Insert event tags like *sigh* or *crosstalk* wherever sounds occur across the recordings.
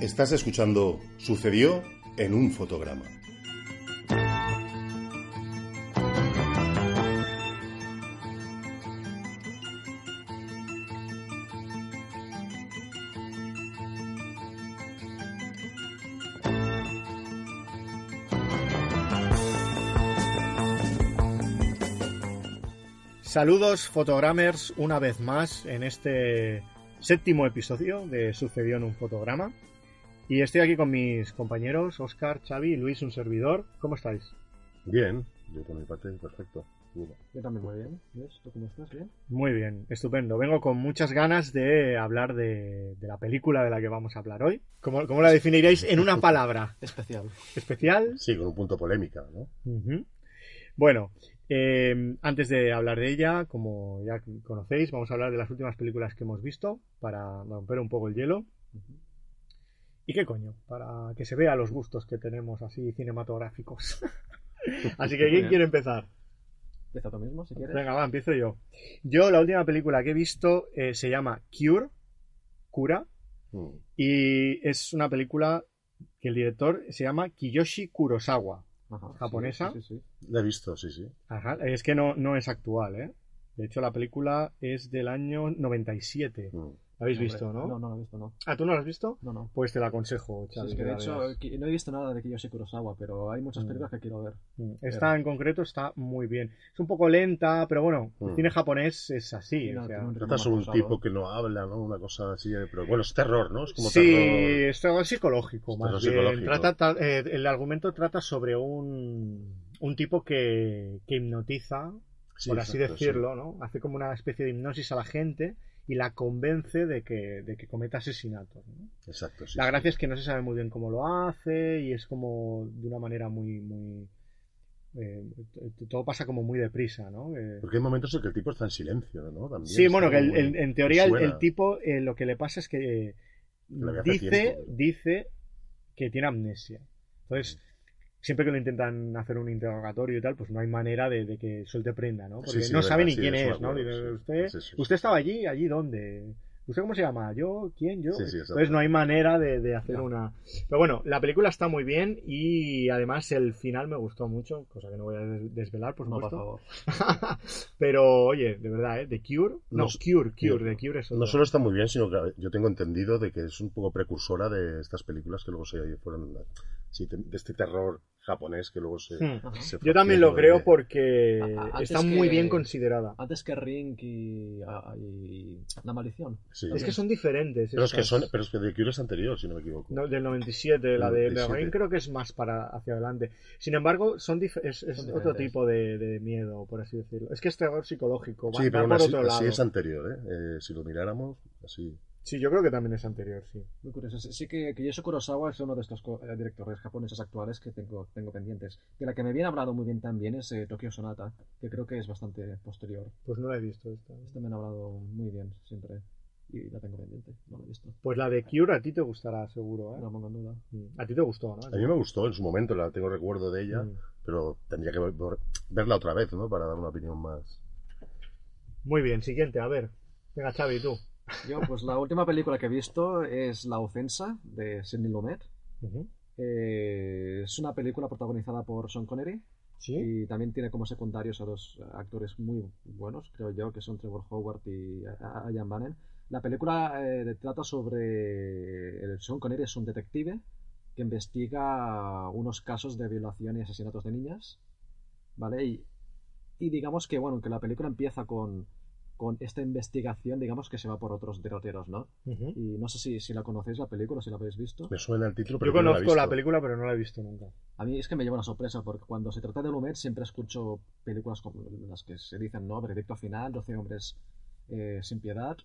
Estás escuchando Sucedió en un fotograma. Saludos fotogramers una vez más en este séptimo episodio de Sucedió en un fotograma. Y estoy aquí con mis compañeros, Oscar, Xavi y Luis, un servidor. ¿Cómo estáis? Bien, yo por mi parte perfecto. Yo también muy bien. ¿Ves? ¿Tú cómo estás? ¿Bien? Muy bien, estupendo. Vengo con muchas ganas de hablar de, de la película de la que vamos a hablar hoy. ¿Cómo, cómo la definiréis en una palabra? *laughs* Especial. ¿Especial? Sí, con un punto polémica, ¿no? Bueno, eh, antes de hablar de ella, como ya conocéis, vamos a hablar de las últimas películas que hemos visto para romper un poco el hielo. ¿Y qué coño? Para que se vea los gustos que tenemos así cinematográficos. *laughs* así que, ¿quién quiere empezar? Empieza tú mismo, si quieres. Venga, va, empiezo yo. Yo, la última película que he visto eh, se llama Cure, Cura, Mm. y es una película que el director se llama Kiyoshi Kurosawa. Ajá, japonesa. Sí, sí, sí. La he visto, sí, sí. Ajá, es que no, no es actual, ¿eh? De hecho, la película es del año 97. Mm. ¿La habéis Hombre, visto, no? No, no lo he visto, no. Ah, ¿tú no la has visto? No, no. Pues te la aconsejo, Sí, Xavi. es que de hecho, no he visto nada de Kiyoshi Kurosawa, pero hay muchas Mm. películas que quiero ver. Mm, Esta en concreto está muy bien. Es un poco lenta, pero bueno, el Mm. cine japonés es así. Sí, o no, sea. Trata sobre un Más tipo pausado. que no habla, ¿no? Una cosa así, eh, pero bueno, es terror, ¿no? Es como Sí, terror. es terror psicológico, Es más terror bien. psicológico. Trata, ta- eh, el argumento trata sobre un, un tipo que, que hipnotiza, Sí, por así exacto, decirlo, ¿no? Hace como una especie de hipnosis a la gente y la convence de que, de que cometa asesinatos. ¿no? Exacto, sí. la sí. gracia es que no se sabe muy bien cómo lo hace y es como de una manera muy, muy... eh, todo pasa como muy deprisa, ¿no? Eh, Porque hay momentos en que el tipo está en silencio, ¿no? También Sí, bueno, que el- muy- el- en teoría el, tipo eh, lo que le pasa es que dice, tiempo. dice que tiene amnesia. Entonces, siempre que lo intentan hacer un interrogatorio y tal, pues no hay manera de, de que suelte prenda, ¿no? Porque Sí, sí, no sabe verdad, ni sí, quién es, ¿no? acuerdo, Dice, sí. usted, usted estaba allí, allí dónde. ¿Usted cómo se llama? ¿Yo? ¿Quién? ¿Yo? Sí, sí, exacto. Entonces no hay manera de, de hacer una... Pero bueno, la película está muy bien y además el final me gustó mucho, cosa que no voy a des- desvelar, por No, por supuesto. favor. *laughs* Pero oye, de verdad, ¿eh? The Cure. No, No, Cure, Cure, Cure. The Cure es No solo está muy bien, sino que yo tengo entendido de que es un poco precursora de estas películas que luego se fueron sí, de este terror japonés que luego se, Hmm. Se Yo también lo creo de- porque A- a- está muy que- bien considerada. Antes que Ring y, a- y La Maldición. Sí. Es que son diferentes. pero es que son, pero es que The Cure es anterior, si no me equivoco. No, del 97, la de, de 97. Rain creo que es más para hacia adelante. Sin embargo, son dif- es, es Son otro tipo de, de miedo, por así decirlo. Es que es terror psicológico, va, sí, va pero aún por así, otro así lado. es anterior, ¿eh? Eh, Si lo miráramos, así. Sí, yo creo que también es anterior, sí. Muy curioso. Sí que Kiyoshi Kurosawa es uno de estos eh, directores japoneses actuales que tengo, tengo pendientes. De la que me habían hablado muy bien también es eh, Tokyo Sonata, que creo que es bastante posterior. Pues no la he visto esta. Este me han hablado muy bien siempre. Y la tengo pendiente, no la he visto. Pues la de Cure a ti te gustará, seguro, ¿eh? No pongo en duda. Mm. A ti te gustó, ¿no? A mí me gustó en su momento, la tengo recuerdo de ella, Mm. pero tendría que ver- verla otra vez, ¿no? Para dar una opinión más. Muy bien, siguiente, a ver. Venga, Xavi, tú. Yo, pues la última película que he visto es La Ofensa, de Sidney Lumet. Eh, es una película protagonizada por Sean Connery ¿Sí? y también tiene como secundarios a dos actores muy buenos, creo yo, que son Trevor Howard y Ian Bannon. La película eh, trata sobre... El Sean Connery es un detective que investiga unos casos de violación y asesinatos de niñas, ¿vale? Y, y digamos que, bueno, que la película empieza con, con esta investigación, digamos que se va por otros derroteros, ¿no? Y no sé si, si la conocéis la película, si la habéis visto. Me suena el título, pero Yo no la he conozco la visto. película, pero no la he visto nunca. A mí es que me lleva una sorpresa porque cuando se trata de Lumet siempre escucho películas como las que se dicen, ¿no? Veredicto final, 12 hombres eh, sin piedad.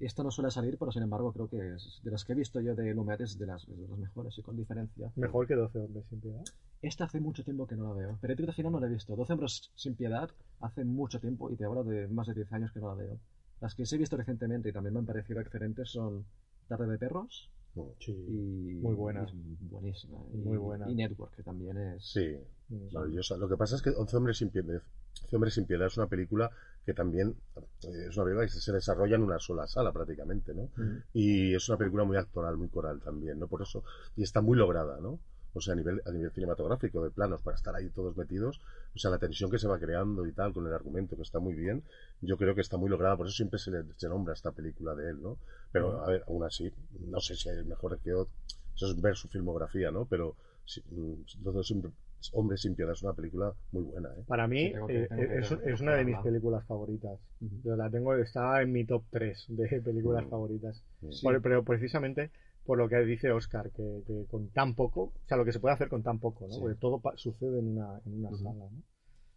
Esta no suele salir, pero sin embargo creo que es de las que he visto yo de Lumet es de las, de las mejores y con diferencia. Mejor que 12 hombres sin piedad. Esta hace mucho tiempo que no la veo. Veredicto final no la he visto. 12 hombres sin piedad hace mucho tiempo y te hablo de más de 10 años que no la veo. Las que sí he visto recientemente y también me han parecido excelentes son Tarde de Perros Sí. y... Muy buena. y buenísima. Y- Muy buena. Y Network, que también es... Sí, maravillosa. Lo que pasa es que 11 hombres sin piedad, 11 hombres sin piedad es una película que también eh, es una película que se desarrolla en una sola sala prácticamente, ¿no? Y es una película muy actoral, muy coral también, ¿no? Por eso, y está muy lograda, ¿no? O sea, a nivel, a nivel cinematográfico, de planos, para estar ahí todos metidos, o sea, la tensión que se va creando y tal, con el argumento que está muy bien, yo creo que está muy lograda, por eso siempre se, le, se nombra esta película de él, ¿no? Pero, a ver, aún así, no sé si hay mejor que otro, eso es ver su filmografía, ¿no? Pero sí, Hombres sin piedad es una película muy buena, ¿eh? Para mí Sí, tengo que- eh, es, tengo que es una de mis películas favoritas. Ujú. Yo la tengo, está en mi top 3 de películas Mm. favoritas. Sí. Por- pero precisamente por lo que dice Oscar, que, que con tan poco, o sea, lo que se puede hacer con tan poco, ¿no? Sí. Porque todo sucede en una, en una sala, ¿no?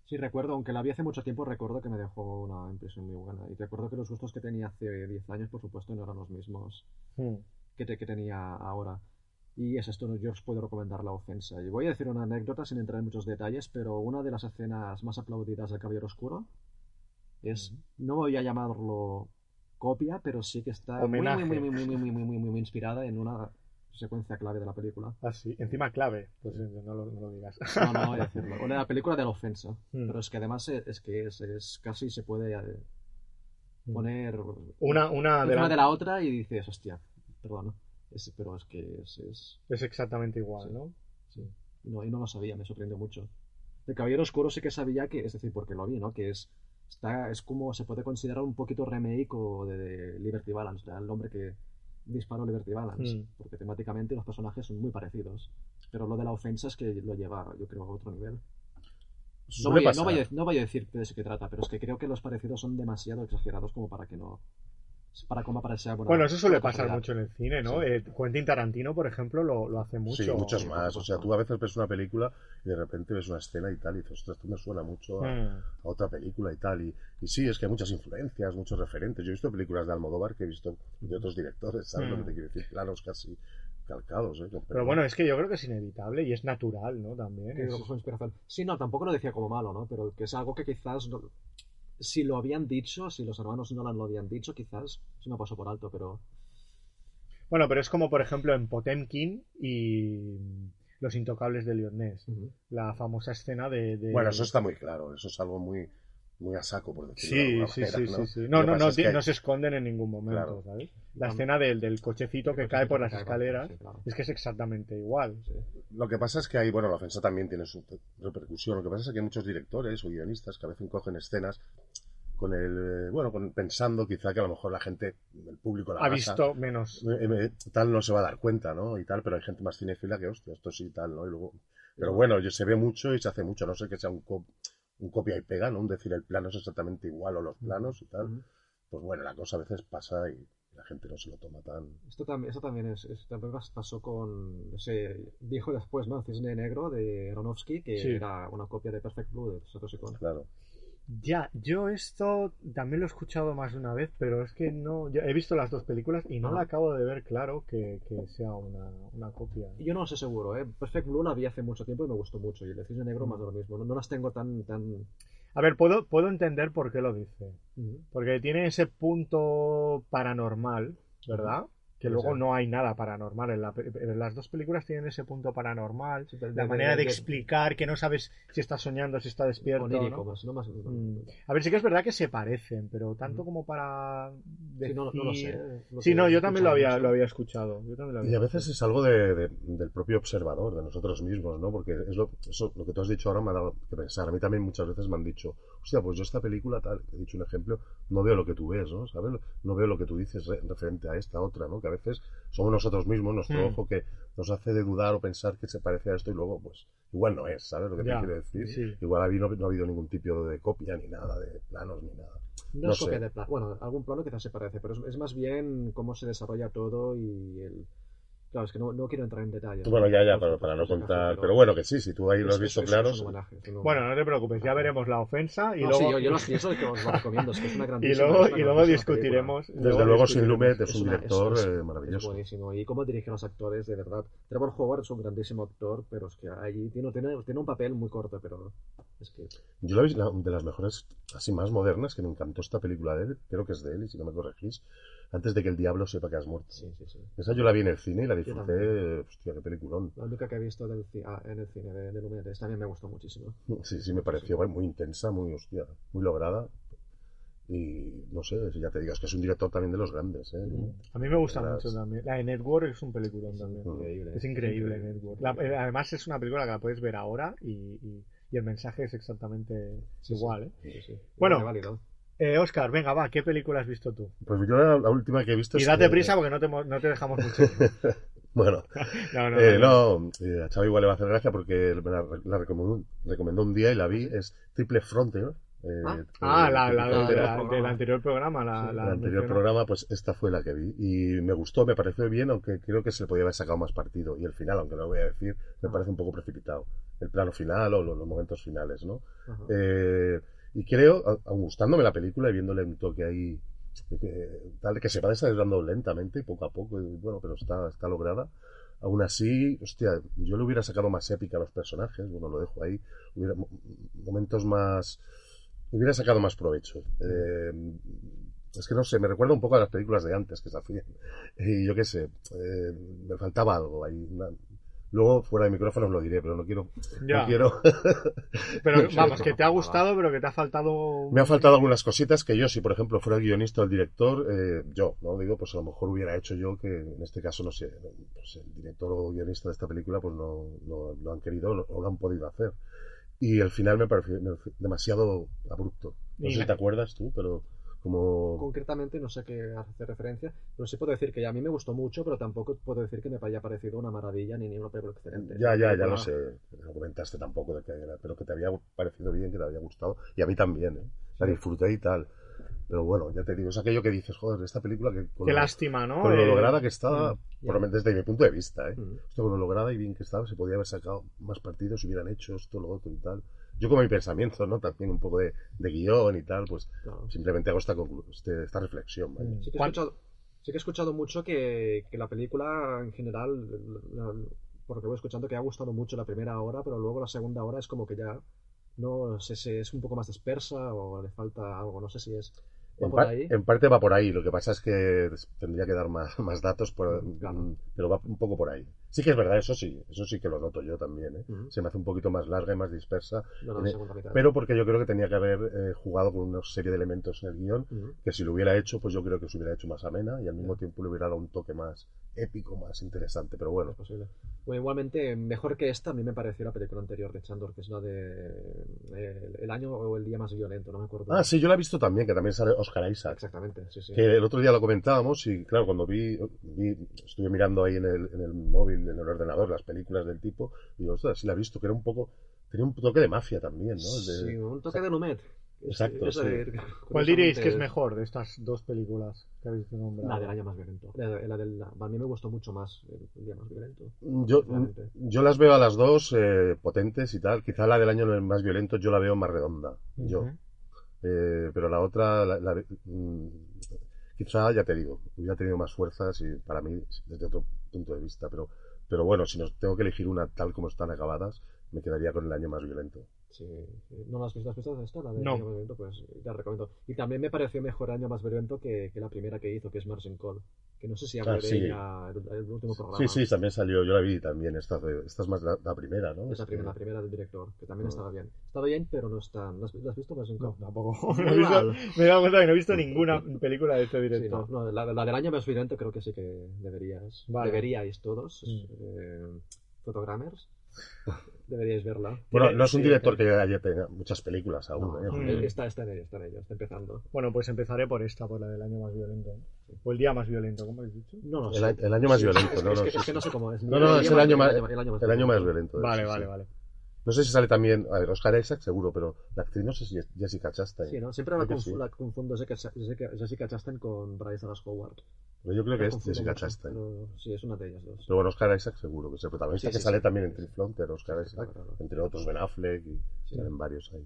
Sí, recuerdo, aunque la vi hace mucho tiempo, recuerdo que me dejó una impresión muy buena. Y recuerdo que los gustos que tenía hace 10 años, por supuesto, no eran los mismos Mm. que, te- que tenía ahora y es esto, yo os puedo recomendar la ofensa. Y voy a decir una anécdota sin entrar en muchos detalles, pero una de las escenas más aplaudidas del Caballero Oscuro es, no voy a llamarlo copia, pero sí que está muy, muy, muy, muy, muy, muy, inspirada en una secuencia clave de la película. Ah, sí, encima clave, pues eh, no lo, digas. No, no voy a decirlo. Una la película de la ofensa, mm. pero es que además es, que es, es, casi se puede eh, mm. poner una, una de, la... de la otra y dices, hostia, perdona es, pero es que es, es- es exactamente igual, Sí. ¿no? sí. Y no, y no lo sabía, me sorprendió mucho. De Caballero Oscuro sí que sabía que, es decir, porque lo vi, ¿no? Que es, está, es como se puede considerar un poquito remake o de, de Liberty Balance, ¿verdad? el hombre que disparó Liberty Balance, Mm. porque temáticamente los personajes son muy parecidos. Pero lo de la ofensa es que lo lleva, yo creo, a otro nivel. No voy, a, no, voy a, no voy a decir de que trata, pero es que creo que los parecidos son demasiado exagerados como para que no. Para sea buena- Bueno, eso suele pasar mucho en el cine, ¿no? Sí. Eh, Quentin Tarantino, por ejemplo, lo, lo hace mucho. Sí, muchos Sí, más. O sea, tú a veces ves una película y de repente ves una escena y tal, y dices, ostras, esto me suena mucho a, Mm. a otra película y tal. Y, y sí, es que hay muchas influencias, muchos referentes. Yo he visto películas de Almodóvar que he visto de otros directores, ¿sabes lo que te quiero decir? Planos casi calcados, ¿eh? Pero bueno, es que yo creo que es inevitable y es natural, ¿no? También. Que Es-. Sí, no, tampoco lo decía como malo, ¿no? Pero que es algo que quizás. no- si lo habían dicho, si los hermanos Nolan lo habían dicho, quizás se me pasó por alto, pero. Bueno, pero es como, por ejemplo, en Potemkin y Los Intocables de Lyonés. La famosa escena de... de- Bueno, eso está muy claro. Eso es algo muy, muy a saco, por decirlo de Sí, alguna sí, manera, sí, ¿no? sí, sí. Lo No, no, pasa no, es que ti- hay- no se esconden en ningún momento, Claro. ¿sabes? La escena del, del cochecito que cae por las cae escaleras sí, claro. es que es exactamente igual. Lo que pasa es que hay, bueno, la ofensa también tiene su repercusión. Lo que pasa es que hay muchos directores o guionistas que a veces cogen escenas con el, eh, bueno, con, pensando quizá que a lo mejor la gente, el público, la Ha masa, visto menos... eh, eh, tal no se va a dar cuenta, ¿no? Y tal, pero hay gente más cinéfila que, hostia, esto sí y tal, ¿no? Y luego, pero bueno, yo- se ve mucho y se hace mucho, no sé que sea un, co- un copia y pega, ¿no? Un decir el plano es exactamente igual o los planos y tal. Pues bueno, la cosa a veces pasa y la gente no se lo toma tan... Esto también, eso también es, es- también pasó con ese viejo después, ¿no? Cisne Negro de Aronofsky, que Sí. era una copia de Perfect Blue de Kon. Claro. Ya, yo esto también lo he escuchado más de una vez, pero es que no... yo he visto las dos películas y no la acabo de ver claro que, que sea una, una copia. Yo no lo sé seguro, ¿eh? Perfect Blue la vi hace mucho tiempo y me gustó mucho. Y el Cisne Negro más de lo mismo. No, no las tengo tan... tan... A ver, puedo, puedo entender por qué lo dice. Porque tiene ese punto paranormal, ¿verdad? Que luego no hay nada paranormal. En, la en las dos películas tienen ese punto paranormal. Sí, La de- manera de de- explicar que no sabes si está soñando, si está despierto. Onírico, ¿no? más, no más... Mm. A ver, sí que es verdad que se parecen, pero tanto Ujú. como para Sí, no, no lo sé. decir-. Lo Sí, no, yo también lo había, lo había escuchado. Yo también lo había Y a veces es algo de, de- del propio observador, de nosotros mismos, ¿no? Porque es lo, eso, lo que tú has dicho ahora me ha dado que pensar. A mí también muchas veces me han dicho, hostia, pues yo esta película, tal, he dicho un ejemplo, no veo lo que tú ves, ¿no? ¿Sabes? No veo lo que tú dices re- referente a esta otra, ¿no? A veces somos nosotros mismos, nuestro Mm. ojo, que nos hace de dudar o pensar que se parece a esto y luego, pues, igual no es, ¿sabes lo que Ya, te quiero decir? sí. Igual no, ha habido ningún tipo de copia, ni nada, de planos, ni nada. No, No es copia sé. de plano. Bueno, algún plano quizás se parece, pero es, es más bien cómo se desarrolla todo y el... Claro, es que no, no quiero entrar en detalles. Bueno, ya, ya, Por para, no contar. pero- Pero bueno, que sí, si tú ahí lo es- has visto es- es- claro. es es un- Bueno, no te preocupes, ya veremos la ofensa y No, luego, sí, yo, yo, lo, eso de que os lo recomiendo, es que es una *laughs* y grandísima luego, es y luego discutiremos. Desde luego, Sin. Lumet es Es un una- director es- es- eh, Es maravilloso. buenísimo. Y cómo dirige a los actores, de verdad. Trevor Howard es un grandísimo actor, pero es que allí tiene, tiene, tiene un papel muy corto, pero es que... Yo la- de las mejores, así más modernas, que me encantó esta película de él, creo que es de él, y si no me corregís, antes de que el diablo sepa que has muerto. Sí, sí, sí. Esa yo la vi en el cine y la disfruté, hostia, qué peliculón. La única que he visto del, ci- ah, en el cine de, de Lumière también me gustó muchísimo. Sí, sí, me pareció muy intensa, muy, hostia, muy lograda. Y no sé, ya te digo, es que es un director también de los grandes. ¿eh? A mí me gusta Las- mucho también. La de Network es un peliculón también. Increíble. Es increíble Network. La- eh, además es una película que la puedes ver ahora y, y- y el mensaje es exactamente Sí, sí. igual. ¿eh? Sí, sí. Bueno. Válido. Eh, Oscar, venga, va, ¿qué película has visto tú? Pues yo la, la última que he visto Y es. date eh, prisa porque no te, mo- no te dejamos mucho. *laughs* Bueno, *laughs* No, no, eh, no. no, eh, a Chava igual le va a hacer gracia porque me la, la recomendó, recomendó un día y la vi. Es Triple Frontier. eh, Ah. Ah, eh, la, la, la- programa. del anterior programa. La, anterior mencionó. programa, pues esta fue la que vi. Y me gustó, me pareció bien, aunque creo que se le podía haber sacado más partido. Y el final, aunque no lo voy a decir, me parece un poco precipitado. El plano final o los, los momentos finales, ¿no? Ajá. Eh, y creo, aun gustándome la película y viéndole un toque ahí, que, tal, que se va desarrollando lentamente, poco a poco, y bueno, pero está, está lograda. Aún así, hostia, yo le hubiera sacado más épica a los personajes, bueno, lo dejo ahí, hubiera mo- momentos más, hubiera sacado más provecho. Eh, es que no sé, me recuerda un poco a las películas de antes que se hacían. *laughs* Y yo qué sé, eh, me faltaba algo ahí. Luego, fuera de micrófonos lo diré, pero no quiero. Ya. No quiero *laughs* Pero *laughs* vamos, que te ha gustado, pero que te ha faltado. Me han faltado algunas cositas que yo, si por ejemplo fuera el guionista o el director, eh, yo, ¿no? Digo, pues a lo mejor hubiera hecho yo que en este caso, no sé, pues el director o guionista de esta película pues no, no lo han querido o lo han podido hacer. Y el final me pareció demasiado abrupto. No sé si te acuerdas tú, pero como... Concretamente no sé a qué hace referencia, pero sí puedo decir que a mí me gustó mucho, pero tampoco puedo decir que me haya parecido una maravilla ni, ni una película excelente. Ya, ya, ya lo sé. No comentaste tampoco de que era, pero que te había parecido bien, que te había gustado. Y a mí también, ¿eh? La disfruté y tal. Pero bueno, ya te digo, es aquello que dices, joder, esta película que... con Qué lo- lástima, ¿no? con lo Eh, lograda que estaba, mm, por lo menos desde mi punto de vista, ¿eh? Mm. Esto con lo lograda y bien que estaba, se podía haber sacado más partidos, hubieran hecho esto, lo otro y tal. Yo como mi pensamiento, ¿no? También un poco de, de guion y tal, pues Claro. simplemente hago esta, conclu- este- esta reflexión, vaya. Sí que, he ¿Cuán- escuchado, sí que he escuchado mucho que, que la película en general, la- porque voy escuchando que ha gustado mucho la primera hora, pero luego la segunda hora es como que ya no sé si es un poco más dispersa o le falta algo, no sé si es En, por par- ahí. en parte va por ahí, lo que pasa es que tendría que dar más, más datos, por- Mm, claro. pero va un poco por ahí. Sí que es verdad, eso sí, eso sí que lo noto yo también, ¿eh? Se me hace un poquito más larga y más dispersa, No, no, pero porque yo creo que tenía que haber eh, jugado con una serie de elementos en el guion que si lo hubiera hecho, pues yo creo que se hubiera hecho más amena y al mismo tiempo le hubiera dado un toque más épico, más interesante. Pero bueno, Es posible. Bueno, igualmente, mejor que esta, a mí me pareció la película anterior de Chandor, que es la de eh, El año o el día más violento, no me acuerdo. ah, sí, yo la he visto también, que también sale Oscar Isaac. Exactamente, sí, sí. Que el otro día lo comentábamos y claro, cuando vi, vi- estuve mirando ahí en el, en el móvil, en el ordenador, las películas del tipo, y digo, ostras, sí la he visto, que era un poco, tenía un toque de mafia también, ¿no? De- Sí, un toque de Lumet. Exacto, Esa sí. de- ¿Cuál diréis que es mejor de estas dos películas que habéis nombrado? La del año más violento. La, de- la del- a mí me gustó mucho más el, día más violento. Yo, Realmente. yo las veo a las dos eh, potentes y tal, quizá la del año más violento yo la veo más redonda, yo. Eh, pero la otra, la- la- mm, quizá, ya te digo, hubiera tenido más fuerzas y para mí, desde otro punto de vista, pero, pero bueno, si nos tengo que elegir una tal como están acabadas, me quedaría con el año más violento. Sí, sí. ¿No la has visto, ¿Has visto esta? La del No. año más violento, pues ya la recomiendo. Y también me pareció mejor año más violento que, que la primera que hizo, que es Margin Call. Que no sé si hablé Ah, de sí. el, el último programa. Sí, sí, también salió, yo la vi también, esta, de- esta es más la, la primera, ¿no? Es la Es primera, la primera del director, que también Ah. estaba bien. Estaba bien, pero no está. ¿La has, visto Margin Call? No, tampoco. *laughs* Muy No he visto- me he dado cuenta que no he visto ninguna película de este Sí, director. no, no, la, la del año más violento creo que sí que deberías. Vale. Deberíais todos, Mm. eh, fotogramers, *laughs* deberíais verla. Bueno, no es un director que- que haya tenido muchas películas aún, No, ¿eh? está, está en ello, está en ello, está empezando. Bueno, pues empezaré por esta, por la del año más violento. O el día más violento, ¿cómo habéis dicho? No, no, El, el año más violento, es, ¿no? es no, que, es no sé cómo es. No, no, es el año más- el año más el año más violento. Vale, vale, vale. No sé si sale también, a ver, Oscar Isaac seguro, pero la actriz no sé si es Jessica Chastain. Sí, ¿no? Siempre la, sí. confundo Jessica, Jessica, Jessica Chastain con Bryce Dallas Howard. Pero yo creo que La es Jessica Chastain. pero sí, es una de ellas dos. Pero bueno, Oscar Isaac seguro, que es el protagonista Sí, que sale también en Triflonter, Oscar Sí, Isaac, claro, claro. entre otros Ben Affleck y salen varios ahí.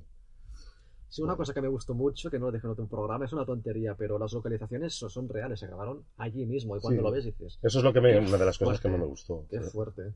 Sí, una cosa que me gustó mucho, que no lo dije en otro programa, es una tontería, pero las localizaciones so- son reales, se grabaron allí mismo, y cuando lo ves dices, Eso es lo que me, una de las cosas que más me gustó. qué fuerte.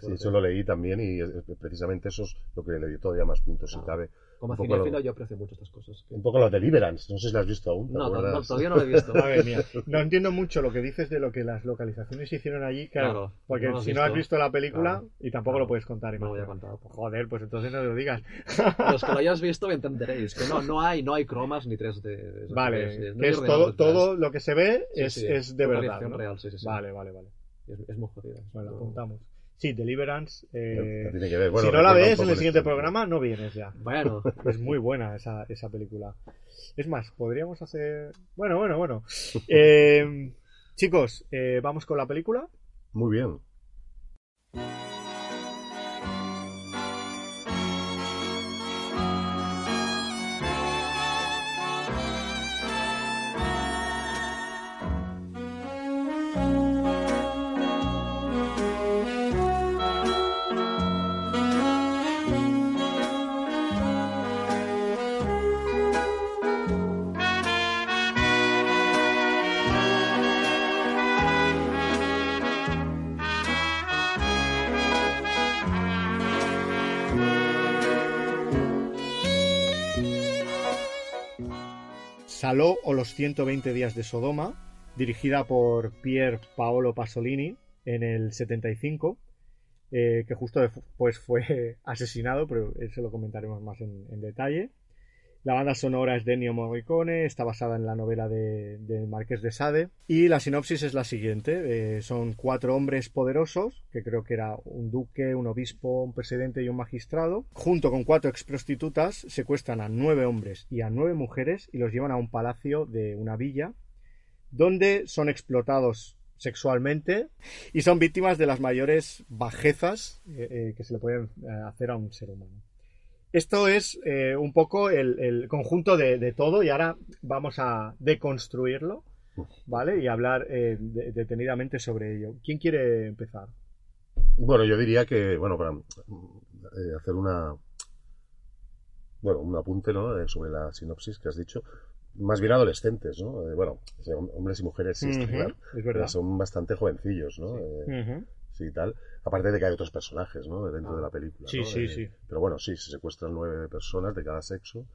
Sí, eso lo leí también y precisamente eso es lo que le dio todavía más puntos, si Ah. cabe. Como un poco cinéfilo lo- yo aprecio mucho estas cosas. Un poco los Deliverance, no sé si lo has visto aún. ¿te No, no, acuerdas? no, todavía no lo he visto. *laughs* Madre mía. No entiendo mucho lo que dices de lo que las localizaciones hicieron allí, claro. Claro, porque no si no has visto. la película Claro. y tampoco Claro. lo puedes contar. No voy a contar. Joder, pues entonces no lo digas. *laughs* Los que lo hayas *laughs* visto me entenderéis. Que no, no hay, no hay cromas ni 3D. es- Vale, es- que es todo, todo lo que se ve Sí, es, sí, es de verdad. real, sí, sí, sí. Vale, vale, vale. Es, es muy jodida. Bueno, No- apuntamos. Sí, Deliverance. eh, No tiene que ver. Bueno, si no la ves en el siguiente programa, no vienes ya. Bueno, *laughs* Es muy buena esa, esa película. Es más, podríamos hacer. Bueno, bueno, bueno. *laughs* Eh, chicos, eh, vamos con la película. Muy bien. Saló o los 120 días de Sodoma, dirigida por Pier Paolo Pasolini en el 75, eh, que justo después fue *laughs* asesinado, pero eso lo comentaremos más en detalle. La banda sonora es de Ennio Morricone, está basada en la novela de, Marqués de Sade. Y la sinopsis es la siguiente: eh, son cuatro hombres poderosos, que creo que era un duque, un obispo, un presidente y un magistrado, junto con cuatro exprostitutas, secuestran a nueve hombres y a nueve mujeres y los llevan a un palacio de una villa, donde son explotados sexualmente y son víctimas de las mayores bajezas eh, eh, que se le pueden hacer a un ser humano. Esto es eh, un poco el, el conjunto de, de, todo y ahora vamos a deconstruirlo, ¿vale? Y hablar eh, de, detenidamente sobre ello. ¿Quién quiere empezar? Bueno, yo diría que, bueno, para eh, hacer una, bueno, un apunte, ¿no? Eh, sobre la sinopsis que has dicho, más bien adolescentes, ¿no? Eh, bueno, hombres y mujeres, sí, uh está -huh, claro, es verdad. son bastante jovencillos, ¿no? Sí. Eh, Uh -huh. Y tal. Aparte de que hay otros personajes, ¿no? Dentro de la película. Sí, ¿no? sí, Eh, sí. Pero bueno, sí, se secuestran nueve personas de cada sexo.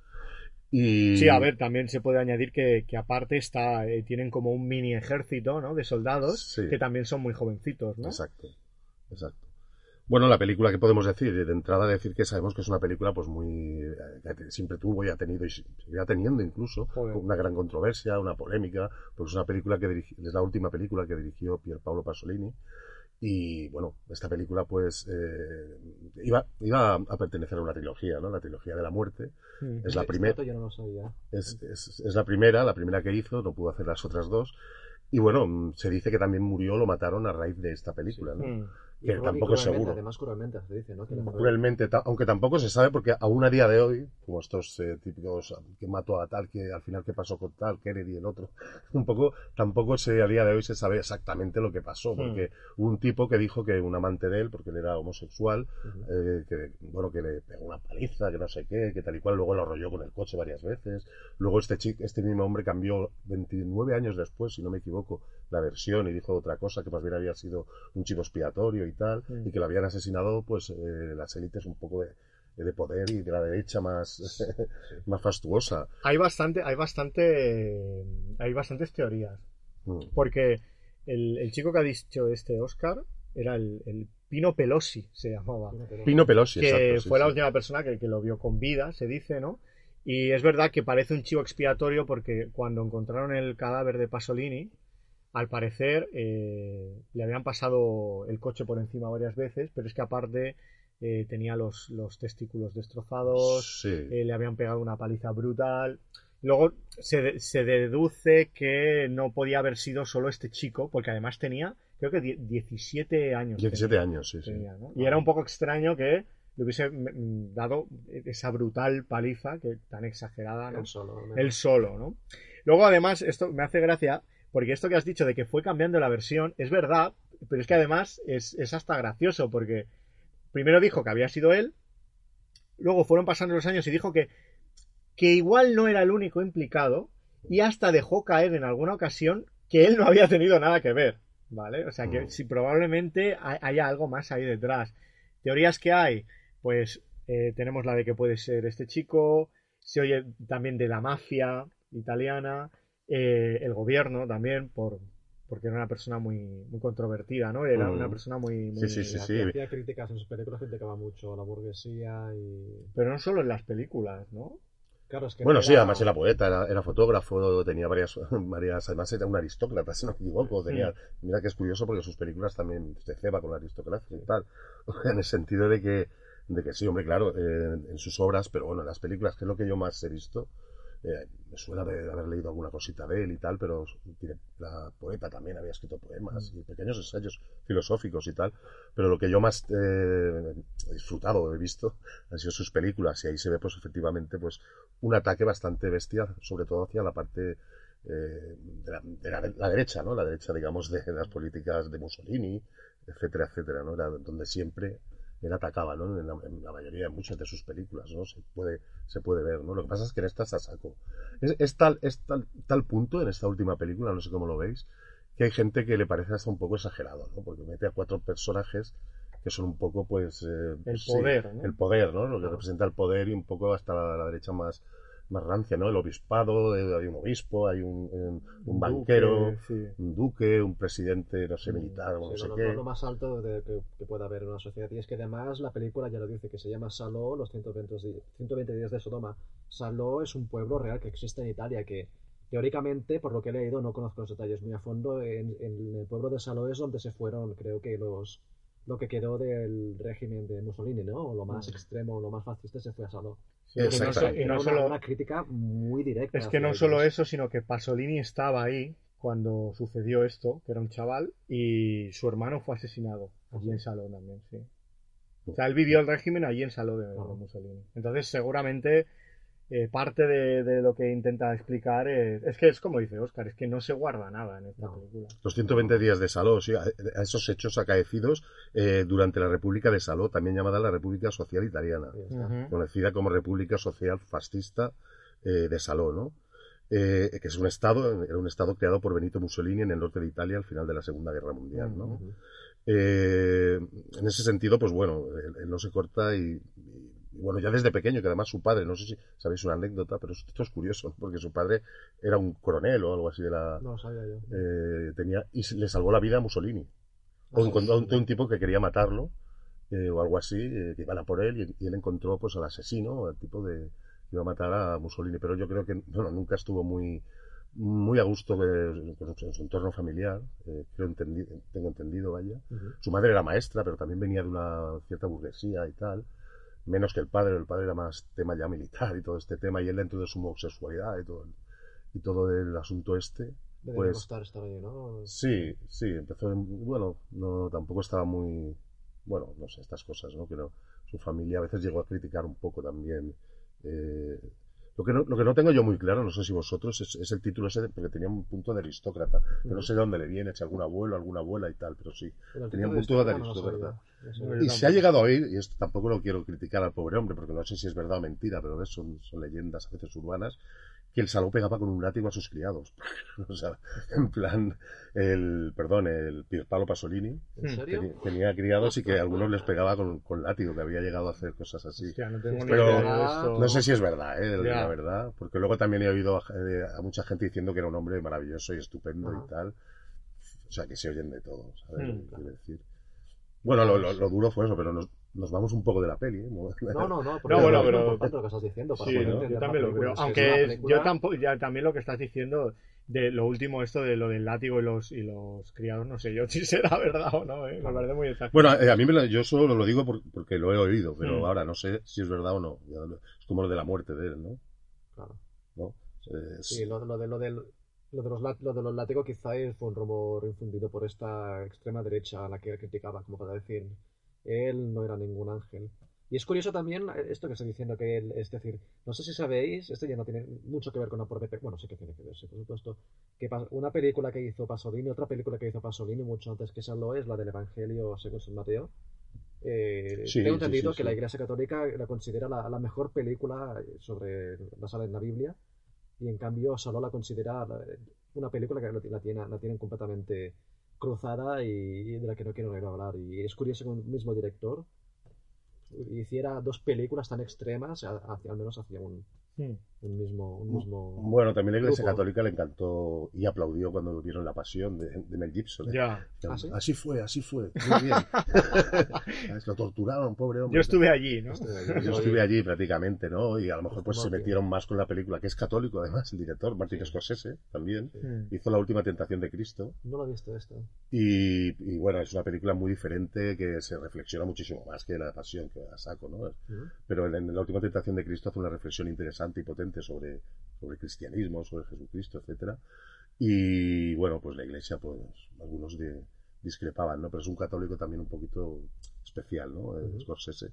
Y... Sí, a ver, también se puede añadir que, que aparte está, eh, tienen como un mini ejército, ¿no? De soldados Sí. que también son muy jovencitos, ¿no? Exacto, exacto. Bueno, la película que podemos decir, de entrada decir que sabemos que es una película pues muy eh, que siempre tuvo y ha tenido y seguirá teniendo incluso Joder. una gran controversia, una polémica, porque es una película que dirigi- es la última película que dirigió Pier Paolo Pasolini y bueno, esta película pues eh, iba, iba a pertenecer a una trilogía, ¿no? La trilogía de la muerte. Mm. Es la este primera dato yo no lo sabía. es, es, es la primera, la primera que hizo, no pudo hacer las otras dos. Y bueno, mm, se dice que también murió, lo mataron a raíz de esta película, ¿no? Mm. Y Que tampoco es seguro. Además, cruelmente se dice, ¿no? Que fue- Cruelmente, aunque tampoco se sabe, porque aún a día de hoy, como estos eh, típicos que mató a tal, que al final qué pasó con tal, Kennedy y el otro, *laughs* un poco, tampoco se, a día de hoy se sabe exactamente lo que pasó, porque hubo un tipo que dijo que un amante de él, porque él era homosexual, eh, que bueno que le pegó una paliza, que no sé qué, que tal y cual, luego lo arrolló con el coche varias veces. Luego este chico, este mismo hombre cambió 29 años después, si no me equivoco, la versión y dijo otra cosa que más bien había sido un chivo expiatorio y tal, Mm. y que lo habían asesinado pues eh, las élites un poco de, de poder y de la derecha más, *laughs* más fastuosa. Hay bastante, hay bastante, hay bastantes teorías. Mm. Porque el, el chico que ha dicho este Oscar era el, el Pino Pelosi, se llamaba. Pino Pelosi, que exacto. sí, fue la sí. última persona que, que lo vio con vida, se dice, ¿no? Y es verdad que parece un chivo expiatorio porque cuando encontraron el cadáver de Pasolini, al parecer eh, le habían pasado el coche por encima varias veces, pero es que aparte eh, tenía los, los testículos destrozados, Sí. eh, le habían pegado una paliza brutal. Luego se, de- se deduce que no podía haber sido solo este chico, porque además tenía, creo que die- 17 años. 17 tenía años, sí, tenía, ¿no? Y era un poco extraño que le hubiese mm, dado esa brutal paliza que tan exagerada, ¿no? Él solo. Él solo, ¿no? Luego, además, esto me hace gracia, porque esto que has dicho de que fue cambiando la versión, es verdad, pero es que además es, es hasta gracioso, porque primero dijo que había sido él, luego fueron pasando los años y dijo que, que igual no era el único implicado, y hasta dejó caer en alguna ocasión que él no había tenido nada que ver. ¿vale? O sea que Mm. si probablemente hay- haya algo más ahí detrás. Teorías que hay, pues eh, tenemos la de que puede ser este chico, se oye también de la mafia italiana, eh, el gobierno también, por, porque era una persona muy, muy controvertida, ¿no? Era Mm. una persona muy... Sí, muy- sí, sí, sí. Hacía críticas en sus películas, criticaba mucho a la burguesía y... Pero no solo en las películas, ¿no? Claro, es que Bueno, no sí, además era poeta, era, era fotógrafo, tenía varias, *laughs* varias, además era un aristócrata, si no me equivoco, tenía, mira que es curioso porque sus películas también se ceba con la aristocracia y tal, *laughs* en el sentido de que, de que sí, hombre, claro, eh, en sus obras, pero bueno, en las películas, que es lo que yo más he visto, eh, me suena de haber leído alguna cosita de él y tal, pero tiene- la poeta también había escrito poemas y pequeños ensayos filosóficos y tal, pero lo que yo más eh, he disfrutado, he visto, han sido sus películas y ahí se ve pues efectivamente pues un ataque bastante bestia, sobre todo hacia la parte eh, de, la, de la- la derecha, ¿no? La derecha, digamos, de las políticas de Mussolini, etcétera, etcétera, ¿no? Era donde siempre él atacaba, ¿no? En la, en la mayoría de muchas de sus películas, ¿no? Se puede, se puede ver, ¿no? Lo que pasa es que en esta está saco. Es, es tal, es tal, tal punto en esta última película, no sé cómo lo veis, que hay gente que le parece hasta un poco exagerado, ¿no? Porque mete a cuatro personajes que son un poco, pues... eh, El sí, poder, ¿no? el poder, ¿no? Lo que representa el poder y un poco hasta la, la derecha más, más rancia, ¿no? El obispado, eh, hay un obispo, hay un, un- un banquero, Duque, sí. un duque, un presidente, no sé, militar, o no Sí, sé lo, qué. lo- lo más alto de- que, que pueda haber en una sociedad. Y es que además la película ya lo dice, que se llama Saló, los 120, di- 120 días de Sodoma. Saló es un pueblo real que existe en Italia, que teóricamente, por lo que he leído, no conozco los detalles muy a fondo, en, en el pueblo de Saló es donde se fueron, creo que los lo que quedó del régimen de Mussolini, ¿no? O lo más extremo, lo más fascista se fue a Saló. Sí, no so- y no una, solo, una crítica muy directa. es que no solo eso, sino que Pasolini estaba ahí cuando sucedió esto, que era un chaval, y su hermano fue asesinado allí en Saló también, sí. O sea, él vivió el régimen allí en Saló de. Mussolini. Entonces, seguramente, eh, parte de, de lo que intenta explicar es, es que es como dice Oscar, es que no se guarda nada en esta No. película. Los 120 días de Saló, sí, a, a esos hechos acaecidos eh, durante la República de Saló, también llamada la República Social Italiana, conocida como República Social Fascista eh, de Saló, ¿no? Eh, que es un estado, era un estado creado por Benito Mussolini en el norte de Italia al final de la Segunda Guerra Mundial, ¿no? Eh, en ese sentido, pues bueno, él, él no se corta y, y, bueno, ya desde pequeño, que además su padre, no sé si sabéis una anécdota, pero esto es curioso, *laughs* porque su padre era un coronel o algo así de la... No lo sabía yo. eh, tenía y le salvó la vida a Mussolini. O Ah, encontró a un, tipo que quería matarlo eh, o algo así, eh, que iban a por él y, y él encontró pues al asesino, al tipo de que iba a matar a Mussolini. Pero yo creo que bueno, nunca estuvo muy muy a gusto eh, en su entorno familiar, eh, creo entendi- tengo entendido, vaya. Su madre era maestra, pero también venía de una cierta burguesía y tal. Menos que el padre, el padre era más tema ya militar y todo este tema, y él dentro de su homosexualidad y todo el, y todo el asunto este. Debería Pues- costar estar ahí, ¿no? Sí, sí, empezó, en- bueno, no, tampoco estaba muy, bueno, no sé, estas cosas, ¿no? No- su familia a veces llegó a criticar un poco también. eh, lo, que no, lo que no tengo yo muy claro, no sé si vosotros, es, es el título ese, de- porque tenía un punto de aristócrata, que no sé de dónde le viene, si algún abuelo, alguna abuela y tal, pero sí. Pero tenía un punto de no aristócrata. Y se ha llegado a oír, y esto tampoco lo quiero criticar al pobre hombre, porque no sé si es verdad o mentira, pero ves, son, son leyendas a veces urbanas, que el saló pegaba con un látigo a sus criados. *laughs* o sea, en plan, el, perdón, el Pierpaolo Pasolini ¿En serio? teni- tenía criados y que a algunos les pegaba con, con látigo, que había llegado a hacer cosas así. Hostia, no tengo ni Pero idea de esto. No sé si es verdad, ¿eh? La verdad, porque luego también he oído a, eh, a mucha gente diciendo que era un hombre maravilloso y estupendo y tal. O sea, que se oyen de todo, ¿sabes? Mm. Quiero decir. Bueno, lo, lo- lo duro fue eso, pero nos, nos vamos un poco de la peli, ¿eh? No, no, no. No, bueno, es pero- importante lo que estás diciendo. Para Sí, poder ¿no? entender yo también lo creo. Es que es Aunque es- película- yo tampoco, ya también lo que estás diciendo de lo último esto de lo del látigo y los y los criados, no sé yo *laughs* si será verdad o no, ¿eh? me parece muy exagerado. Bueno, eh, a mí me lo- yo solo lo digo por- porque lo he oído, pero Mm. ahora no sé si es verdad o no. Es como lo de la muerte de él, ¿no? Claro. ¿No? Es- Sí, lo, lo de, lo, del- lo de los, lo de los látigos quizá fue un rumor infundido por esta extrema derecha a la que criticaba, como para decir, él no era ningún ángel. Y es curioso también eh, esto que estoy diciendo, que él, es decir, no sé si sabéis, esto ya no tiene mucho que ver con la propia, bueno, sí que tiene que ver, sí, por supuesto, que una película que hizo Pasolini, otra película que hizo Pasolini mucho antes que esa lo es, la del Evangelio según San Mateo. Eh, Sí, tengo entendido sí, que la Iglesia Católica la considera la, la mejor película sobre basada en la Biblia y en cambio solo la considera una película que la, la tiene, la tienen completamente cruzada y, de la que no quiero hablar. Y es curioso que un mismo director hiciera dos películas tan extremas, hacia, al menos hacia un, Hmm. un mismo... Un mismo Bueno, también la Iglesia grupo. Católica le encantó y aplaudió cuando vieron la pasión de, de Mel Gibson. ¿eh? Ya. ¿Ah, sí? Así fue, así fue. Muy bien. *laughs* Lo torturaron, pobre hombre. Yo estuve allí, ¿no? Yo estuve allí prácticamente, ¿no? Y a lo mejor pues se metieron más con la película, que es católico además, el director, Martin Scorsese, también. Hizo La Última Tentación de Cristo. No lo he visto esto. Y, y, bueno, es una película muy diferente que se reflexiona muchísimo más que La Pasión, que a saco, ¿no? Pero en, en La Última Tentación de Cristo hace una reflexión interesante y potente sobre, sobre el cristianismo, sobre Jesucristo, etcétera. Y bueno, pues la iglesia, pues algunos de- discrepaban, ¿no? Pero es un católico también un poquito especial, ¿no? Eh, Ujú. Scorsese.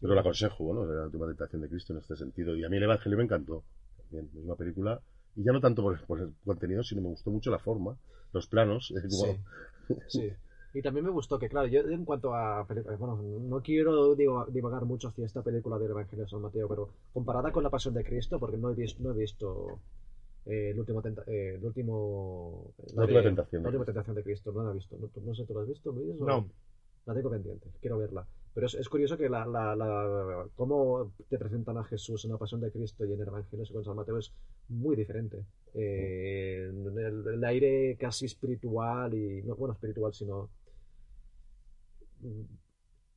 Pero lo aconsejo, ¿no? La Última Tentación de Cristo en este sentido. Y a mí el Evangelio me encantó. También es una película, y ya no tanto por el, por el contenido, sino me gustó mucho la forma, los planos. eh, como- Sí. Sí. Y también me gustó que, claro, yo en cuanto a películas, bueno, no quiero digo, divagar mucho hacia esta película del Evangelio de San Mateo, pero comparada con La Pasión de Cristo, porque no he visto, no he visto eh, el último, tenta- eh, el último La última tentación la última tentación de Cristo, no la he visto, no, no sé, ¿tú la has visto, Luis? o- No. La tengo pendiente, quiero verla. Pero es, es curioso que la, la, la- cómo te presentan a Jesús en la Pasión de Cristo y en el Evangelio según San Mateo es muy diferente. Eh, el, el aire casi espiritual y no bueno espiritual sino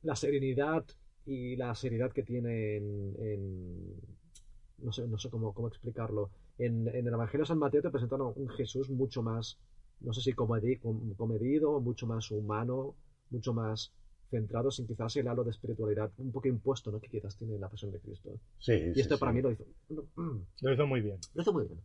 la serenidad y la seriedad que tiene en, en- no sé no sé cómo, cómo explicarlo. En, en el Evangelio de San Mateo te presentan un Jesús mucho más no sé si comedi- com- comedido mucho más humano mucho más centrado sin quizás el halo de espiritualidad un poco impuesto ¿no? que quizás tiene la pasión de Cristo. Sí, y sí, esto sí. para mí lo hizo. Mm, Lo hizo muy bien. lo hizo muy bien.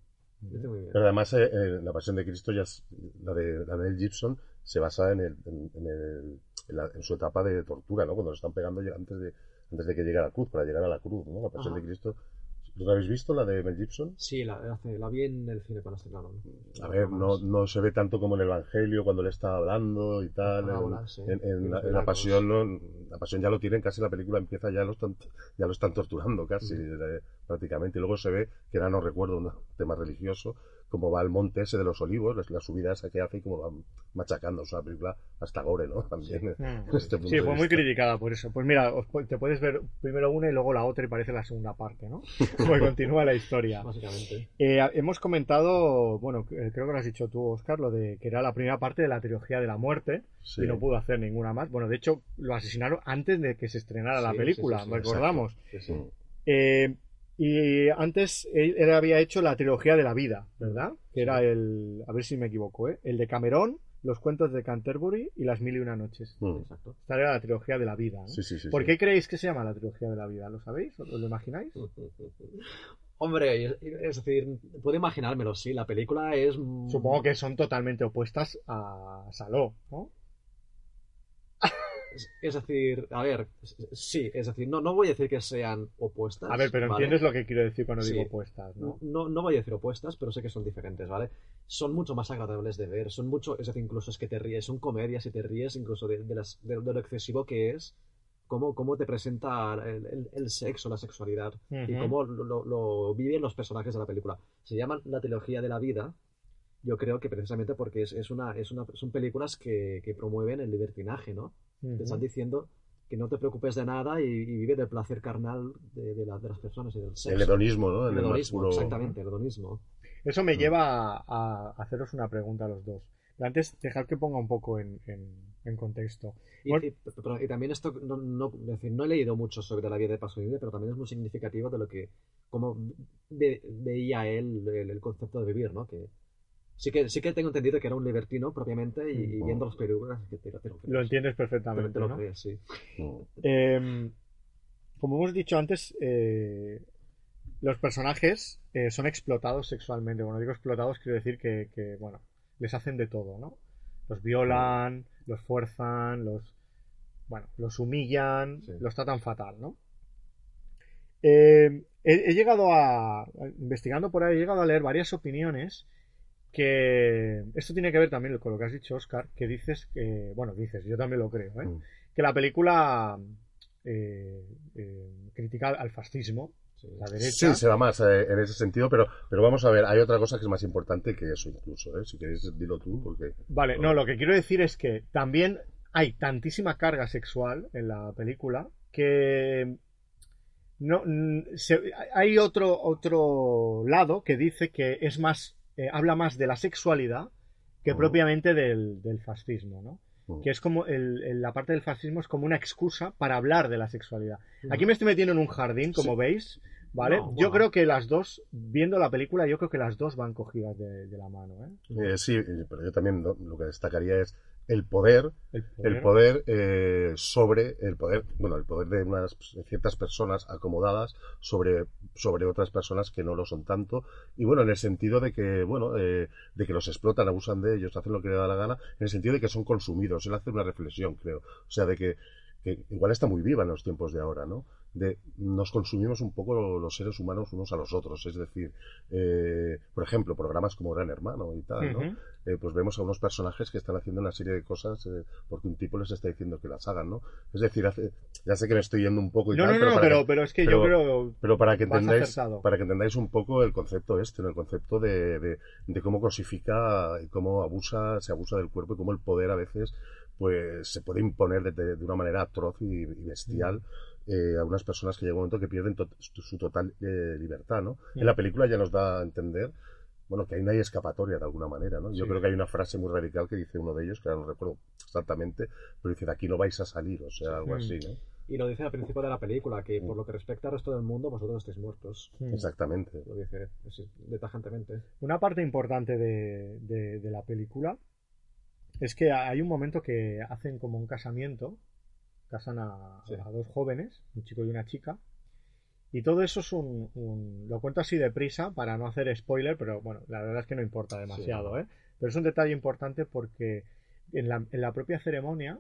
Lo hizo muy bien. Pero además, eh, eh, la Pasión de Cristo, ya es- la de la de Gibson, se basa en, el, en, en el- en la- en su etapa de tortura, ¿no? Cuando lo están pegando antes de, antes de que llegue a la cruz, para llegar a la cruz, ¿no? La Pasión Ajá. de Cristo. ¿Lo habéis visto, la de Mel Gibson? Sí, la, hace- la vi en el cine cuando estrenaron. A ver, no, no se ve tanto como en el Evangelio cuando le está hablando y tal. Ah, En, volar, sí. en- en la, en la pasión, lo- la pasión ya lo tienen, casi la película empieza ya lo están, ya lo están torturando casi, Ujú. eh, prácticamente. Y luego se ve, que ahora no recuerdo un tema religioso, cómo va al monte ese de los olivos, la, la subida esa que hace y cómo va machacando. Es una película hasta gore, ¿no? También. Mm. en este punto Sí, de fue muy vista. criticada por eso. Pues mira, os te puedes ver primero una y luego la otra y parece la segunda parte, ¿no? *laughs* Pues continúa la historia. Básicamente. Eh, hemos comentado, bueno, eh, creo que lo has dicho tú, Oscar, lo de que era la primera parte de la trilogía de la muerte Sí. y no pudo hacer ninguna más. Bueno, de hecho, lo asesinaron antes de que se estrenara la Sí, película, sí, sí, sí, recordamos. Sí, sí. Mm. Eh, y antes él, había hecho la trilogía de la vida, ¿verdad? Que era el, a ver si me equivoco, ¿eh? El de Camerón, los cuentos de Canterbury y las mil y una noches. Mm. Exacto. Esta era la trilogía de la vida. ¿no? Sí, sí, sí. ¿Por sí. qué creéis que se llama la trilogía de la vida? ¿Lo sabéis? ¿Os lo imagináis? *laughs* Hombre, es- decir, puedo imaginármelo, sí. La película es. Supongo que son totalmente opuestas a Saló, ¿no? Es, decir, a ver, sí, es decir, no, no voy a decir que sean opuestas. A ver, pero ¿vale? entiendes lo que quiero decir cuando Sí. digo opuestas, ¿no? No, no voy a decir opuestas, pero sé que son diferentes, ¿vale? Son mucho más agradables de ver, son mucho, es decir, incluso es que te ríes, son comedias y te ríes incluso de, de las- de- de lo excesivo que es, cómo, cómo te presenta el, el- el sexo, la sexualidad, y cómo lo, lo- lo viven los personajes de la película. Se llaman la trilogía de la vida, yo creo que precisamente porque es, es una, es una, son películas que, que promueven el libertinaje, ¿no? Te están diciendo que no te preocupes de nada y, y vive del placer carnal de, de la- de las personas y del sexo. El hedonismo, ¿no? El hedonismo, puro- exactamente, el hedonismo. Eso me Mm. lleva a, a haceros una pregunta a los dos. Pero antes, dejad que ponga un poco en, en- en contexto. Y, Bueno. y- pero- y también esto, no, no, es decir, no he leído mucho sobre la vida de Pasolini, pero también es muy significativo de lo que, cómo ve- veía él el, el concepto de vivir, ¿no? Que sí que sí que tengo entendido que era un libertino propiamente y, y viendo las películas que te, te lo. Lo entiendes Te- perfectamente, te lo ¿no? crees, sí. Mm. Eh, como hemos dicho antes, eh, los personajes eh, son explotados sexualmente. Cuando digo explotados, quiero decir que, que, bueno, les hacen de todo, ¿no? Los violan, los fuerzan, los, bueno, los humillan, Sí. los tratan fatal, ¿no? Eh, he, he llegado a, investigando por ahí, he llegado a leer varias opiniones que esto tiene que ver también con lo que has dicho, Oscar, que dices que, bueno, dices, yo también lo creo, ¿eh? Mm. que la película eh, eh, critica al fascismo, La derecha. Sí, se va más eh, en ese sentido, pero, pero vamos a ver, hay otra cosa que es más importante que eso incluso, ¿eh? Si queréis, dilo tú, porque... Vale, no, lo que quiero decir es que también hay tantísima carga sexual en la película que no se- hay otro otro lado que dice que es más eh, habla más de la sexualidad que propiamente del, del fascismo, ¿no? Que es como el- el- la parte del fascismo es como una excusa para hablar de la sexualidad. Aquí me estoy metiendo en un jardín, como veis, ¿vale? No, Yo bueno. creo que las dos, viendo la película, yo creo que las dos van cogidas de, de la mano, ¿eh? Eh, sí, eh, pero yo también lo que destacaría es el poder, El el poder eh, sobre el poder, bueno, el poder de unas ciertas personas acomodadas sobre, sobre otras personas que no lo son tanto. Y bueno, en el sentido de que, bueno, eh, de que los explotan, abusan de ellos, hacen lo que les da la gana, en el sentido de que son consumidos. Él hace una reflexión, creo. O sea, de que, que igual está muy viva en los tiempos de ahora, ¿no? De nos consumimos un poco los seres humanos unos a los otros. Es decir, eh, por ejemplo, programas como Gran Hermano y tal, ¿no? Ujú. eh, pues vemos a unos personajes que están haciendo una serie de cosas eh, porque un tipo les está diciendo que las hagan, ¿no? Es decir, hace- ya sé que me estoy yendo un poco y No, tal, no, pero, no, pero, que, pero es que pero- yo creo... pero para que entendáis, para que entendáis un poco el concepto este, ¿no? el concepto de, de, de cómo cosifica y cómo abusa, se abusa del cuerpo y cómo el poder a veces pues se puede imponer de, de- una manera atroz y, y bestial eh, a unas personas que llega un momento que pierden to- su total eh, libertad, ¿no? En la película ya nos da a entender bueno, que ahí no hay escapatoria de alguna manera, ¿no? Yo Sí. creo que hay una frase muy radical que dice uno de ellos, que ahora no recuerdo exactamente, pero dice, de aquí no vais a salir, o sea, algo Mm. así, ¿no? Y lo dice al principio de la película, que por lo que respecta al resto del mundo, vosotros estáis muertos. Mm. Exactamente. Lo dice así, de tajantemente. Una parte importante de, de- de la película es que hay un momento que hacen como un casamiento, casan a, Sí. a dos jóvenes, un chico y una chica, y todo eso es un, un- Lo cuento así deprisa para no hacer spoiler, pero bueno, la verdad es que no importa demasiado, ¿eh? Pero es un detalle importante porque en la, en la propia ceremonia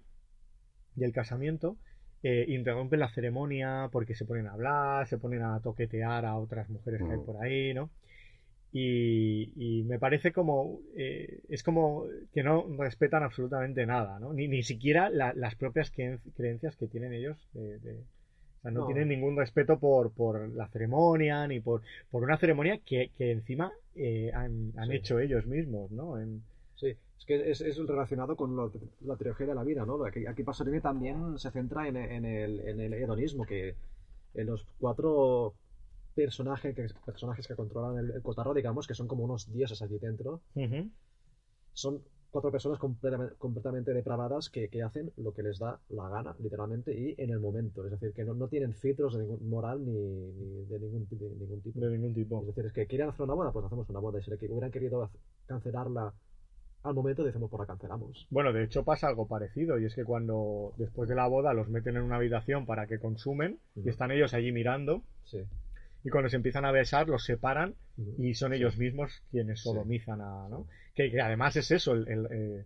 del casamiento eh, interrumpen la ceremonia porque se ponen a hablar, se ponen a toquetear a otras mujeres que hay Mm. por ahí, ¿no? Y, y me parece como eh, es como que no respetan absolutamente nada, ¿no? Ni, ni siquiera la- las propias creen- creencias que tienen ellos. de- de- o sea, no, No. tienen ningún respeto por, por la ceremonia ni por, por una ceremonia que, que encima eh, han, han Sí. hecho ellos mismos, ¿no? En- Sí, es que es, es relacionado con lo- la trilogía de la vida, ¿no? Aquí, aquí Pasolini también se centra en, en el, en el hedonismo, que en los cuatro personajes que, personajes que controlan el, el cotarro, digamos, que son como unos dioses allí dentro, son cuatro personas completamente, completamente depravadas que, que hacen lo que les da la gana, literalmente, y en el momento. Es decir, que no, no tienen filtros de ningún moral ni, ni de, ningún, de ningún tipo. De ningún tipo. Es decir, es que quieren hacer una boda, pues hacemos una boda. Y si le hubieran querido cancelarla al momento, decimos, pues la cancelamos. Bueno, de hecho pasa algo parecido y es que cuando después de la boda los meten en una habitación para que consumen y están ellos allí mirando Sí. Y cuando se empiezan a besar los separan y son ellos mismos quienes sodomizan a, ¿no? Que, que además es eso, el, el, eh,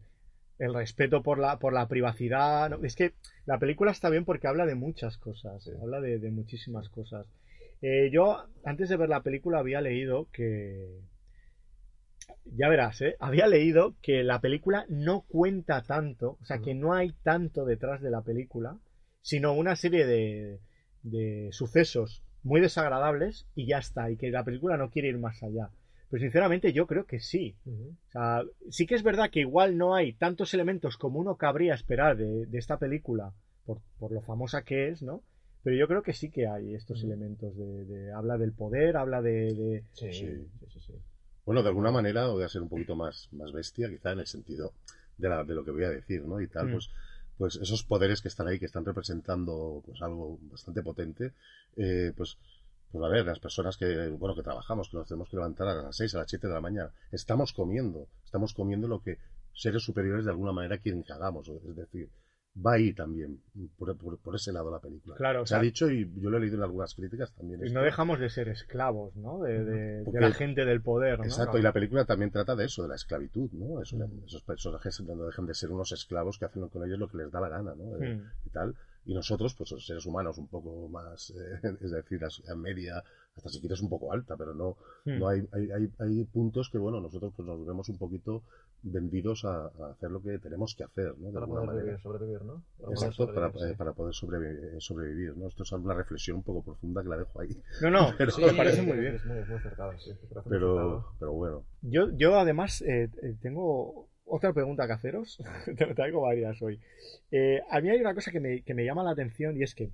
el respeto por la, por la privacidad. ¿no? Es que la película está bien porque habla de muchas cosas, Sí. habla de, de muchísimas cosas. Eh, yo, antes de ver la película, había leído que... Ya verás, ¿eh? Había leído que la película no cuenta tanto, o sea, que no hay tanto detrás de la película, sino una serie de, de sucesos muy desagradables y ya está, y que la película no quiere ir más allá. Pero sinceramente yo creo que sí. O sea, sí que es verdad que igual no hay tantos elementos como uno cabría esperar de, de esta película, por, por lo famosa que es, ¿no? Pero yo creo que sí que hay estos elementos de, de- habla del poder, habla de, de- Sí, Sí. sí, sí, sí. Bueno, de alguna manera voy a ser un poquito más, más bestia, quizá en el sentido de, la- de lo que voy a decir, ¿no? Y tal, Mm. pues, pues esos poderes que están ahí, que están representando pues algo bastante potente, eh, pues, pues a ver, las personas que, bueno, que trabajamos, que nos tenemos que levantar a las 6, a las 7 de la mañana, estamos comiendo, estamos comiendo lo que seres superiores de alguna manera quieren que hagamos, es decir, va ahí también, por, por- por ese lado la película. Claro, o Se sea- ha dicho y yo lo he leído en algunas críticas también. y no dejamos de ser esclavos, ¿no? De, de- de la gente del poder, ¿no? Exacto, y la película también trata de eso, de la esclavitud, ¿no? Es una- Mm. esos personajes no dejan de ser unos esclavos que hacen con ellos lo que les da la gana, ¿no? Eh, Mm. Y tal. Y nosotros, pues los seres humanos un poco más, eh, *laughs* es decir, a, a media, hasta si quieres un poco alta, pero no, Mm. no hay, hay, hay, hay puntos que, bueno, nosotros pues nos vemos un poquito vendidos a, a hacer lo que tenemos que hacer, ¿no? De Para alguna poder manera. vivir, sobrevivir, ¿no? Para Exacto, para, sobrevivir, eh, sí. para poder eh, sobrevivir, ¿no? Esto es una reflexión un poco profunda que la dejo ahí. No, no, *laughs* Pero- me parece muy bien. Es muy, muy sí. muy Pero, acertado. pero bueno, Yo, yo además eh, eh, tengo otra pregunta que haceros. *laughs* Te traigo varias hoy. Eh, a mí hay una cosa que me, que me llama la atención y es que,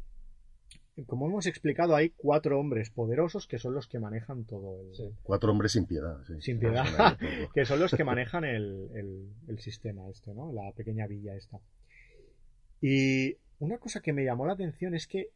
como hemos explicado, hay cuatro hombres poderosos que son los que manejan todo el... Sí. cuatro hombres sin piedad. sí. Sin piedad. Vamos a ver todo. que son los que manejan el, el- el sistema este, ¿no? La pequeña villa esta. Y una cosa que me llamó la atención es que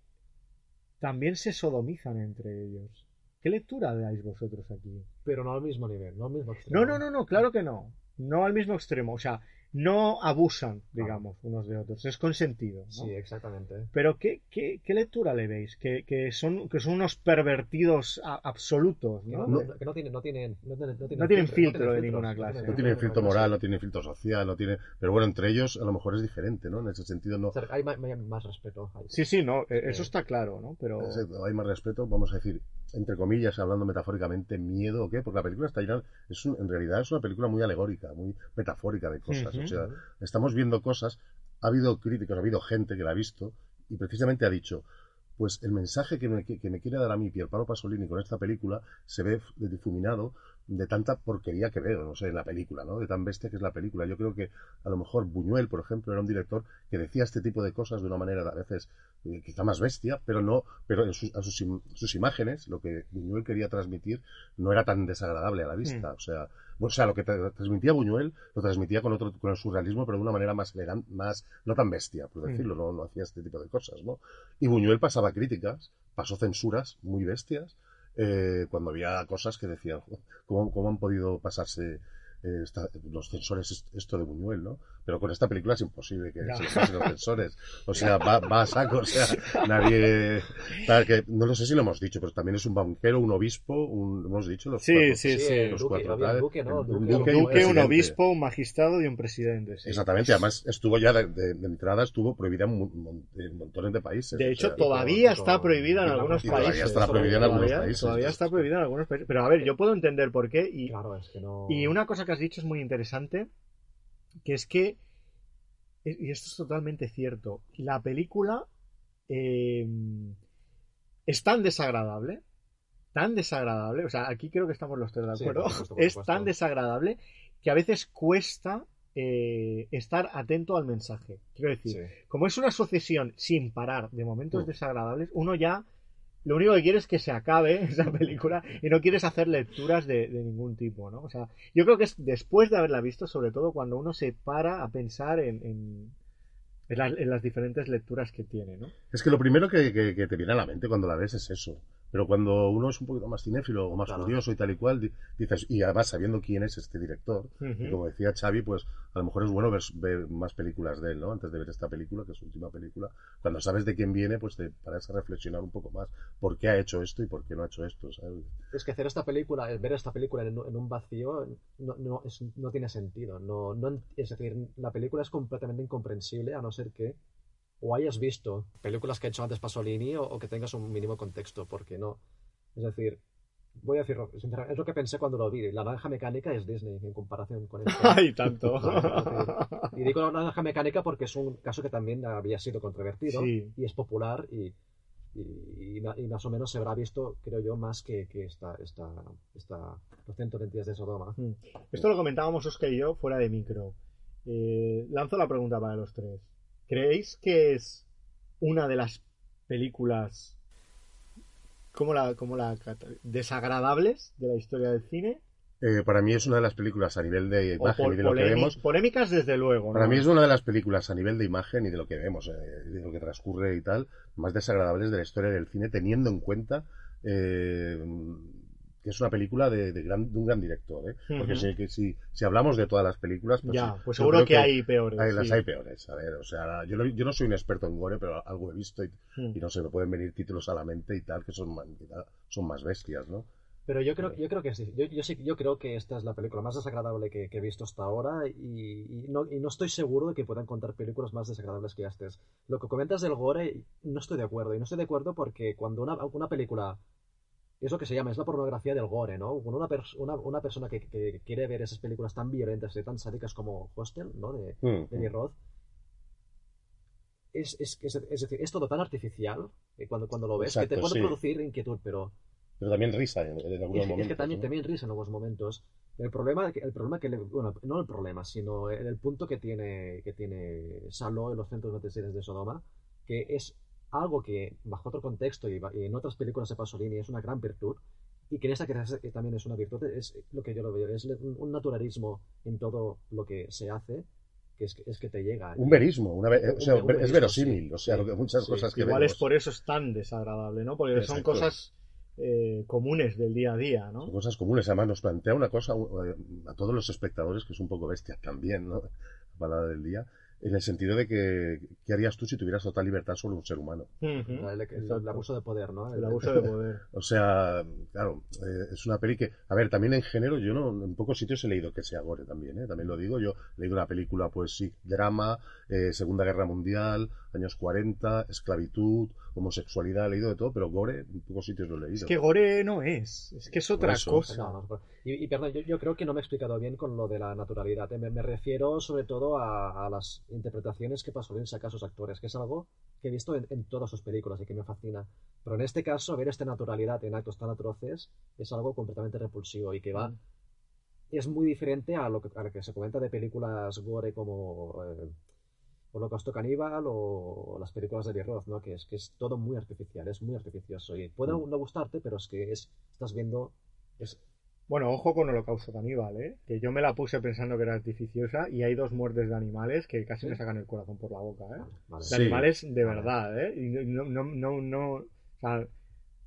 también se sodomizan entre ellos. ¿Qué lectura dais vosotros aquí? Pero no al mismo nivel, no al mismo extremo. No, no, no, no, claro que no. No al mismo extremo. O sea, no abusan, digamos, unos de otros. Es consentido. ¿no? Sí, exactamente. Pero ¿qué, qué, qué lectura le veis? Que, que son, que son unos pervertidos a- absolutos, Que ¿no? no, no- que no tienen, no tienen, no tienen, no tienen, No tienen filtro de ninguna no clase. tienen No tienen filtro moral, no tienen filtro social, no tiene. Pero bueno, entre ellos a lo mejor es diferente, ¿no? En ese sentido no. O sea, Hay más respeto. hay- Sí, sí, no, eh, eso está claro, ¿no? Pero... Exacto, Hay más respeto, vamos a decir, entre comillas, hablando metafóricamente, miedo o qué, porque la película está llena, es un- en realidad es una película muy alegórica, muy metafórica de cosas. O sea, estamos viendo cosas, ha habido críticos, ha habido gente que la ha visto y precisamente ha dicho, pues el mensaje que me, que- que me quiere dar a mí Pierpaolo Pasolini con esta película se ve difuminado de tanta porquería que veo, no sé, en la película, ¿no? De tan bestia que es la película. Yo creo que a lo mejor Buñuel, por ejemplo, era un director que decía este tipo de cosas de una manera a veces eh, quizá más bestia, pero no, pero en sus, a sus, im- sus imágenes, lo que Buñuel quería transmitir no era tan desagradable a la vista. O sea, o sea, lo que tra- transmitía Buñuel lo transmitía con otro, con el surrealismo, pero de una manera más elegante, más, no tan bestia, por Mm. decirlo, no, no hacía este tipo de cosas, ¿no? Y Buñuel pasaba críticas, pasó censuras muy bestias, eh, cuando había cosas que decían, "Jo, ¿cómo, cómo han podido pasarse eh, esta- los censores est- esto de Buñuel, ¿no? Pero con esta película es imposible que Ya. se le pasen los censores. O sea, va, va a saco, o sea, nadie... que, no lo sé si lo hemos dicho, pero también es un banquero, un obispo, un, hemos dicho los Sí, cuatro- sí, sí. los duque, cuatro, duque, ¿no? Un Duque, Un duque, un obispo, un magistrado y un presidente. sí. Exactamente, además estuvo ya de, de- de entrada, estuvo prohibida en, mon- en montones de países. De o hecho, sea, todavía está prohibida en algunos y todavía países. está prohibida en algunos Todavía- países. Todavía está prohibida en algunos países. Pero a ver, yo puedo entender por qué. Y, Claro, es que no. y una cosa que has dicho es muy interesante, que es que, y esto es totalmente cierto, la película eh, es tan desagradable, tan desagradable, o sea, aquí creo que estamos los tres de acuerdo, es tan desagradable que a veces cuesta eh, estar atento al mensaje. Quiero decir, Sí. como es una sucesión sin parar de momentos Mm. desagradables, uno ya lo único que quiere es que se acabe *laughs* esa película y no quieres hacer lecturas de, de ningún tipo, ¿no? O sea, yo creo que es después de haberla visto, sobre todo cuando uno se para a pensar en, en, en las, en las diferentes lecturas que tiene, ¿no? Es que lo primero que, que- que te viene a la mente cuando la ves es eso. Pero cuando uno es un poquito más cinéfilo o más Claro. curioso y tal y cual, di- dices, y además sabiendo quién es este director, y como decía Xavi, pues a lo mejor es bueno ver, ver más películas de él, ¿no? Antes de ver esta película, que es su última película. Cuando sabes de quién viene, pues te paras a reflexionar un poco más por qué ha hecho esto y por qué no ha hecho esto, ¿sabes? Es que hacer esta película, el ver esta película en, un- en un vacío, no, no, es- no tiene sentido. No, no, es decir, la película es completamente incomprensible a no ser que o hayas visto películas que ha hecho antes Pasolini o, o que tengas un mínimo contexto, porque no. Es decir, voy a decirlo, sinceramente, es lo que pensé cuando lo vi. La naranja mecánica es Disney en comparación con *laughs* esto. ¡Ay, tanto! *laughs* Y digo la naranja mecánica porque es un caso que también había sido controvertido Sí. y es popular y, y, y y más o menos se habrá visto, creo yo, más que, que esta, esta, esta, los 120 días de Sodoma. Mm. Esto lo comentábamos Oscar y yo fuera de micro. Eh, lanzo la pregunta para los tres. ¿Creéis que es una de las películas como la, como la desagradables de la historia del cine? Eh, para mí es una de las películas a nivel de imagen y de lo que vemos. Polémicas desde luego. Para ¿no? mí es una de las películas a nivel de imagen y de lo que vemos, eh, de lo que transcurre y tal, más desagradables de la historia del cine, teniendo en cuenta eh, que es una película de, de gran- de un gran director. ¿eh? Porque si, que si, si hablamos de todas las películas, pues, ya, pues seguro que, hay peores. hay- las hay peores. A ver, o sea, yo no, yo no soy un experto en gore, pero algo he visto y, y no sé, me pueden venir títulos a la mente y tal que son, más- son más bestias, ¿no? Pero yo creo, yo creo que sí. Yo, yo sí, yo creo que esta es la película más desagradable que, que he visto hasta ahora y, y no, y no estoy seguro de que puedan contar películas más desagradables que estas. Lo que comentas del gore, no estoy de acuerdo. Y no estoy de acuerdo porque cuando una, una película es lo que se llama, es la pornografía del gore, ¿no? Una, pers- una, una persona que, que quiere ver esas películas tan violentas y tan sádicas como Hostel, ¿no? De, Mm. de Lee Roth, es, es, es, es decir, es todo tan artificial que cuando, cuando lo ves que te puede sí. producir inquietud, pero Pero también risa en, en algunos momentos. es que también, ¿no? también risa en algunos momentos. El problema, el problema que le, bueno, no el problema, sino el, el punto que tiene, que tiene Salo en los centros noticiarios de Sodoma, que es algo que bajo otro contexto y, en otras películas de Pasolini es una gran virtud, y que en esta que también es una virtud, es lo que yo lo veo, es un, naturalismo en todo lo que se hace, que es que, es que te llega. Un verismo, una ve- o sea, Un- un es verismo, verosímil, sí. o sea, Sí, muchas sí. cosas que Igual vemos es por eso es tan desagradable, ¿no? Porque son Exacto. cosas eh, comunes del día a día, son ¿no? cosas comunes. Además, nos plantea una cosa eh, a todos los espectadores que es un poco bestia también, ¿no? La palabra del día, en el sentido de que, ¿qué harías tú si tuvieras total libertad sobre un ser humano? El, el- el Exacto. abuso de poder, ¿no? El abuso de poder. *laughs* O sea, claro, eh, es una peli que, a ver, también en género, yo no, en pocos sitios he leído que sea gore también, ¿eh? también lo digo, yo he leído una película, pues sí, drama, eh, Segunda Guerra Mundial, años 40, esclavitud, homosexualidad, he leído de todo, pero gore, en pocos sitios lo he leído. Es que Gore no es, es que es otra eso. cosa. No, no, y, y perdón, yo, yo creo que no me he explicado bien con lo de la naturalidad. Me, me refiero sobre todo a, a las interpretaciones que Pasolini saca a sus actores, que es algo que he visto en, en todas sus películas y que me fascina. Pero en este caso, ver esta naturalidad en actos tan atroces es algo completamente repulsivo y que va. Es muy diferente a lo que, a lo que se comenta de películas gore como eh, Holocausto Caníbal o las películas de Lee Roth, ¿no? Que es, que es todo muy artificial, es muy artificioso. Y puede Mm. no gustarte, pero es que es, estás viendo. Es, Bueno, ojo con Holocausto Caníbal, ¿eh? Que yo me la puse pensando que era artificiosa y hay dos muertes de animales que casi ¿Sí? me sacan el corazón por la boca, ¿eh? vale. De Sí. animales de Vale. verdad, ¿eh? Y no, no, no, no, o sea,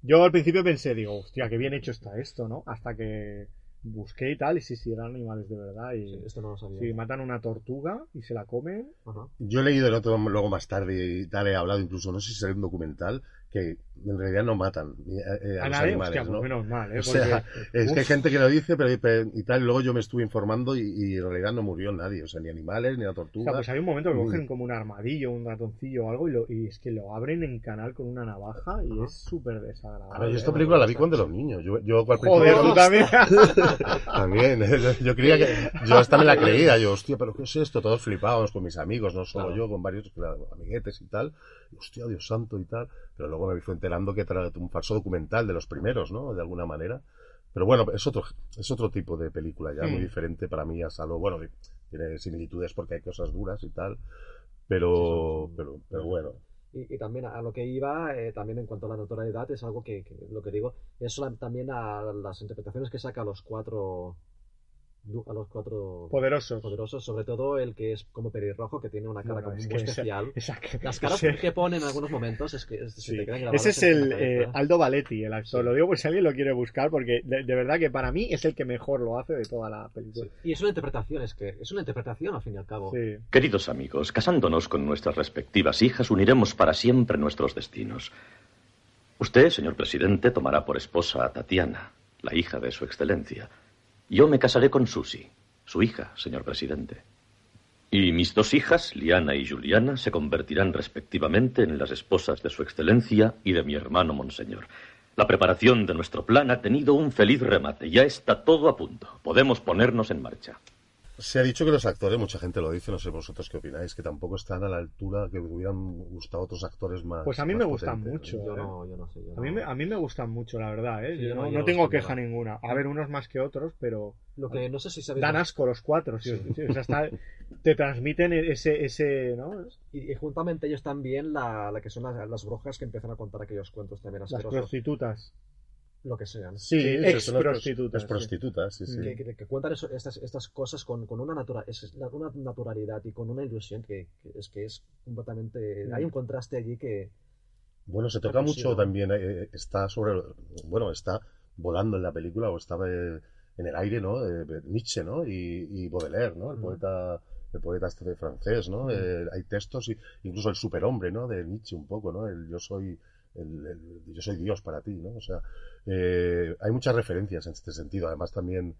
yo al principio pensé, digo, hostia, qué bien hecho está esto, ¿no? Hasta que busqué y tal, y sí, sí, eran animales de verdad. Y Sí, esto no lo sabía. sí, matan una tortuga y se la comen. Ajá. Yo he leído el otro, luego más tarde y tal, he hablado incluso, no sé si será un documental, que en realidad no matan eh, eh, a, A los nadie, animales, hostia, pues ¿no? menos mal, ¿eh? O sea, Porque, Es que hay gente que lo dice, pero, pero- y tal, y luego yo me estuve informando y, y en realidad no murió nadie, o sea, ni animales, ni la o tortuga. sea, pues hay un momento que cogen como un armadillo, un ratoncillo o algo y, lo, y es que lo abren en canal con una navaja y Ajá. es súper desagradable. A yo esta ¿eh? película la vi cuando era un niño. Yo, yo al Joder, tú también. *laughs* *laughs* También, yo creía que. Yo hasta me la creía. Yo, hostia, pero ¿qué es esto? Todos flipábamos con mis amigos, no solo Claro. yo, con varios amiguetes y tal. Hostia, Dios santo y tal. Pero luego me fui enterando que era un falso documental de los primeros, ¿no? De alguna manera. Pero bueno, es otro, es otro tipo de película ya, muy Hmm. diferente para mí a Salo. Bueno, tiene similitudes porque hay cosas duras y tal. Pero, Sí, pero, pero bueno. Y, y también a lo que iba, eh, también en cuanto a la naturalidad, es algo que, que lo que digo, es también a las interpretaciones que saca los cuatro a los cuatro Poderosos. poderosos, sobre todo el que es como pelirrojo, que tiene una cara como es muy esa- especial. *laughs* esa que- Las caras ese- que pone en algunos momentos es que es- se Sí. te quedan Ese es el eh. Aldo Valetti, el actor. Sí. Lo digo por si alguien lo quiere buscar, porque de, de verdad que para mí es el que mejor lo hace de toda la película. Y es una interpretación, es que es una interpretación al fin y al cabo. Sí. Queridos amigos, casándonos con nuestras respectivas hijas, uniremos para siempre nuestros destinos. Usted, señor presidente, tomará por esposa a Tatiana, la hija de su excelencia. Yo me casaré con Susi, su hija, señor presidente. Y mis dos hijas, Liana y Juliana, se convertirán respectivamente en las esposas de su excelencia y de mi hermano Monseñor. La preparación de nuestro plan ha tenido un feliz remate. Ya está todo a punto. Podemos ponernos en marcha. Se ha dicho que los actores, mucha gente lo dice, no sé vosotros qué opináis, que tampoco están a la altura que hubieran gustado otros actores más. Pues a mí me gustan potentes, mucho. Yo no, yo no sé. yo A mí, me, a mí me gustan mucho, la verdad. ¿eh? Sí, yo no, no- yo no no tengo queja nada. ninguna. A ver, unos más que otros, pero Lo que no sé si sabéis. dan asco los cuatro. sí, Sí. sí, o sea, está- te transmiten ese, ese ¿no? Y, y juntamente ellos también la, la que son las, las brujas que empiezan a contar aquellos cuentos también las prostitutas. Lo que sean. Sí, Sí, ex-prostitutas, Las sí. prostitutas, sí, sí. Que, que- que cuentan eso- estas, estas cosas con, con una, natura, es- una naturalidad y con una ilusión que, que es que es completamente... Mm. Hay un contraste allí que... Bueno, se toca mucho también, eh, está sobre, bueno, está volando en la película o estaba eh, en el aire, ¿no? Eh, Nietzsche, ¿no? Y, y Baudelaire, ¿no? El Mm. poeta, el poeta este francés, ¿no? Mm. Eh, hay textos, y, incluso el superhombre, ¿no? De Nietzsche un poco, ¿no? El yo soy, el, el- yo soy Dios para ti, ¿no? O sea, eh, hay muchas referencias en este sentido. Además también,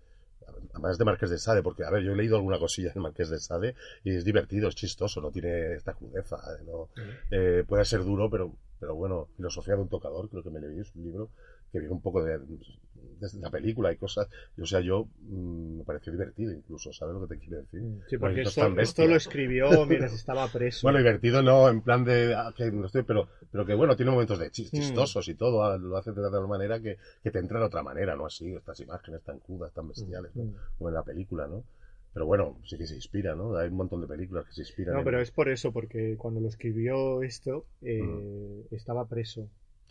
además de Marqués de Sade, porque, a ver, yo he leído alguna cosilla del Marqués de Sade y es divertido, es chistoso, no tiene esta crudeza, ¿eh? ¿no? Eh, puede ser duro, pero, pero bueno, Filosofía de un tocador, creo que me leí, es un libro que viene un poco de, de la película y cosas. O sea, yo mm, me pareció divertido incluso, ¿sabes lo que te quiero decir? Sí, porque es esto, lo escribió mientras *laughs* estaba preso. Bueno, divertido no, en plan de. ah, que no estoy, pero, pero que bueno, tiene momentos de chis- Mm. chistosos y todo. ah, Lo hace de tal manera que, que te entra de otra manera, ¿no? Así, estas imágenes tan crudas, tan bestiales, ¿no? Mm. Como en la película, ¿no? Pero bueno, sí que se inspira, ¿no? Hay un montón de películas que se inspiran. No, en- pero es por eso, porque cuando lo escribió esto, eh, estaba preso.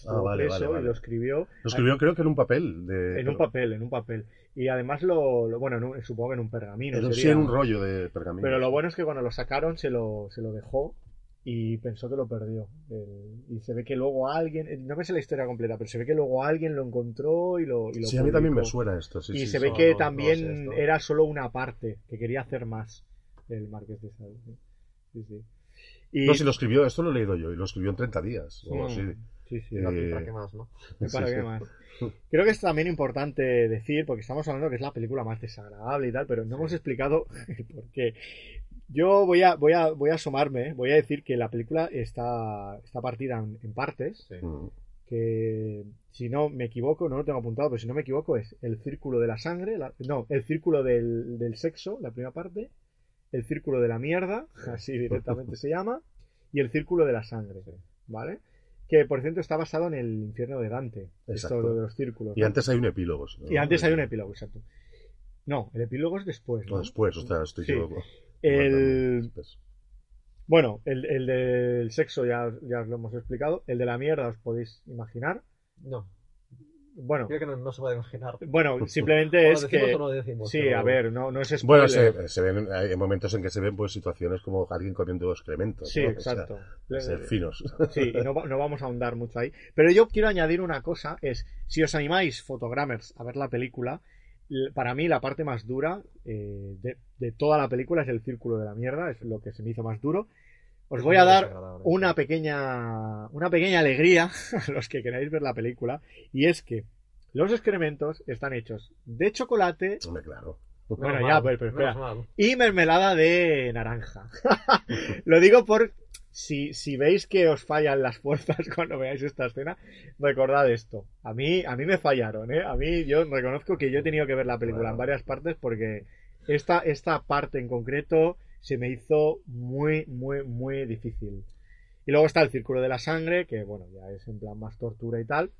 Ah, vale, preso vale, vale. y lo escribió Lo escribió, creo que en un papel. De, en un papel, en un papel. Y además lo, lo- bueno, en un- supongo que en un pergamino. Pero sí, en un rollo de pergamino. Pero lo bueno es que cuando lo sacaron se lo, se lo dejó y pensó que lo perdió. Y se ve que luego alguien, no me sé la historia completa, pero se ve que luego alguien lo encontró y lo, y lo Sí, a mí también me suena esto. Sí, y sí, se ve que no, no también sé era solo una parte, que quería hacer más el Marqués de Sade. sí. Sí. Y, No, si lo escribió, esto lo he leído yo, y lo escribió en 30 días. o así. Sí, sí. Eh, ¿Y para qué más, no? *laughs* ¿Y para sí, qué sí. más? *laughs* Creo que es también importante decir, porque estamos hablando que es la película más desagradable y tal, pero no hemos explicado el *laughs* por qué. Yo voy a, voy a, voy a asomarme, voy a decir que la película está, está partida en, en partes, Sí. Que si no me equivoco, no lo tengo apuntado, pero si no me equivoco es el círculo de la sangre, la- no, el círculo del, del sexo, la primera parte, el círculo de la mierda, así directamente se llama, y el círculo de la sangre, ¿vale? Que por cierto está basado en el infierno de Dante, esto Exacto. de los círculos. Y ¿no? antes hay un epílogo. ¿no? Y antes hay un epílogo, exacto. No, el epílogo es después. No, ¿no? después, o sea, estoy Sí. equivocado. El-. Bueno, el, el del sexo ya, ya os lo hemos explicado. El de la mierda os podéis imaginar. No, Bueno, creo que no, no se puede imaginar. bueno simplemente ¿O lo es que... o no decimos? Sí, Pero- a ver, no, no es spoiler. Bueno, se, se ven, hay momentos en que se ven pues situaciones como alguien comiendo excrementos. Sí, ¿no? O sea, exacto. ser finos. *laughs* Sí, y no, va- no vamos a ahondar mucho ahí. Pero yo quiero añadir una cosa, es, si os animáis, fotogrammers, a ver la película, para mí la parte más dura eh, de, de toda la película es el círculo de la mierda, es lo que se me hizo más duro. Os voy a dar una pequeña, una pequeña alegría *laughs* a los que queráis ver la película, y es que los excrementos están hechos de chocolate Hombre, claro. Bueno, ya, pero- pero espera. menos mal. y mermelada de naranja. *laughs* Lo digo por si, si veis que os fallan las fuerzas *laughs* cuando veáis esta escena, recordad esto. A mí, a mí me fallaron, ¿eh? A mí yo reconozco que yo he tenido que ver la película Claro. en varias partes porque esta, esta parte en concreto se me hizo muy, muy, muy difícil. Y luego está el círculo de la sangre, que bueno, ya es en plan más tortura y tal.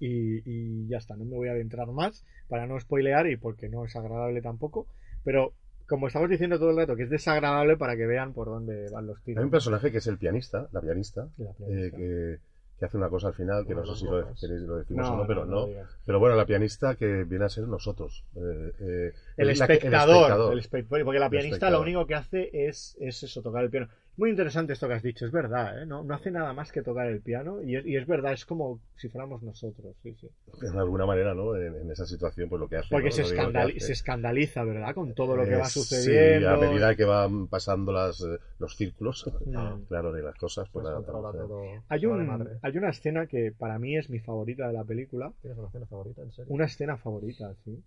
Y, y ya está, no me voy a adentrar más para no spoilear y porque no es agradable tampoco. Pero como estamos diciendo todo el rato que es desagradable para que vean por dónde van los Hay tiros. un personaje que es el pianista, la pianista, La eh, que, que hace una cosa al final que no sé si lo, queréis- lo decimos No, o no, pero no. Pero bueno, la pianista que viene a ser nosotros. eh, eh, El la que- espectador, el espectador, porque la El pianista espectador. lo único que hace es, es eso, tocar el piano. Muy interesante esto que has dicho, es verdad, ¿eh? no, no hace nada más que tocar el piano y es, y es verdad, es como si fuéramos nosotros, sí, sí. De alguna manera, ¿no? En, en esa situación, pues lo que hace. Porque ¿no? se, escandali- hace. se escandaliza, ¿verdad? Con todo lo que Eh, va sí, sucediendo. a medida que van pasando las, eh, los círculos, *laughs* Mm. claro, de las cosas, pues Pues nada, todo. Hay, un, hay una escena que para mí es mi favorita de la película. ¿Tienes una escena favorita, en serio? Una escena favorita, sí.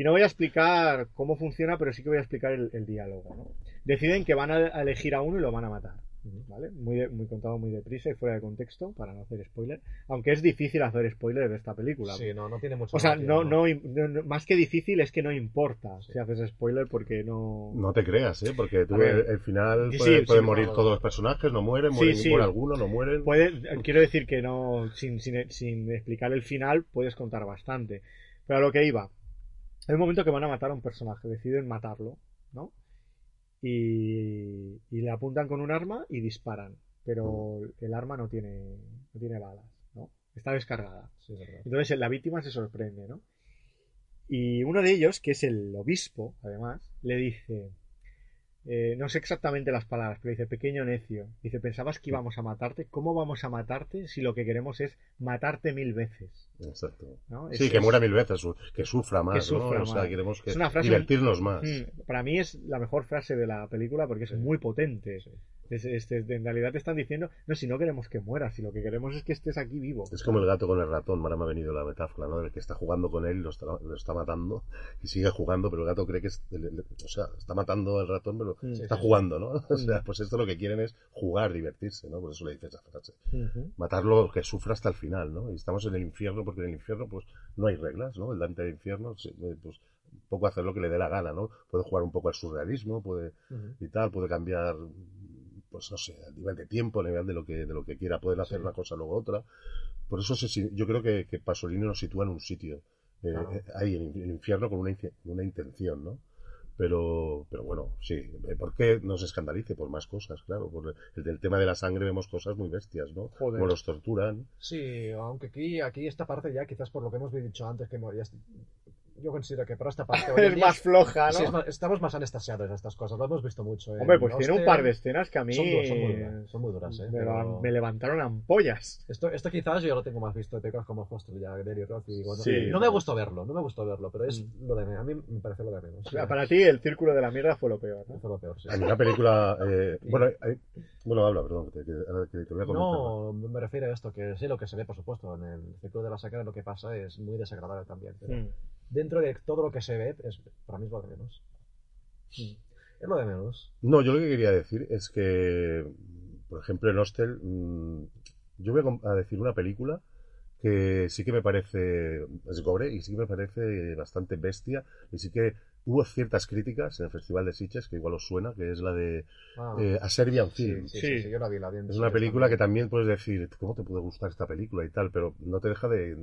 Y no voy a explicar cómo funciona, pero sí que voy a explicar el, el diálogo. ¿no? Deciden que van a elegir a uno y lo van a matar. ¿Vale? Muy, de- muy contado muy deprisa y fuera de contexto, para no hacer spoiler. Aunque es difícil hacer spoiler de esta película. Sí, no, no tiene mucho O sea, no, no, no- no- más que difícil es que no importa si haces spoiler porque no... No te creas, ¿eh? Porque tú ver. el, el final Sí, puede- sí, pueden sí, morir todos los personajes, no mueren, Sí, mueren, sí. muere alguno, no mueren. Puede- quiero decir que no, sin, sin, sin explicar el final, puedes contar bastante. Pero a lo que iba, hay un momento que van a matar a un personaje, deciden matarlo, ¿no? Y, y le apuntan con un arma y disparan, pero el arma no tiene, no tiene balas, ¿no? Está descargada. Sí. Entonces la víctima se sorprende, ¿no? Y uno de ellos, que es el obispo, además, le dice, eh, no sé exactamente las palabras, pero dice, pequeño necio, dice, pensabas que íbamos a matarte, ¿cómo vamos a matarte si lo que queremos es matarte mil veces? Exacto. ¿no? Sí, Es- que muera mil veces, que sufra más, Que sufra ¿no? O sea, queremos que Es una frase- divertirnos más. Mm, Para mí es la mejor frase de la película porque es muy potente. Es- en realidad te están diciendo, no, si no queremos que mueras, si lo que queremos es que estés aquí vivo. Es como el gato con el ratón, ahora me ha venido la metáfora, ¿no? El que está jugando con él y lo está, lo está matando y sigue jugando, pero el gato cree que es, el- el- o sea, está matando al ratón, pero Mm. está jugando, ¿no? *laughs* O sea, pues esto lo que quieren es jugar, divertirse, ¿no? Por eso le dice esa frase. Matarlo que sufra hasta el final, ¿no? Y estamos en el infierno porque en el infierno pues no hay reglas, ¿no? El Dante del infierno, eh, pues un poco hacer lo que le dé la gana, ¿no? Puede jugar un poco al surrealismo, puede y tal, puede cambiar pues no sé, a nivel de tiempo, a nivel de lo que, de lo que quiera, poder hacer Sí. una cosa luego otra. Por eso se yo creo que, que Pasolini nos sitúa en un sitio, eh, Claro. eh, ahí en el infierno con una, una intención, ¿no? Pero, pero bueno, sí, eh, ¿por qué nos escandalice? Por más cosas, claro. Por el del tema de la sangre vemos cosas muy bestias, ¿no? Joder. Como los torturan. Sí, aunque aquí, aquí esta parte ya, quizás por lo que hemos dicho antes, que ya yo considero que para esta *laughs* parte Es día más floja, ¿no? sí, es más- estamos más anestasiados de estas cosas, lo hemos visto mucho. Hombre, pues tiene un par de escenas que a mí Son, muy duras, son muy duras, ¿eh? me, pero- me levantaron ampollas. Esto, esto quizás yo lo tengo más visto de películas como Hostel ya, Gary Roth y bueno, Sí. no me gustó verlo, no me gustó verlo, pero es Mm. lo de a mí me parece lo de menos. O sea, para ti el círculo de la mierda fue lo peor, ¿no? Fue lo peor, sí. A mí la película... eh, bueno, hay- bueno, habla, perdón, que te, que- te voy a comentar. No, me refiero a esto, que sí, lo que se ve, por supuesto, en el círculo de la sacra lo que pasa es muy desagradable también. Pero Mm. dentro de todo lo que se ve, es, para mí es lo de menos. Mm. Es lo de menos. No, yo lo que quería decir es que, por ejemplo, en Hostel, mm, yo voy a decir una película que sí que me parece es gore y sí que me parece bastante bestia y sí que hubo ciertas críticas en el Festival de Sitges, que igual os suena, que es la de Ah, eh, A Serbian sí, Film. sí, Sí. sí, sí, yo la vi, la vi. en Es una película que también puedes decir, ¿cómo te puede gustar esta película y tal? Pero no te deja de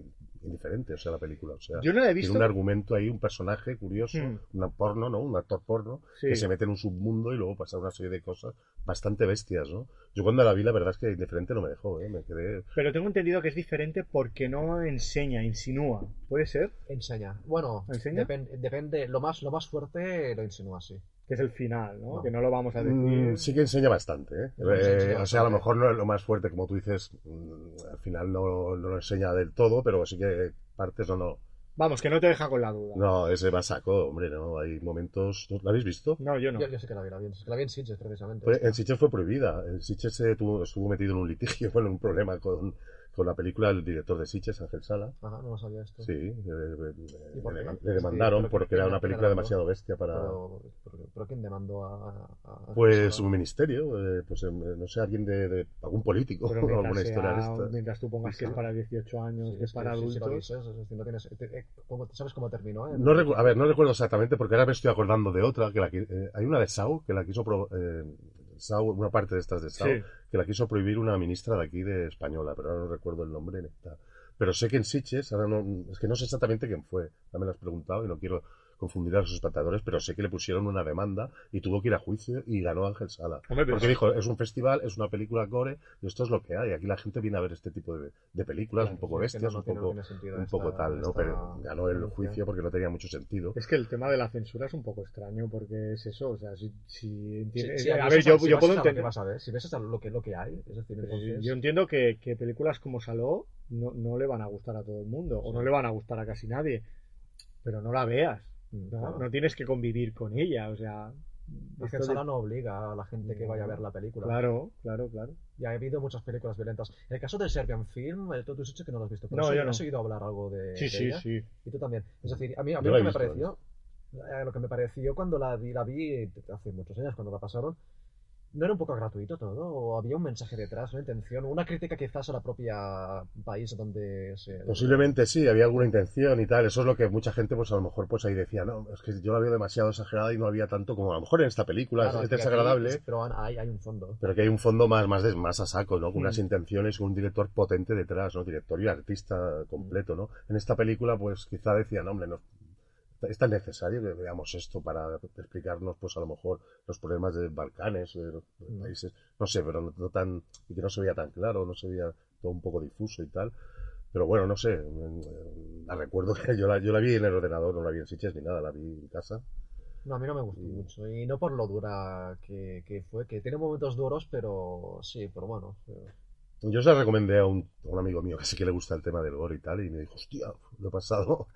indiferente, o sea, la película. O sea, Yo no la he tiene visto. un argumento ahí, un personaje curioso, Mm. una porno, ¿no? Un actor porno, Sí. que se mete en un submundo y luego pasa una serie de cosas bastante bestias, ¿no? Yo cuando la vi, la verdad es que indiferente no me dejó, ¿eh? Me quedé... Pero tengo entendido que es diferente porque no enseña, insinúa. ¿Puede ser? Enseña. Bueno, ¿Enseña? depen- depende. Lo más, lo más fuerte lo insinúa así. Que es el final, ¿no? No. Que no lo vamos a decir. Mm, sí que enseña bastante, ¿eh? Eh, enseña o sea, a lo mejor no es lo más fuerte, como tú dices, mm, al final no, no lo enseña del todo, pero sí que partes o no. Vamos, que no te deja con la duda. No, ese va saco, hombre, ¿no? Hay momentos... ¿Lo habéis visto? No, yo no. Yo, yo sé que la vi, la vi, en- la vi en Sitges, precisamente. Fue- en Sitges fue prohibida. En Sitges se tuvo- estuvo metido en un litigio, *laughs* bueno, un problema con, con la película del director de Sitges, Ángel Sala. Ajá, no lo sabía esto. Sí, eh, eh, ¿Y por le, demandaron Sí, porque ¿quién- era una película demasiado bestia para... Pero, pero, pero ¿quién demandó a.? Pues un ministerio, eh, pues eh, no sé, alguien de, de- algún político Pero o alguna historia de mientras tú pongas que es para 18 años, Sí, que es para sí, adultos. no tienes- te- eh, ¿cómo- ¿Sabes cómo terminó? eh? No recu- a ver, no recuerdo exactamente porque ahora me estoy acordando de otra, que la, hay una de Sau que la quiso eh, Sau, una parte de estas de Sau, Sí. que la quiso prohibir una ministra de aquí de española, pero ahora no recuerdo el nombre. Pero sé que en Sitges, ahora no, es que no sé exactamente quién fue, ya me lo has preguntado y no quiero confundir a los espectadores, pero sé que le pusieron una demanda y tuvo que ir a juicio y ganó Ángel Sala. Hombre, Porque dijo, es un festival, es una película gore y esto es lo que hay. Aquí la gente viene a ver este tipo de, de películas, Claro, un poco bestias, no- un no poco, un esta- poco tal, ¿no? Pero ganó el juicio porque no tenía mucho sentido. Es que el tema de la censura es un poco extraño porque es eso, o sea, si, si entiendes- sí, a si ver, yo, si yo puedo a lo que entender, vas a ver, si ves a lo que, lo que hay, es decir, entonces... yo entiendo que, que películas como Saló no, no le van a gustar a todo el mundo o no le van a gustar a casi nadie, pero no la veas, ¿no? claro. No tienes que convivir con ella, o sea, esto de- Sala no obliga a la gente que vaya a ver la película. claro, claro, claro. Y ha habido muchas películas violentas. En el caso del Serbian Film, tú has dicho que no lo has visto. Pero No, yo no. has oído hablar algo de, Sí, de sí, ella? sí. Y tú también. Es decir, a mí, a mí lo que me pareció, eh, lo que me pareció cuando la vi, la vi hace muchos años, cuando la pasaron, ¿no era un poco gratuito todo? ¿O había un mensaje detrás, una intención? ¿Una crítica quizás a la propia país donde se... Posiblemente sí, había alguna intención y tal. Eso es lo que mucha gente, pues a lo mejor, pues ahí decía, no, es que yo la veo demasiado exagerada y no había tanto como a lo mejor en esta película. Claro, es, es que aquí- desagradable, pero hay, hay un fondo. pero que hay un fondo más, más, de, más a saco, ¿no? Con unas Mm. intenciones, con un director potente detrás, ¿no? Director y artista completo, ¿no? En esta película, pues quizá decía, no, hombre, no, es tan necesario que veamos esto para explicarnos, pues a lo mejor, los problemas de Balcanes, de los Mm. países, no sé, pero no, no tan, y que no se veía tan claro, no se veía todo un poco difuso y tal. Pero bueno, no sé, la recuerdo que yo la, yo la vi en el ordenador, no la vi en Sitges ni nada, la vi en casa. No, a mí no me gustó mucho. Y no por lo dura que, que fue, que tiene momentos duros, pero sí, pero bueno. Yo se la recomendé a un, a un amigo mío que sí que le gusta el tema del gore y tal, y me dijo, hostia, lo he pasado.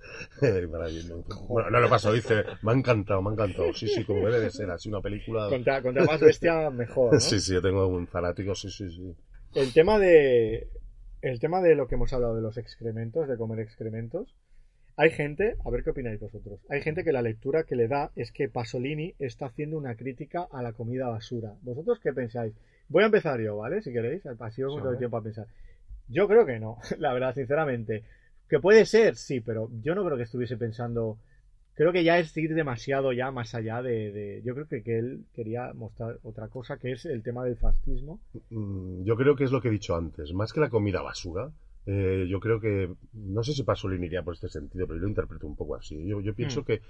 *laughs* Maravilloso. bueno, no lo he pasado, dice, me ha encantado, me ha encantado. Sí, sí, como debe de ser, así una película. Contra, contra más bestia, mejor. ¿no? *laughs* Sí, sí, yo tengo un fanático, sí, sí, sí. El tema de. El tema de lo que hemos hablado de los excrementos, de comer excrementos. Hay gente, a ver qué opináis vosotros. Hay gente que la lectura que le da es que Pasolini está haciendo una crítica a la comida basura. ¿Vosotros qué pensáis? Voy a empezar yo, ¿vale? Si queréis, así os doy tiempo a pensar. Yo creo que no, *laughs* la verdad, sinceramente. Que puede ser, sí, pero yo no creo que estuviese pensando. Creo que ya es ir demasiado ya más allá de. de- yo creo que, que él quería mostrar otra cosa, que es el tema del fascismo. Mm, Yo creo que es lo que he dicho antes. Más que la comida basura, eh, yo creo que. No sé si Pasolini iría por este sentido, pero yo lo interpreto un poco así. Yo, yo pienso Hmm. que,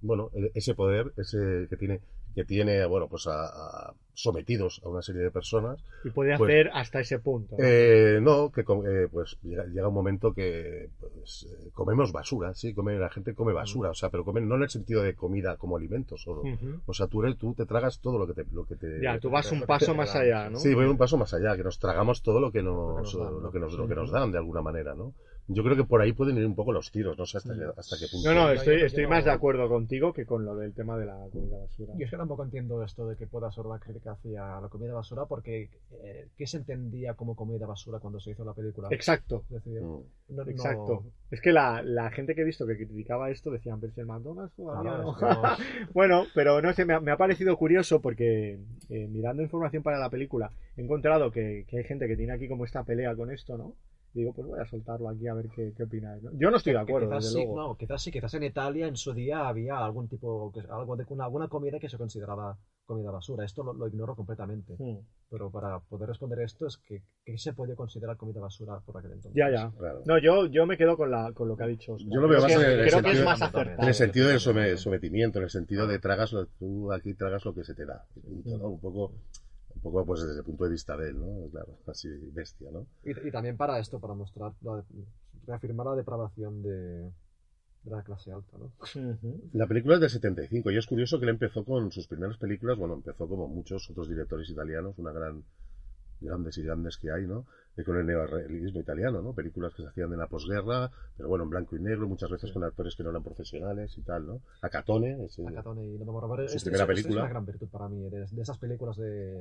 bueno, e- ese poder, ese que tiene, que tiene bueno, pues a, a sometidos a una serie de personas, Y puede Pues- hacer hasta ese punto. ¿no? Eh, no, que eh, pues llega, llega un momento que pues, eh, comemos basura, sí, come, la gente come basura, o sea, pero comen no en el sentido de comida como alimento solo. O sea, tú, eres- tú te tragas todo lo que te... Lo que te Ya, tú vas un paso más *laughs* allá, ¿no? Sí, voy un paso más allá, que nos tragamos todo lo que nos, Lo que nos dan, lo que nos, ¿no? lo que nos dan de alguna manera, ¿no? Yo creo que por ahí pueden ir un poco los tiros, no sé hasta, qué, hasta qué punto. No, no, estoy, estoy más de acuerdo contigo que con lo del tema de la comida basura. Yo es que tampoco entiendo esto de que pueda ser una crítica hacia la comida basura, porque eh, ¿qué se entendía como comida basura cuando se hizo la película? Exacto, decir, Mm. no- no- exacto. Es que la, la gente que he visto que criticaba esto decían, pero si el McDonald's todavía Claro, no". es que no- *laughs* Bueno, pero no sé, me ha, me ha parecido curioso porque eh, mirando información para la película he encontrado que, que hay gente que tiene aquí como esta pelea con esto, ¿no? Digo, pues voy a soltarlo aquí a ver qué, qué opináis. ¿no? Yo no estoy de acuerdo, quizás desde sí, luego. no, quizás sí, quizás en Italia en su día había algún tipo, algo de una, alguna comida que se consideraba comida basura. Esto lo, lo ignoro completamente. Hmm. Pero para poder responder esto es que ¿qué se podía considerar comida basura por aquel entonces? Ya, ya. Claro. No, yo, yo me quedo con, la, con lo que ha dicho. Oscar. Yo lo veo más en el sentido- más en acertado. En el sentido del sometimiento, en el sentido de tragas, lo- tú aquí tragas lo que se te da. Un poco, un poco pues desde el punto de vista de él, ¿no? Claro, *laughs* así bestia, ¿no? Y, y también para esto, para mostrar, la- reafirmar la depravación de, de la clase alta, ¿no? La película es del 75 y es curioso que él empezó con sus primeras películas, bueno, empezó como muchos otros directores italianos, una gran, grandes y grandes que hay, ¿no? Eh, con el neorrealismo italiano, ¿no? Películas que se hacían en la posguerra, pero bueno, en blanco y negro, muchas veces con actores que no eran profesionales y tal, ¿no? A Catone, ese- Acatone y Lomo Robar. Su Es, primera es- es película. una gran virtud para mí, de, de esas películas de,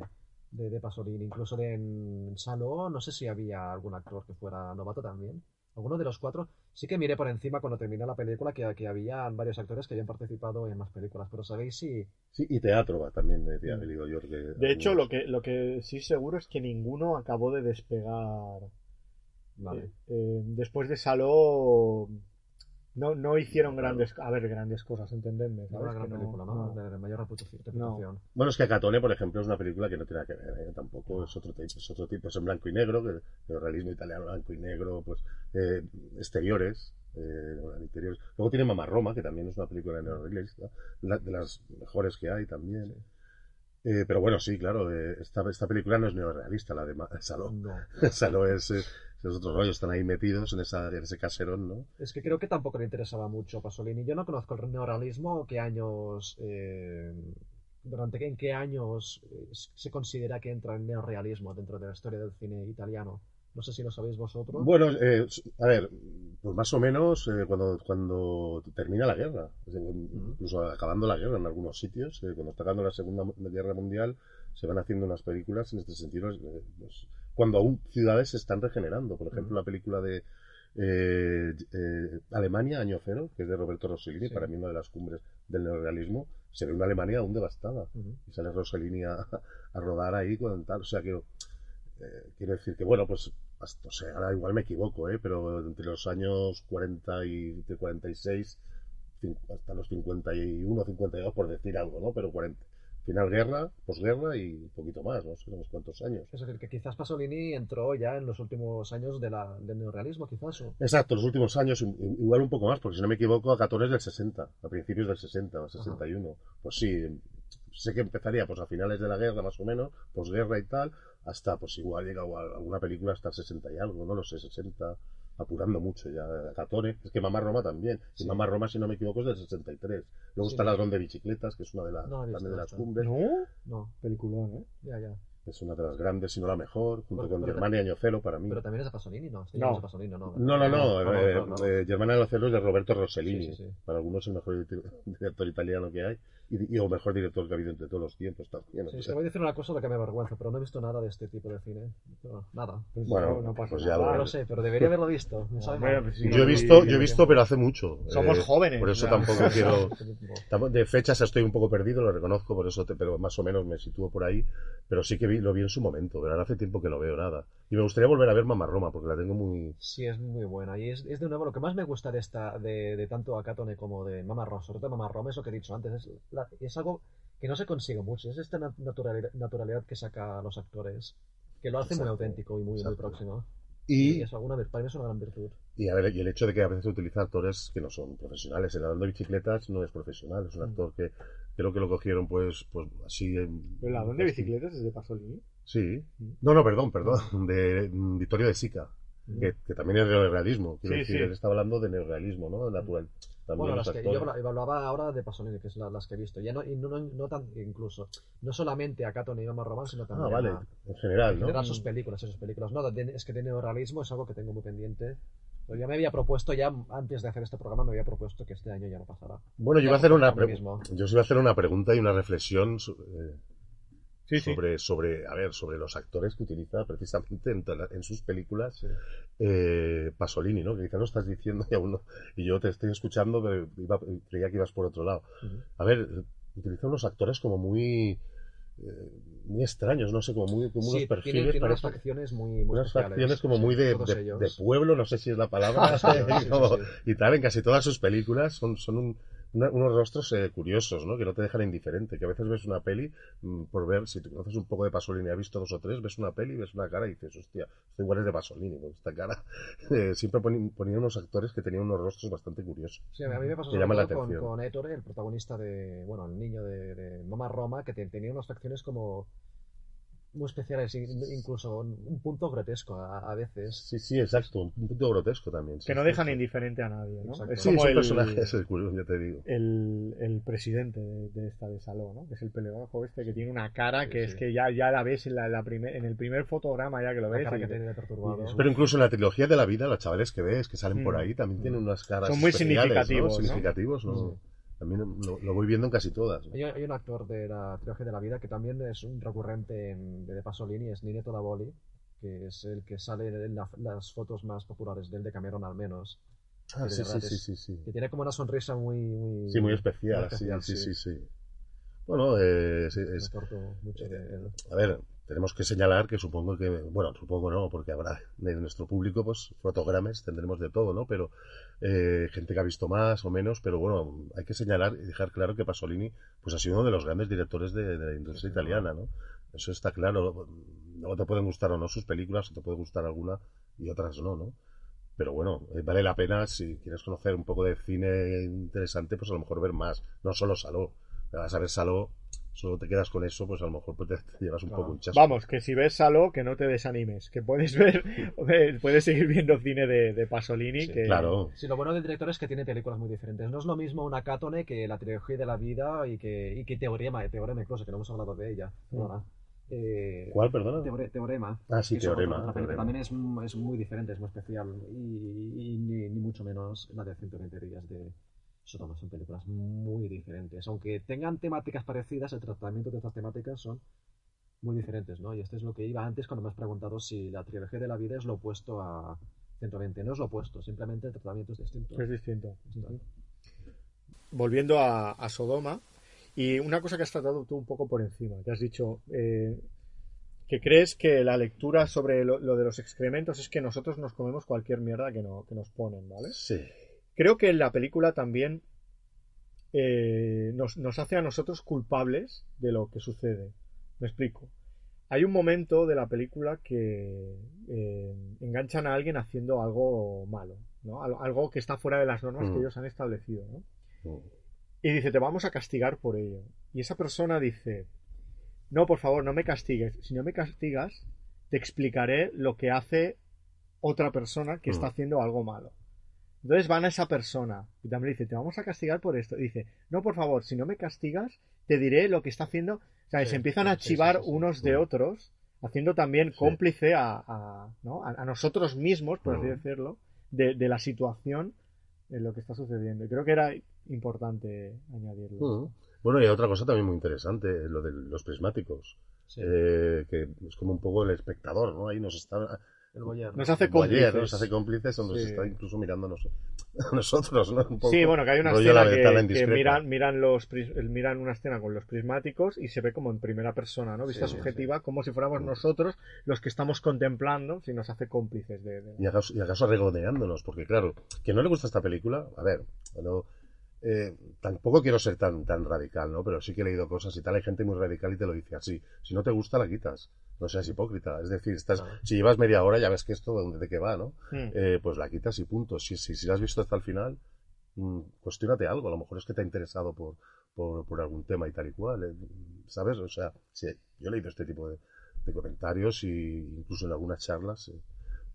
de, de Pasolini. Incluso de en Saló, no sé si había algún actor que fuera novato también. Alguno de los cuatro. Sí que miré por encima cuando terminé la película que, que había varios actores que habían participado en más películas. Pero sabéis si. Sí, y teatro va, también, eh, Mm. he digo yo. que De hecho, lo que, lo que sí seguro es que ninguno acabó de despegar. Vale. Eh, eh, después de Saló no, no hicieron grandes, a ver, grandes cosas, entendedme. Era ¿sabes? una gran no- película, ¿no? no. De, mayor reputación. Bueno, es que Catone, por ejemplo, es una película que no tiene nada que ver, ¿eh? tampoco es otro tipo, es otro tipo, es en blanco y negro, que el realismo italiano blanco y negro, pues eh, exteriores, eh, bueno, interiores. Luego tiene Mamá Roma, que también es una película neorrealista, la- de las mejores que hay también. Eh, pero bueno, sí, claro, eh, esta, esta película no es neorrealista, la de *laughs* Saló. No. *laughs* Saló es, eh, es otro rollo, están ahí metidos en, esa, en ese caserón, ¿no? Es que creo que tampoco le interesaba mucho a Pasolini. Yo no conozco el neorrealismo, qué años. eh, durante qué- en qué años eh, se considera que entra el neorrealismo dentro de la historia del cine italiano. No sé si lo sabéis vosotros. Bueno, eh, a ver, pues más o menos eh, cuando, cuando termina la guerra, incluso acabando la guerra en algunos sitios, eh, cuando está acabando la Segunda Guerra Mundial, se van haciendo unas películas en este sentido, eh, pues, cuando aún ciudades se están regenerando. Por ejemplo, la película de eh, Alemania, Año Cero, que es de Roberto Rossellini, Sí. para mí una de las cumbres del neorrealismo, se ve una Alemania aún devastada. Y sale Rossellini a, a rodar ahí con tal. O sea, que eh, quiero decir que, bueno, pues, hasta, o sea, ahora igual me equivoco, ¿eh? pero entre los años 40 y de 46 cin- hasta los 51, 52, por decir algo, ¿no? Pero 40. Final guerra, posguerra y un poquito más, no sé, unos cuantos años. Es decir, que quizás Pasolini entró ya en los últimos años de la, del neorrealismo, quizás. o- Exacto, los últimos años, igual un poco más, porque si no me equivoco, a 14 del 60, a principios del 60 o 61. Pues sí, sé que empezaría pues a finales de la guerra, más o menos, posguerra y tal, hasta pues igual llega a alguna película hasta el 60 y algo, no lo sé, 60, apurando mucho ya, 14. Es que Mamá Roma también. Y Sí. Mamá Roma, si no me equivoco, es del 63. Luego Sí, está no. Ladrón de Bicicletas, que es una de, las No de las cumbres. No, No, peliculón, ¿eh? ya, ya. Es una de las grandes, si no la mejor, junto Pero- con pero Germania y Ocelo para mí. Pero también es de Pasolini, ¿no? Este No. es de Pasolini, ¿no? No, no, no. no, eh, no, no. eh, Germania y es de Roberto Rossellini. Sí, sí, sí. Para algunos el mejor di- *laughs* director italiano que hay. Y, y- o mejor director que ha habido entre todos los tiempos también. Sí, sea. te voy a decir una cosa de que me avergüenza, pero no he visto nada de este tipo de cine. No, nada. Pues Bueno, no, no pasa pues ya nada. lo- No lo sé, pero debería haberlo visto. Bueno, pues sí, Yo he visto, yo he visto, pero hace mucho. Somos Eh, jóvenes, Por eso tampoco *laughs* quiero. *laughs* De fechas estoy un poco perdido, lo reconozco, por eso, te- pero más o menos me sitúo por ahí. Pero sí que vi, lo vi en su momento, pero ahora hace tiempo que no veo nada. Y me gustaría volver a ver Mamá Roma, porque la tengo muy. Sí, es muy buena. Y es, es de nuevo lo que más me gusta de esta, de, de tanto Akatone como de Mama Roma, sobre todo Mama Roma, es lo que he dicho antes. Es, la- es algo que no se consigue mucho. Es esta na- naturalidad, naturalidad que saca a los actores, que lo hace muy auténtico y muy, muy próximo. Y, es alguna, vir- para mí es una gran virtud. y, a ver, y el hecho de que a veces se utiliza actores que no son profesionales. El ladrón de bicicletas no es profesional, es un Mm. actor que creo que lo cogieron, pues, pues así. en- ¿El ladrón de bicicletas es de Pasolini? Sí. Mm. No, no, perdón, perdón. *laughs* De mm, Vittorio de Sica. Que, que también es neorrealismo. Quiero Sí, decir, sí. él estaba hablando de neorrealismo, ¿no? Natural. También Bueno, las que, yo hablaba ahora de Pasolini, que es la- las que he visto. Ya no, y no, no, no tan, incluso, no solamente Akatone y Mama Roma, sino Ah, también vale. a- En general, en ¿no? general sus películas, sus películas. No, de- es que de neorrealismo es algo que tengo muy pendiente. Pero ya me había propuesto, ya antes de hacer este programa, me había propuesto que este año ya no pasará. Bueno, yo iba a hacer una yo os iba a hacer una pregunta y una reflexión eh, Sí, sí. sobre, sobre, a ver, sobre los actores que utiliza precisamente en, toda- en sus películas Sí. eh, Pasolini, ¿no? Que quizás lo estás diciendo y aún no- y yo te estoy escuchando, pero iba- creía que ibas por otro lado. A ver, utiliza unos actores como muy eh, muy extraños, no sé, como muy como Sí, unos perfiles, tiene unas facciones muy, muy unas facciones como Sí, muy de, de- pueblo, no sé si es la palabra, *laughs* *laughs* Sí, como- y tal, en casi todas sus películas son, son un- una- unos rostros eh, curiosos, ¿no? Que no te dejan indiferente, que a veces ves una peli mm, por ver, si te conoces un poco de Pasolini, has visto dos o tres, ves una peli, ves una cara y dices, hostia, esto igual es de Pasolini, con esta cara. *laughs* Eh, siempre poni- ponía unos actores que tenían unos rostros bastante curiosos. Sí, a mí me pasó llama la con, atención. con Ettore, el protagonista de, bueno, el niño de, de Mama Roma, que te- tenía unas facciones como muy especiales, in- incluso un, un punto grotesco a, a veces. Sí, sí, exacto, un punto grotesco también. sí, Que no dejan sí. indiferente a nadie, ¿no? Exacto. Es Sí, como el, personaje, *laughs* es el curioso, ya te digo. el, el presidente de, de esta de Saló, ¿no? Que es el pelirrojo este que tiene una cara que sí. es que ya, ya la ves en, la, la primer, en el primer fotograma ya que lo La ves. cara y que dices, tiene perturbado. Pero incluso en la trilogía de la vida, los chavales que ves, que salen por Mm. ahí, también tienen unas caras Son muy significativos, ¿no? Significativos, ¿no? También lo, lo voy viendo en casi todas. ¿no? Hay, hay un actor de la trilogía de la vida que también es un recurrente en- de Pasolini, es Nineto Davoli, que es el que sale en la- las fotos más populares de él, de Cameron al menos. Ah, de sí, sí, sí, es- sí, sí. Que tiene como una sonrisa muy... muy Sí, muy especial, muy sí, especial, sí, sí, sí. sí. Bueno, eh, es, mucho de él. a ver, tenemos que señalar que supongo que, bueno, supongo no, porque habrá de nuestro público, pues, fotogrames tendremos de todo, ¿no? Pero eh, gente que ha visto más o menos, pero bueno, hay que señalar y dejar claro que Pasolini, pues, ha sido uno de los grandes directores de, de la industria italiana, ¿no? Eso está claro. Luego te pueden gustar o no sus películas, te puede gustar alguna y otras no, ¿no? Pero bueno, eh, vale la pena si quieres conocer un poco de cine interesante, pues a lo mejor ver más, no solo Saló. Vas a ver Saló, solo te quedas con eso, pues a lo mejor pues, te, te llevas un poco un chasco. Vamos, que si ves Saló, que no te desanimes, que puedes ver, *laughs* *laughs* puedes seguir viendo cine de, de Pasolini, Sí, que Claro, Sí, lo bueno del director es que tiene películas muy diferentes. No es lo mismo una Catone que la trilogía de la vida y que, y que Teorema, Teorema incluso, que no hemos hablado de ella. Perdona. Eh, ¿cuál, perdona? Teore- Teorema. Ah, sí, Teorema, que Teorema. también es, es muy diferente, es muy especial. Y, y ni, ni mucho menos la de 120 días de Sodoma. Son películas muy diferentes. Aunque tengan temáticas parecidas, el tratamiento de estas temáticas son muy diferentes, ¿no? Y esto es lo que iba antes cuando me has preguntado si la trilogía de la vida es lo opuesto a 120. No es lo opuesto, simplemente el tratamiento es distinto. es distinto. Volviendo a, a Sodoma, y una cosa que has tratado tú un poco por encima, te has dicho eh, que crees que la lectura sobre lo, lo de los excrementos es que nosotros nos comemos cualquier mierda que, no, que nos ponen, ¿vale? Sí. Creo que la película también eh, nos, nos hace a nosotros culpables de lo que sucede. Me explico. Hay un momento de la película que eh, enganchan a alguien haciendo algo malo, Algo que está fuera de las normas Mm. que ellos han establecido, ¿no? Mm. Y dice, te vamos a castigar por ello. Y esa persona dice, no, por favor, no me castigues. Si no me castigas, te explicaré lo que hace otra persona que está Mm. haciendo algo malo. Entonces van a esa persona y también le dice, te vamos a castigar por esto. Y dice, no, por favor, si no me castigas, te diré lo que está haciendo O sea, Sí, se empiezan a sí, chivar sí, unos de otros, haciendo también cómplice a, a, ¿no? a, a nosotros mismos, por así decirlo, de, de la situación en lo que está sucediendo. Y creo que era importante añadirlo. Bueno, y otra cosa también muy interesante, lo de los prismáticos. Eh, que es como un poco el espectador, ¿no? Ahí nos está el Boyer. Nos hace cómplices. ¿no? Nos hace cómplices o nos Sí. está incluso mirándonos a *laughs* nosotros, ¿no? Un poco Sí, bueno, que hay una escena que, miran, miran, los, el- miran una escena con los prismáticos y se ve como en primera persona, ¿no? Vista Sí, sí, subjetiva, como si fuéramos nosotros los que estamos contemplando, si nos hace cómplices de... de- Y acaso, y acaso regodeándonos, porque claro, que no le gusta esta película, a ver, bueno, eh, tampoco quiero ser tan, tan radical, ¿no? Pero sí que he leído cosas y tal, hay gente muy radical y te lo dice así. Si no te gusta, la quitas. No seas hipócrita. Es decir, estás, si llevas media hora ya ves que esto de, de qué va, ¿no? Mm. Eh, pues la quitas y punto. Si, si, si la has visto hasta el final, mm, cuestiónate algo. A lo mejor es que te ha interesado por, por, por algún tema y tal y cual. eh, ¿Sabes? O sea, sí, yo he leído este tipo de, de comentarios y incluso en algunas charlas. eh,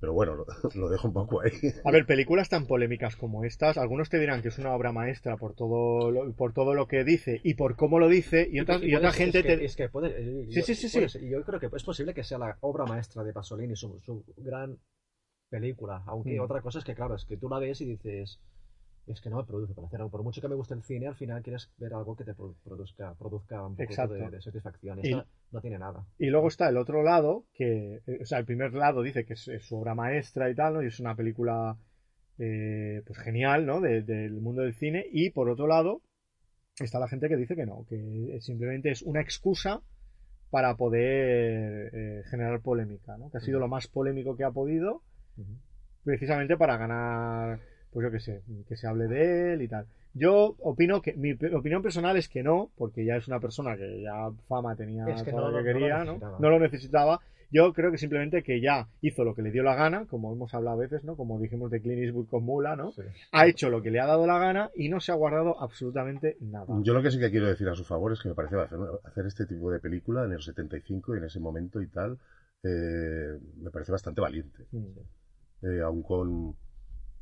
pero bueno, lo, *laughs* lo dejo un poco ahí. A ver, películas tan polémicas como estas, algunos te dirán que es una obra maestra por todo lo, por todo lo que dice y por cómo lo dice, y, otras, y puede otra gente es que, te... es que puede, eh, Sí, yo- sí, sí, sí. Y yo creo que es posible que sea la obra maestra de Pasolini, su, su gran película. Aunque Mm. otra cosa es que, claro, es que tú la ves y dices, es que no me produce placer. Por mucho que me guste el cine, al final quieres ver algo que te produ- produzca, produzca un poco de, de satisfacción. Y- esta no tiene nada. Y luego está el otro lado, que, eh, o sea, el primer lado dice que es, es su obra maestra y tal, ¿no? Y es una película, eh, pues genial, ¿no? De- del mundo del cine. Y por otro lado, está la gente que dice que no, que simplemente es una excusa para poder eh, generar polémica, ¿no? Que ha sido lo más polémico que ha podido, precisamente para ganar, pues yo qué sé, que se hable de él y tal. Yo opino que, mi opinión personal es que no, porque ya es una persona que ya fama tenía Es que todo no lo que quería, ¿no? No lo necesitaba. Yo creo que simplemente que ya hizo lo que le dio la gana, como hemos hablado a veces, ¿no? Como dijimos de Clint Eastwood con Mula, ¿no? Sí. Ha hecho lo que le ha dado la gana y no se ha guardado absolutamente nada. Yo lo que sí que quiero decir a su favor es que me parece hacer, hacer este tipo de película en el 75 y en ese momento y tal, eh, me parece bastante valiente. Mm. Eh, aún con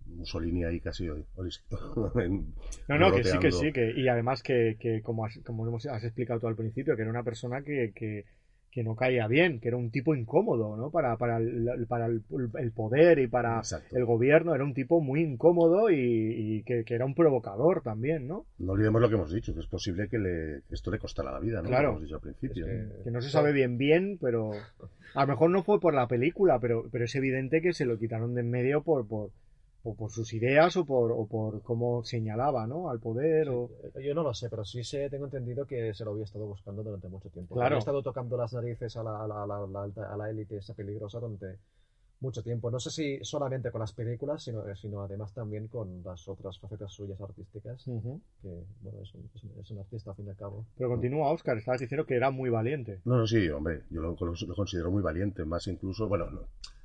Mussolini ahí casi *laughs* en- No, no, que sí, que sí, que, y además que, que como, has, como hemos, has explicado tú al principio, que era una persona que, que, que no caía bien, que era un tipo incómodo, ¿no? Para, para, el, para el, el poder y para Exacto. el gobierno, era un tipo muy incómodo y, y que, que era un provocador también, ¿no? No olvidemos lo que hemos dicho, que es posible que, le- esto le costara la vida, ¿no? Claro. Como hemos dicho al principio. Es que- Que no se sabe bien bien, pero a lo mejor no fue por la película, pero, pero es evidente que se lo quitaron de en medio por, por, o por sus ideas o por, o por cómo señalaba, ¿no? Al poder o... Eh, Yo no lo sé, pero sí sé, tengo entendido que se lo había estado buscando durante mucho tiempo. Claro. Había estado tocando las narices a la, a la, a la- a la alta- a la élite esa peligrosa durante mucho tiempo. No sé si solamente con las películas, sino, sino además también con las otras facetas suyas artísticas, Ujú. que bueno, es un, es un- es un artista a fin de cabo. Pero continúa, Oscar, estabas diciendo que era muy valiente. No, no, sí, hombre, yo lo, lo considero muy valiente, más incluso, bueno, no,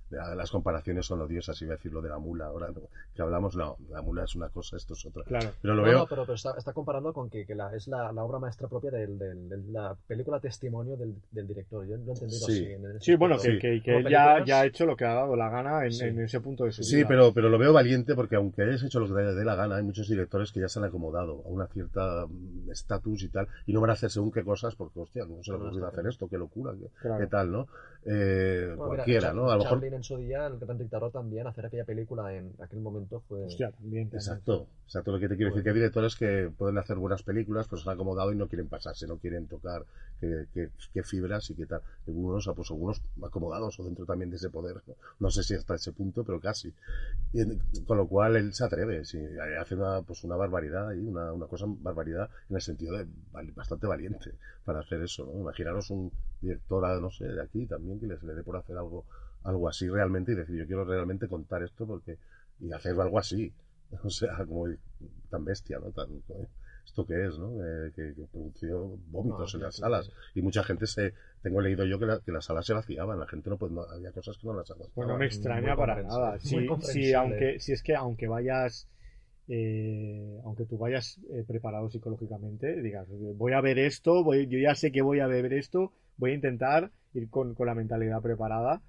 las comparaciones son odiosas, iba a decir lo de la mula ahora, ¿no? que hablamos, no, la mula es una cosa, esto es otra. Claro. Pero lo No, veo, no, pero, pero está, está comparando con que, que la, es la, la obra maestra propia del- del- de la película testimonio del, del director. Yo lo he entendido Sí. así. en Sí, bueno, que, que, que Como él ya, ha hecho lo que ha dado la gana en, Sí. en ese punto de su Sí, vida. pero, pero lo veo valiente porque aunque hayas hecho lo que te dé la gana, hay muchos directores que ya se han acomodado a una cierta mm, estatus y tal, y no van a hacer según qué cosas porque, hostia, no se está hacer esto, qué locura, qué, Claro. qué tal, ¿no? Eh, Bueno, cualquiera, ¿no? A lo mejor... En su día, el gran dictador también, hacer aquella película en aquel momento fue... Hostia, también. también. Exacto, exacto lo que te quiero decir, que hay directores que pueden hacer buenas películas, pero se han acomodado y no quieren pasarse, no quieren tocar qué, qué- fibras y qué tal. Algunos, pues algunos acomodados o dentro también de ese poder, no, No sé si hasta ese punto, pero casi. Con lo cual él se atreve, sí, hace una, pues una barbaridad y una, una cosa barbaridad en el sentido de bastante valiente para hacer eso, ¿no? Imaginaros un director, ah, no sé, de aquí también que les le dé por hacer algo, algo así realmente y decir, yo quiero realmente contar esto porque y hacer algo así. *laughs* O sea, como tan bestia, ¿no? Tan, esto que es, ¿no? Eh, que, que produció vómitos No, en las sí, salas. sí. Y mucha gente se. Tengo leído yo que, la- que las salas se vaciaban. La gente no, pues, no había cosas que no las aguantaba. Pues no me extraña para nada. si, comprensible. aunque, si es que aunque vayas, eh, aunque tú vayas eh, preparado psicológicamente, digas, voy a ver esto, voy, yo ya sé que voy a ver esto, voy a intentar ir con, con la mentalidad preparada.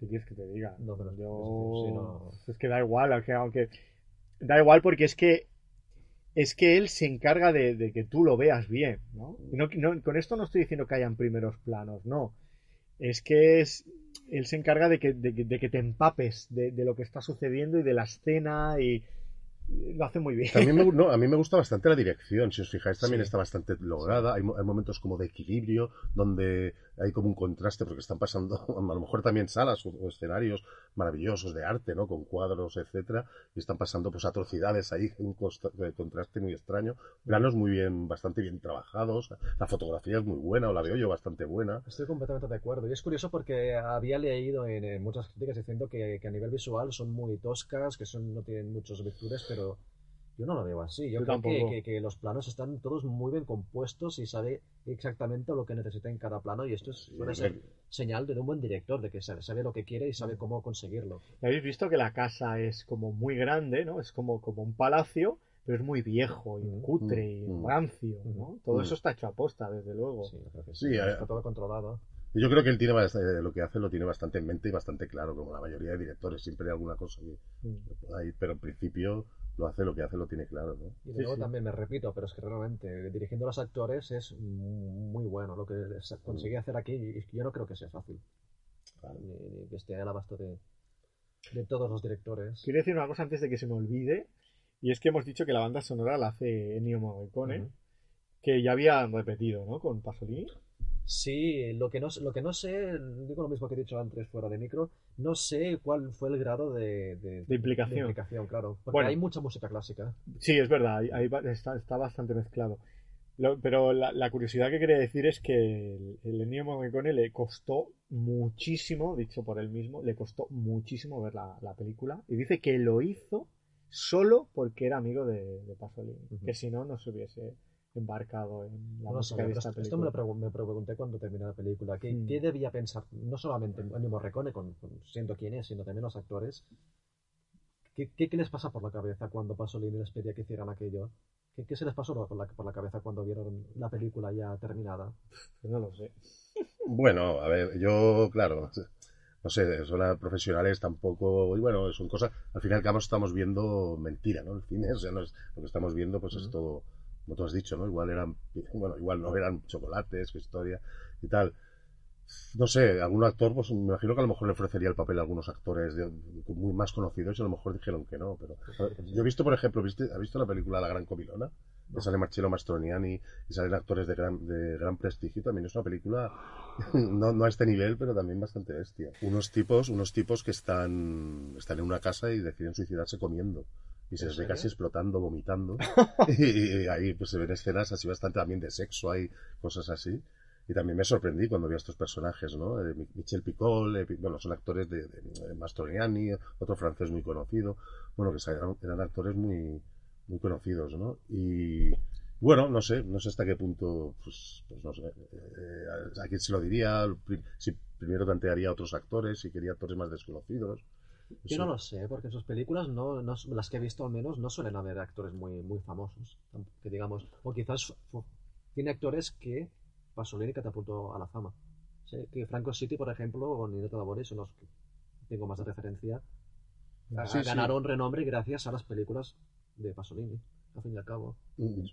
¿Qué quieres que te diga? No, pero yo, es que sí, no. es que da igual, aunque, aunque da igual porque es que es que él se encarga de, de que tú lo veas bien, ¿no? Y no- no- Con esto no estoy diciendo que hayan primeros planos, no. Es que es, él se encarga de que, de que, de que te empapes de, lo que está sucediendo y de la escena y lo hace muy bien. También me, no, *laughs* a mí me gusta bastante la dirección, si os fijáis también Sí. está bastante lograda, hay momentos como de equilibrio, donde hay como un contraste, porque están pasando *laughs* a lo mejor también salas o, escenarios maravillosos de arte, ¿no? Con cuadros, etcétera, y están pasando pues atrocidades ahí, *laughs* un eh, contraste muy extraño, planos muy bien, bastante bien trabajados, la fotografía es muy buena, o la de hoyo bastante buena, Estoy completamente de acuerdo. Y es curioso porque había leído en, muchas críticas diciendo que, que a nivel visual son muy toscas, que son, no tienen muchas virtudes, pero yo no lo veo así. Yo, Yo creo que, que- que los planos están todos muy bien compuestos y sabe exactamente lo que necesita en cada plano y esto es, suele ser señal de un buen director, de que sabe, sabe lo que quiere y sabe cómo conseguirlo. Habéis visto que la casa es como muy grande, ¿no? Es como, como un palacio, pero es muy viejo y Mm, cutre y mm, rancio, ¿no? Todo mm. eso está hecho a posta, desde luego. Sí, creo que Sí, sí, eh, está todo controlado. Yo creo que él tiene eh, lo que hace lo tiene bastante en mente y bastante claro, como la mayoría de directores. Siempre hay alguna cosa que, Mm. que pueda ir, pero en principio lo hace lo que hace lo tiene claro, ¿no? Y Sí, sí. también me repito, pero es que realmente dirigiendo a los actores es muy bueno lo que se consigue hacer aquí y yo no creo que sea fácil. Ni, ni que esté al abasto de, de todos los directores. Quiero decir una cosa antes de que se me olvide, y es que hemos dicho que la banda sonora la hace Ennio Morricone, Ujú. que ya había repetido, ¿no? Con Pasolini. Sí, lo que, no, lo que no sé, digo lo mismo que he dicho antes fuera de micro, no sé cuál fue el grado de, de, De implicación. de implicación, claro. Porque Bueno. hay mucha música clásica. Sí, es verdad, ahí, está, está bastante mezclado. Lo- pero la, la curiosidad que quería decir es que el, el Ennio Morricone le costó muchísimo, dicho por él mismo, le costó muchísimo ver la, la película. Y dice que lo hizo solo porque era amigo de, Pasolini. Que si no, no se hubiese embarcado en la No música de esta esto- esto me película. lo, pregun- me pregunté cuando terminé la película. ¿Qué, Mm. qué debía pensar? No solamente Ennio Morricone, con, con- siendo quien es, sino también los actores. ¿Qué, qué, qué les pasa por la cabeza cuando Pasolini les pedía que hicieran aquello? ¿Qué, qué se les pasó por la, por la cabeza cuando vieron la película ya terminada? No lo sé. Bueno, a ver, yo, claro, no sé, son profesionales tampoco, y bueno, son cosas, al fin y al cabo estamos viendo mentira, ¿no? El cine, o sea, no es, lo que estamos viendo pues es Ujú. todo, como tú has dicho, ¿no? Igual eran, *laughs* bueno, igual no eran chocolates, qué historia y tal. No sé, algún actor, pues me imagino que a lo mejor le ofrecería el papel a algunos actores de- muy más conocidos y a lo mejor dijeron que no, pero yo he visto, por ejemplo, ¿viste, ¿has visto la película La Gran Comilona? Que sale Marcello Mastroianni y salen actores de gran, de gran prestigio. También es una película, *laughs* no, no a este nivel, pero también bastante bestia. Unos tipos, unos tipos que están, están en una casa y deciden suicidarse comiendo. Y se ¿En les ve casi explotando, vomitando. *laughs* *laughs* y, y ahí pues se ven escenas así bastante también de sexo, hay cosas así. Y también me sorprendí cuando vi a estos personajes, ¿no? Eh, Mi- Michel Picol, eh, bueno, son actores de, de, de Mastroianni, otro francés muy conocido, bueno, que eran, eran actores muy, muy conocidos, ¿no? Y bueno, no sé, no sé hasta qué punto, pues, pues no sé, eh, a quién se lo diría, si primero plantearía a otros actores, si quería actores más desconocidos. Yo no lo sé, porque en sus películas, no, no- las que he visto al menos, no suelen haber actores muy, muy famosos. Que digamos, o quizás tiene actores que Pasolini catapultó a la fama. Sé que Franco City, por ejemplo, o Nino Tabori son los que tengo más de referencia. A- Sí, sí. ganaron renombre gracias a las películas de Pasolini, al fin y al cabo.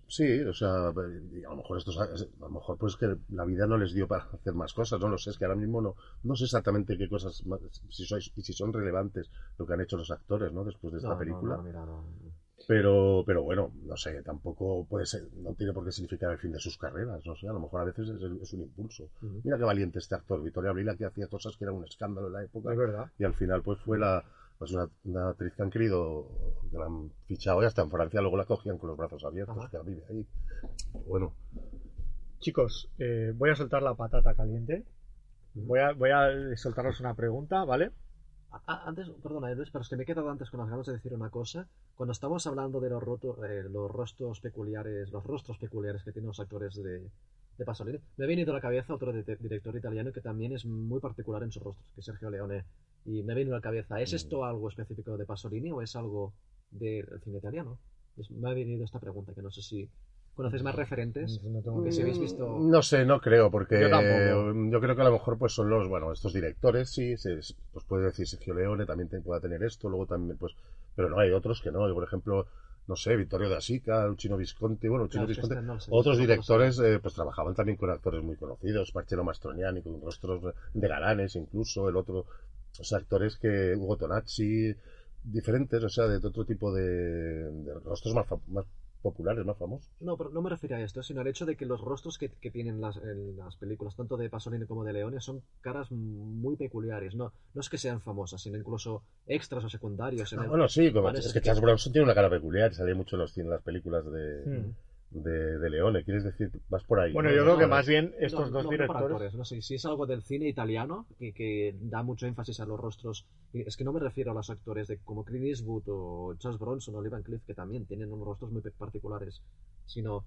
Sí, o sea, a lo mejor estos, a lo mejor pues que la vida no les dio para hacer más cosas, no lo sé, es que ahora mismo no, no sé exactamente qué cosas, más- si, sois, si son relevantes lo que han hecho los actores, ¿no? Después de esta No, película. no, mira, no. Pero, pero bueno, no sé, tampoco puede ser, no tiene por qué significar el fin de sus carreras, no sé, a lo mejor a veces es, es un impulso. Mira qué valiente este actor, Victoria Abril, que hacía cosas que eran un escándalo en la época, Es verdad. y al final pues fue la, pues una, una actriz que han querido, que la han fichado y hasta en Francia luego la cogían con los brazos abiertos, Ajá. que vive ahí. Bueno, Chicos, eh, voy a soltar la patata caliente. Voy a, voy a soltaros una pregunta, ¿vale? Antes, perdona, Luis, pero es que me he quedado antes con las ganas de decir una cosa. Cuando estamos hablando de los, roto- eh, los rostros peculiares, los rostros peculiares que tienen los actores de, de Pasolini, me ha venido a la cabeza otro director italiano que también es muy particular en sus rostros, que es Sergio Leone. Y me ha venido a la cabeza, ¿es esto algo específico de Pasolini o es algo del cine italiano? Me ha venido esta pregunta, que no sé si conocéis más referentes. No tengo Que si habéis visto... No sé, no creo, porque Yo yo creo que a lo mejor pues son los, bueno, estos directores, sí, se- pues puede decir Sergio Leone, también te- pueda tener esto, luego también, pues, pero no, hay otros que no. Yo, por ejemplo, no sé, Vittorio da Sica, Luchino Visconti, bueno, Luchino Claro, Visconti, este no lo sé, otros directores eh, pues trabajaban también con actores muy conocidos, Marcello Mastroianni con rostros de galanes incluso, el otro, o sea, actores que Hugo Tonacci, diferentes, o sea, de otro tipo de, de rostros más, más populares, más famosos. No, pero no me refiero a esto, sino al hecho de que los rostros que, que tienen las, en las películas, tanto de Pasolini como de Leone, son caras muy peculiares. No, no es que sean famosas, sino incluso extras o secundarios. en Ah, el- bueno, sí, como, es que Charles Bronson tiene una cara peculiar, sale mucho en, los, en las películas de, Hmm. De, de Leone, ¿quieres decir? Vas por ahí. Bueno, ¿no? yo creo que más bien No, estos dos no, directores. actores, no sé, si es algo del cine italiano que, que da mucho énfasis a los rostros. Es que no me refiero a los actores de como Clint Eastwood o Charles Bronson o Lee Van Cleef, que también tienen unos rostros muy pe- particulares, sino,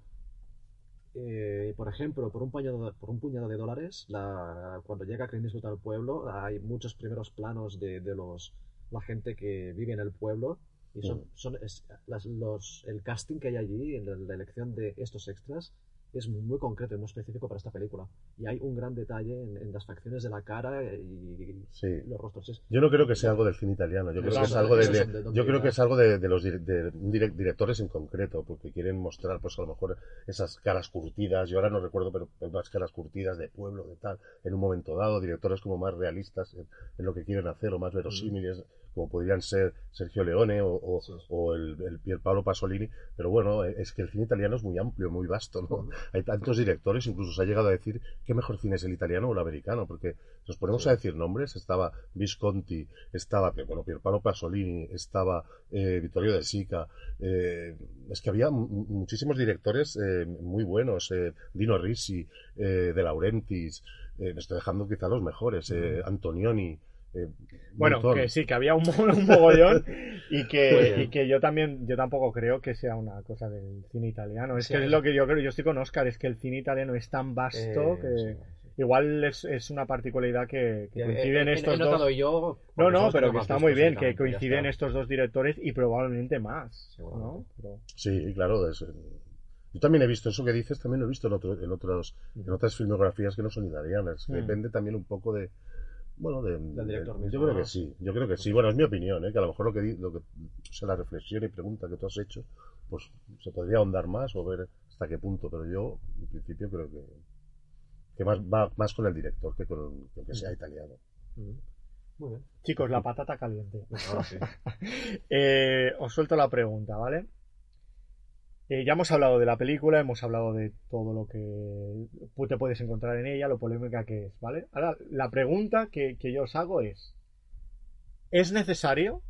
eh, por ejemplo, por un, puñado, por un puñado de dólares, la, cuando llega Clint Eastwood al pueblo, hay muchos primeros planos de, de los la gente que vive en el pueblo. Y son, Mm. son es- las- los, el casting que hay allí, en la, la elección de estos extras, es muy concreto y muy específico para esta película. Y hay un gran detalle en, en las facciones de la cara y, Sí. los rostros. Es- Yo no creo que sea algo del cine italiano, yo creo que es algo de, yo creo que es algo de, de los direct- directores en concreto, porque quieren mostrar, pues a lo mejor esas caras curtidas. Yo ahora no recuerdo, pero unas caras curtidas de pueblo, de tal, en un momento dado, directores como más realistas en, en lo que quieren hacer o más verosímiles, como podrían ser Sergio Leone o, o- Sí, sí. o el, el Pier Paolo Pasolini. Pero bueno, eh, es que el cine italiano es muy amplio, muy vasto, ¿no? Hay tantos directores, incluso se ha llegado a decir qué mejor cine es el italiano o el americano, porque nos ponemos a decir nombres, estaba Visconti, estaba bueno, Pierpaolo Pasolini, estaba eh, Vittorio De Sica, eh, es que había mu- muchísimos directores eh, muy buenos, eh, Dino Risi, eh, De Laurentiis, eh, me estoy dejando quizá los mejores, eh, Antonioni. Eh, Bueno, montón. que sí, que había un, mo- *laughs* un mogollón y *laughs* que, bien. y que yo también, yo tampoco creo que sea una cosa del cine italiano. Es Sí, que es sí. lo que yo creo, yo estoy con Oscar, es que el cine italiano es tan vasto Eh, que sí, sí. igual es, es una particularidad que, que coinciden eh, estos dos. yo, No, no, pero que está muy bien, que coinciden estos dos directores y probablemente más. ¿no? Pero- Sí, claro. es- yo también he visto eso que dices, también lo he visto en, otro- en, otros, en otras filmografías que no son italianas. Mm. Depende también un poco de. Bueno, de, Del director de- mismo, Yo creo ¿no? que sí, yo creo que sí. Bueno, es mi opinión, ¿eh? que a lo mejor lo que, lo que o sea, la reflexión y pregunta que tú has hecho, pues se podría ahondar más o ver hasta qué punto, pero yo, en principio, creo que, que más va más con el director que con que, que sea italiano. Muy bien. Chicos, *laughs* la patata caliente. Ahora sí. *laughs* Eh, os suelto la pregunta, ¿vale? Eh, ya hemos hablado de la película, hemos hablado de todo lo que te puedes encontrar en ella, lo polémica que es, ¿vale? Ahora, la pregunta que, que yo os hago es, ¿es necesario?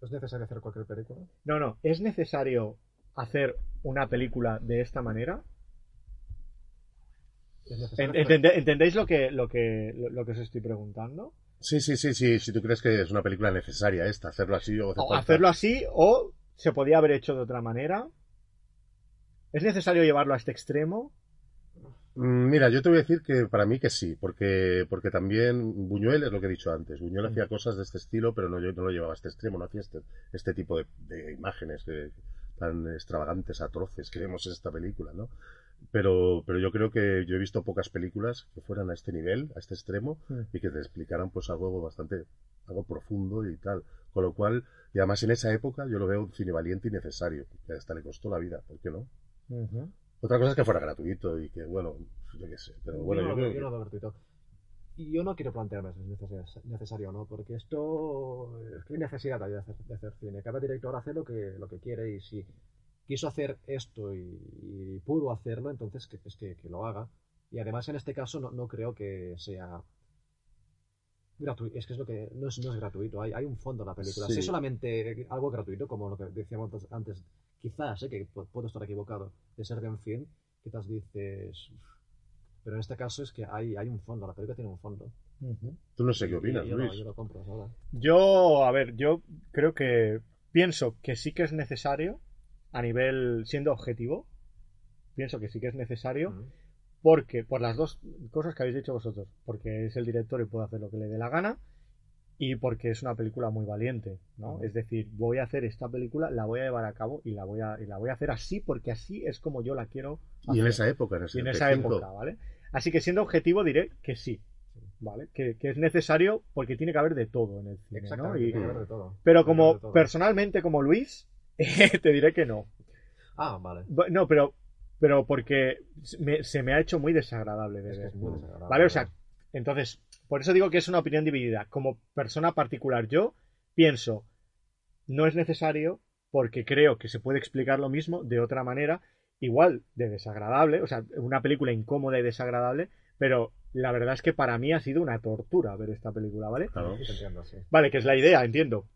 ¿Es necesario hacer cualquier película? No, no, ¿es necesario hacer una película de esta manera? ¿Es necesario En- hacer- entende- ¿Entendéis lo que, lo, que, lo, que os estoy preguntando? Sí, sí, sí, sí. Si tú crees que es una película necesaria esta, hacerlo así o O hacerlo así o se podía haber hecho de otra manera. ¿Es necesario llevarlo a este extremo? Mm, Mira, yo te voy a decir que para mí que sí, porque, porque también Buñuel es lo que he dicho antes. Buñuel Mm. hacía cosas de este estilo, pero no, no lo llevaba a este extremo, no hacía este, este tipo de, de imágenes tan extravagantes, atroces que vemos en esta película, ¿no? Pero, pero yo creo que yo he visto pocas películas que fueran a este nivel, a este extremo, Mm. y que te explicaran pues algo bastante, algo profundo y tal. Con lo cual, y además en esa época yo lo veo un cine valiente y necesario, que hasta le costó la vida, ¿por qué no? Ujú. Otra cosa es que fuera gratuito y que, bueno, yo qué sé. Pero bueno, yo, yo no, creo yo que- no lo veo gratuito. Y yo no quiero plantearme si es necesario, necesario o no, porque esto. ¿Qué necesidad hay de hacer, de hacer cine? Cada director hace lo que, lo que quiere y si quiso hacer esto y, y pudo hacerlo, entonces que, pues que, que lo haga. Y además en este caso no, no creo que sea. Gratuito, es que es lo que no es, no es gratuito, hay, hay un fondo en la película. Sí. Si es solamente algo gratuito, como lo que decíamos antes- quizás, eh, que pu- puedo estar equivocado, de ser bien film, quizás dices, pero en este caso es que hay, hay un fondo, la película tiene un fondo. Tú no sé qué opinas, y yo, Luis. Lo, yo lo compro, ¿sabes? Yo, a ver, yo creo que pienso que sí que es necesario a nivel siendo objetivo. Pienso que sí que es necesario. Porque por las dos cosas que habéis dicho vosotros, porque es el director y puede hacer lo que le dé la gana y porque es una película muy valiente, ¿no? Es decir, voy a hacer esta película, la voy a llevar a cabo y la voy a y la voy a hacer así porque así es como yo la quiero Y en hacer. esa época, en, Y en esa 75. época, ¿vale? Así que siendo objetivo diré que sí, ¿vale? Que, que es necesario porque tiene que haber de todo en el cine, ¿no? Exactamente, Y- tiene que haber de todo. pero como todo. personalmente, como Luis, *laughs* te diré que no. Ah, vale. No, pero, pero porque me- se me ha hecho muy desagradable de Es que ver. es muy desagradable. Vale, o sea, entonces, por eso digo que es una opinión dividida. Como persona particular, yo pienso, no es necesario porque creo que se puede explicar lo mismo de otra manera, igual de desagradable, o sea, una película incómoda y desagradable, pero la verdad es que para mí ha sido una tortura ver esta película, ¿vale? Claro. Vale, que es la idea, entiendo.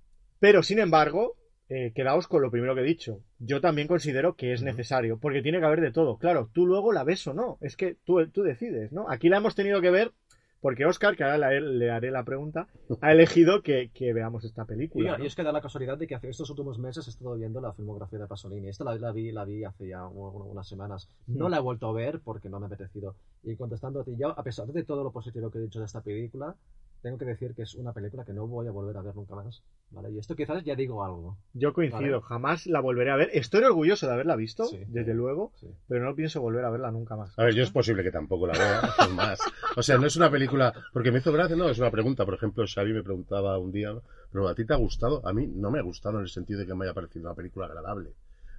Pero, sin embargo, eh, quedaos con lo primero que he dicho. Yo también considero que es necesario, porque tiene que haber de todo. Claro, tú luego la ves o no. Es que tú, tú decides, ¿no? Aquí la hemos tenido que ver porque Oscar, que ahora la- le haré la pregunta, *laughs* ha elegido que, que veamos esta Y, película. y ¿no? es que da la casualidad de que hace estos últimos meses he estado viendo la filmografía de Pasolini. Esta la, la vi, la vi hace ya un- un- unas semanas. No Mm. la he vuelto a ver porque no me ha apetecido. Y contestando a ti, yo, a pesar de todo lo positivo que he dicho de esta película, tengo que decir que es una película que no voy a volver a ver nunca más. ¿vale? Y esto quizás ya digo algo. Yo coincido, Vale. jamás la volveré a ver. Estoy orgulloso de haberla visto, Sí. desde luego, Sí. pero no pienso volver a verla nunca más. A ver, yo es posible que tampoco la vea, *laughs* más. O sea, no es una película, porque me hizo gracia, no, es una pregunta. Por ejemplo, Xavi me preguntaba un día, ¿pero a ti te ha gustado? A mí no me ha gustado en el sentido de que me haya parecido una película agradable.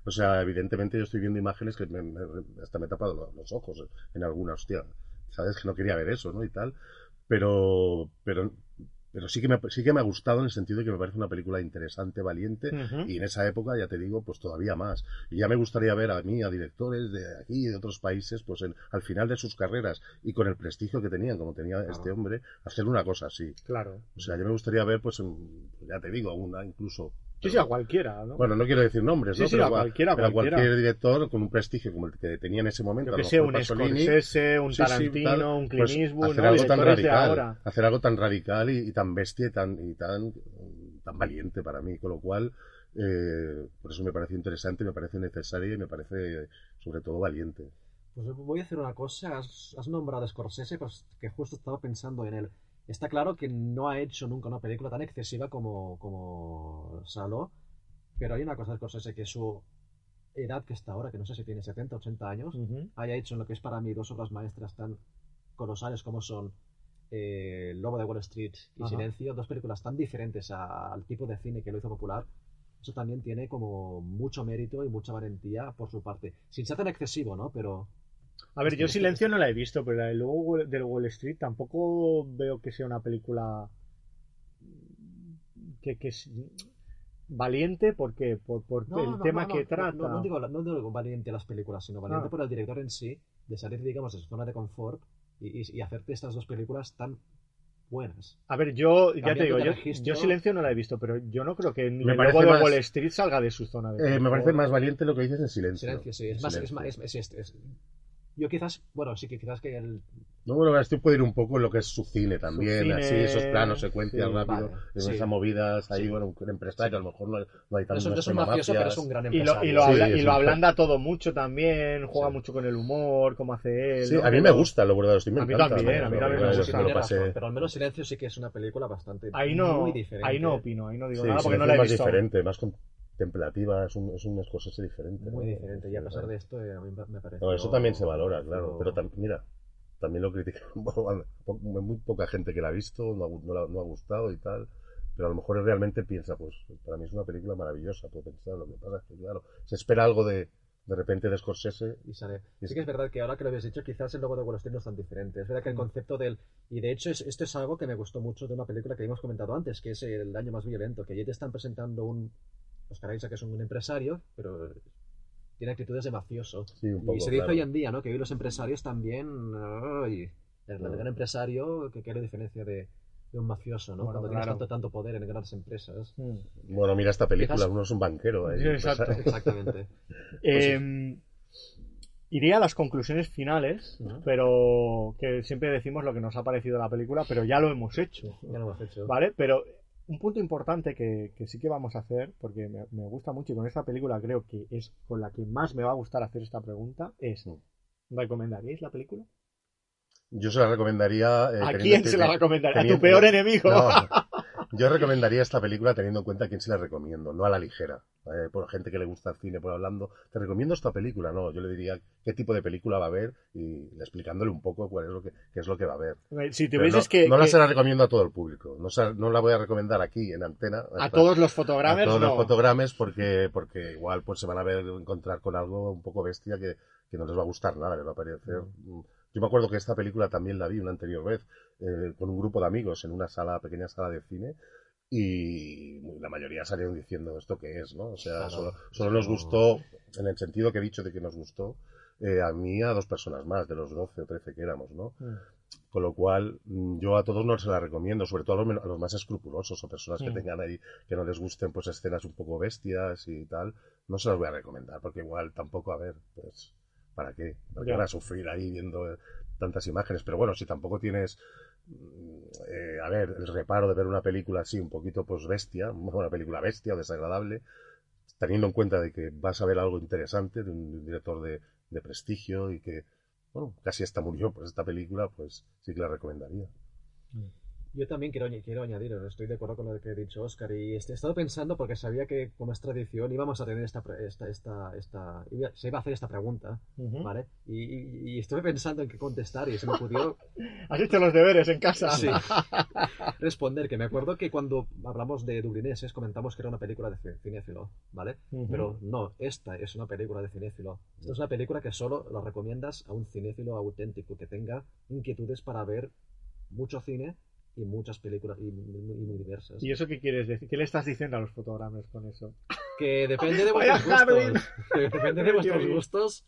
O sea, evidentemente yo estoy viendo imágenes que me- me- hasta me he tapado los, los ojos en alguna, hostia. Sabes que no quería ver eso, ¿no? Y tal. Pero, pero, pero sí que me, sí que me ha gustado en el sentido de que me parece una película interesante, valiente. Y en esa época, ya te digo, pues todavía más. Y ya me gustaría ver a mí, a directores de aquí y de otros países, pues en, al final de sus carreras y con el prestigio que tenían, como tenía este hombre, hacer una cosa así. Claro. O sea, yo me gustaría ver, pues, en- ya te digo, una incluso. Sí, sí, a cualquiera, ¿no? Bueno, no quiero decir nombres, Sí, ¿no? sí, pero a cualquiera, pero a cualquiera. cualquier director con un prestigio como el que tenía en ese momento. Yo que sé, mejor un Pasolini, Scorsese, un sí, sí, Tarantino, tal, un Clint pues, Eastwood, hacer ¿no? algo tan de radical, ahora. hacer algo tan radical y, y tan bestia y tan, y tan, tan valiente para mí, con lo cual, eh, por eso me parece interesante, me parece necesaria y me parece, sobre todo, valiente. Pues voy a hacer una cosa. Has, has nombrado a Scorsese, pues que justo estaba pensando en él. Está claro que no ha hecho nunca una película tan excesiva como, como Saló, pero hay una cosa de Scorsese que su edad que está ahora, que no sé si tiene 70, 80 años, haya hecho en lo que es para mí dos obras maestras tan colosales como son eh, Lobo de Wall Street y. Silencio, dos películas tan diferentes a- al tipo de cine que lo hizo popular. Eso también tiene como mucho mérito y mucha valentía por su parte. Sin ser tan excesivo, ¿no? Pero A ver, yo Silencio no la he visto, pero la de luego del Wall Street tampoco veo que sea una película que, que es valiente porque por, por No, el no, tema no, no, que no, trata. No, no digo, no digo valiente las películas, sino valiente Ah. por el director en sí, de salir, digamos, de su zona de confort y, y, y hacerte estas dos películas tan buenas. A ver, yo ya te digo, yo, registro. yo Silencio no la he visto, pero yo no creo que ni Me el parece de Wall Street salga de su zona de Eh, me parece más valiente lo que dices en silencio. Silencio, sí. Es En más, es- es- yo quizás, bueno, sí que quizás que el... No, bueno, estoy puede ir un poco en lo que es su cine también, cine, así, esos planos, secuencias sí, rápido, vale, esas sí. movidas, ahí, Sí. bueno, un empresario, a lo mejor no, no hay un- no es un mafioso, pero es un gran Y lo, empresario. y lo, Sí, habla- es y lo un- ablanda todo mucho también, juega Sí. mucho con el humor, como hace él. Sí, ¿no? a mí me gusta lo verdadero, estoy me A mí encanta, también, a mí Pero también me gusta. pero al menos Silencio sí que es una película bastante Ahí no, muy diferente. ahí no opino, ahí no digo Sí, nada porque no la he es más visto. aún. diferente, más contemplativa, es un, es un Scorsese diferente. Muy ¿no? diferente. Y a pesar de esto, eh, a mí me- parece... No, eso también se valora, claro. Pero tam- mira, también lo critican. *laughs* Bueno, muy poca gente que la ha visto, no ha, gu- no la- no ha gustado y tal. Pero a lo mejor realmente piensa, pues para mí es una película maravillosa, puedo pensar. Lo que pasa es que, claro, se espera algo de, de repente de Scorsese. Y sale. Y Sí que es verdad que ahora que lo habéis dicho, quizás el logo de Wall Street no es tan diferente. Es verdad que el concepto del... Y de hecho, es- esto es algo que me gustó mucho de una película que hemos comentado antes, que es El año más violento, que ya te están presentando un... Oscar Isaac que es un empresario, pero tiene actitudes de mafioso. Sí, un poco, y se dice claro. hoy en día, ¿no? Que hoy los empresarios también... ay, el gran empresario, que quiere diferencia de, de un mafioso, ¿no? Bueno, Cuando tienes claro. tanto, tanto poder en grandes empresas. Mm. Bueno, mira esta película, uno es un banquero. ahí, Sí, exacto. *laughs* Exactamente. Eh, iría a las conclusiones finales, pero que siempre decimos lo que nos ha parecido la película, pero ya lo hemos hecho. Ya lo hemos hecho. ¿Vale? Pero un punto importante que, que sí que vamos a hacer, porque me, me gusta mucho y con esta película creo que es con la que más me va a gustar hacer esta pregunta, es ¿recomendaríais la película? Yo se la recomendaría. eh, ¿A quién se la recomendaría? ¿A tu peor enemigo? No, Yo recomendaría esta película teniendo en cuenta a quién se la recomiendo, no a la ligera. Eh, por gente que le gusta el cine, por hablando, te recomiendo esta película, no, yo le diría qué tipo de película va a ver y explicándole un poco cuál es lo que, qué es lo que va a ver. Si no, que... no la que- se la recomiendo a todo el público, no, se- no la voy a recomendar aquí en antena. A todos los fotogramas, a todos no. los fotogrames porque, porque igual pues se van a ver encontrar con algo un poco bestia que, que no les va a gustar nada, les va a parecer. Yo me acuerdo que esta película también la vi una anterior vez eh, con un grupo de amigos en una sala, pequeña sala de cine. Y la mayoría salieron diciendo esto que es, ¿no? O sea, Claro. solo, solo nos gustó, en el sentido que he dicho de que nos gustó, eh, a mí a dos personas más, de los 12 o 13 que éramos, ¿no? Mm. Con lo cual, mm, yo a todos no se la recomiendo, sobre todo a los, a los más escrupulosos o personas que Mm. tengan ahí, que no les gusten pues escenas un poco bestias y tal, no se las voy a recomendar, porque igual tampoco, a ver, pues, ¿para qué? ¿Para qué van a sufrir ahí viendo eh, tantas imágenes? Pero bueno, si tampoco tienes, eh, a ver, el reparo de ver una película así, un poquito pues bestia, *laughs* una película bestia o desagradable, teniendo en cuenta de que vas a ver algo interesante de un, director de, prestigio y que, bueno, casi hasta murió por esta película, pues sí que la recomendaría. Yo también quiero, quiero añadir, estoy de acuerdo con lo que ha dicho Oscar, y este- he estado pensando porque sabía que, como es tradición, íbamos a tener esta, esta, esta, esta se iba a hacer esta pregunta, Ujú. ¿vale? Y, y- y estuve pensando en qué contestar y se me ocurrió *laughs* Has hecho los deberes en casa. Sí. *laughs* responder, que me acuerdo que cuando hablamos de Dublineses comentamos que era una película de ci- cinéfilo, ¿vale? Ujú. Pero no, esta es una película de cinéfilo. Esta es una película que solo la recomiendas a un cinéfilo auténtico, que tenga inquietudes para ver mucho cine y muchas películas y, muy- y muy diversas. ¿Y eso qué quieres decir? ¿Qué le estás diciendo a los fotogramas con eso? Que depende de *laughs* vuestros gustos. *laughs* que depende de vuestros gustos,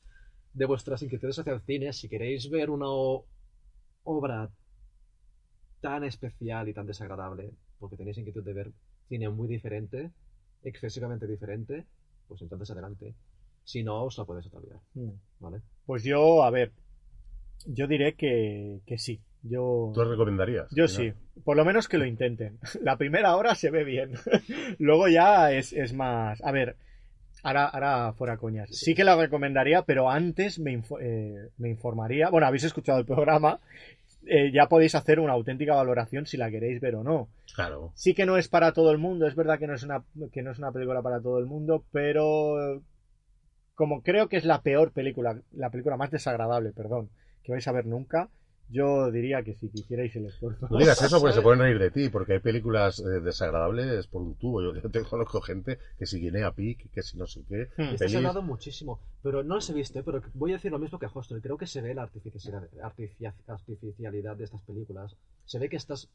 de vuestras inquietudes hacia el cine. Si queréis ver una obra tan especial y tan desagradable, porque tenéis inquietud de ver cine muy diferente, excesivamente diferente, pues entonces adelante. Si no, os la podéis ataviar, Mm. ¿vale? Pues yo, a ver, yo diré que, que sí. Yo, ¿Tú la recomendarías? yo sí. Por lo menos que lo intenten. *laughs* La primera hora se ve bien. *laughs* Luego ya es, es más... A ver, ahora, ahora fuera coñas. Sí que la recomendaría, pero antes me, eh, me informaría. Bueno, habéis escuchado el programa. eh, ya podéis hacer una auténtica valoración si la queréis ver o no. Claro. Sí que no es para todo el mundo, es verdad que no es una, que no es una película para todo el mundo, pero como creo que es la peor película, la película más desagradable, perdón, que vais a ver nunca, yo diría que si quisierais el esfuerzo. No digas eso porque se *laughs* pueden reír de ti, porque hay películas eh, desagradables por un tubo. Yo, yo te conozco gente que si Guinea Pig, que si no sé qué. Hmm. Este se ha hablado muchísimo, pero no las he visto, ¿eh? pero voy a decir lo mismo que Hostel. Creo que se ve la artificialidad, artificia- artificialidad de estas películas. Se ve que estas...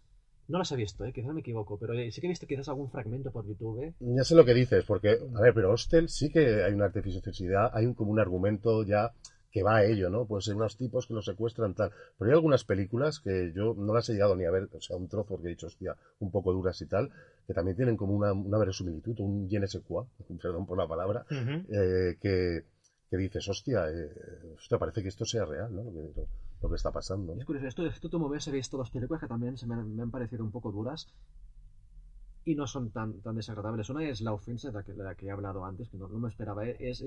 No las he visto, ¿eh? quizás me equivoco, pero eh, sí que he visto quizás algún fragmento por YouTube. Ya sé lo que dices, porque, a ver, pero Hostel sí que hay una artificiosidad, hay un, como un argumento ya que va a ello, ¿no? Pues unos tipos que lo secuestran, tal. Pero hay algunas películas que yo no las he llegado ni a ver, o sea, un trozo que he dicho, hostia, un poco duras y tal, que también tienen como una, una verosimilitud, un je ne sais quoi, *laughs* perdón por la palabra, eh, que, que dices, hostia, eh, hostia, parece que esto sea real, ¿no? Lo que, lo- lo que está pasando. ¿no? Es curioso, esto, esto tú me ves, he visto dos películas que también se me, han- me han parecido un poco duras y no son tan, tan desagradables. Una es La Ofensa, de la que, de la que he hablado antes, que no, no me esperaba. Es,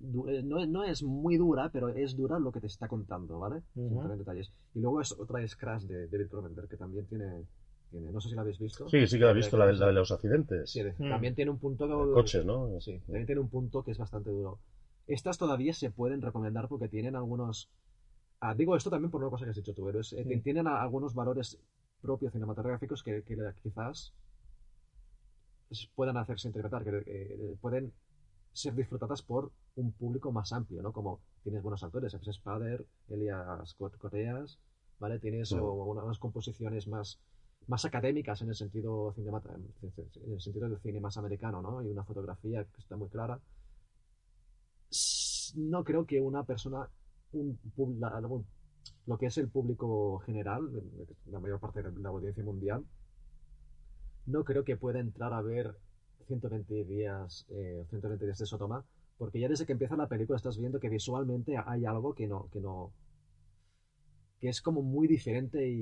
no, no es muy dura, pero es dura lo que te está contando, ¿vale? Detalles. Y luego es otra es Crash de David Cronenberg, que también tiene, tiene... No sé si la habéis visto. Sí, sí que la he visto, la de, la de los accidentes. Sí, de- Mm. también tiene un punto... De coches, ¿no? Sí, también tiene un punto que es bastante duro. Estas todavía se pueden recomendar porque tienen algunos... Ah, digo esto también por una cosa que has dicho tú, pero es- eh, Sí. tienen a- algunos valores propios cinematográficos que, que quizás puedan hacerse interpretar, que eh, pueden ser disfrutadas por un público más amplio, ¿no? Como tienes buenos actores, F. Spader, Elias Cor- Correas, ¿vale? Tienes o, unas composiciones más, más académicas en el sentido en el sentido del cine más americano, ¿no? Y una fotografía que está muy clara. No creo que una persona, un, la- lo que es el público general, la mayor parte de la audiencia mundial, no creo que pueda entrar a ver 120 días, eh, 120 días de Sodoma, porque ya desde que empieza la película estás viendo que visualmente hay algo que no, que no, que es como muy diferente y,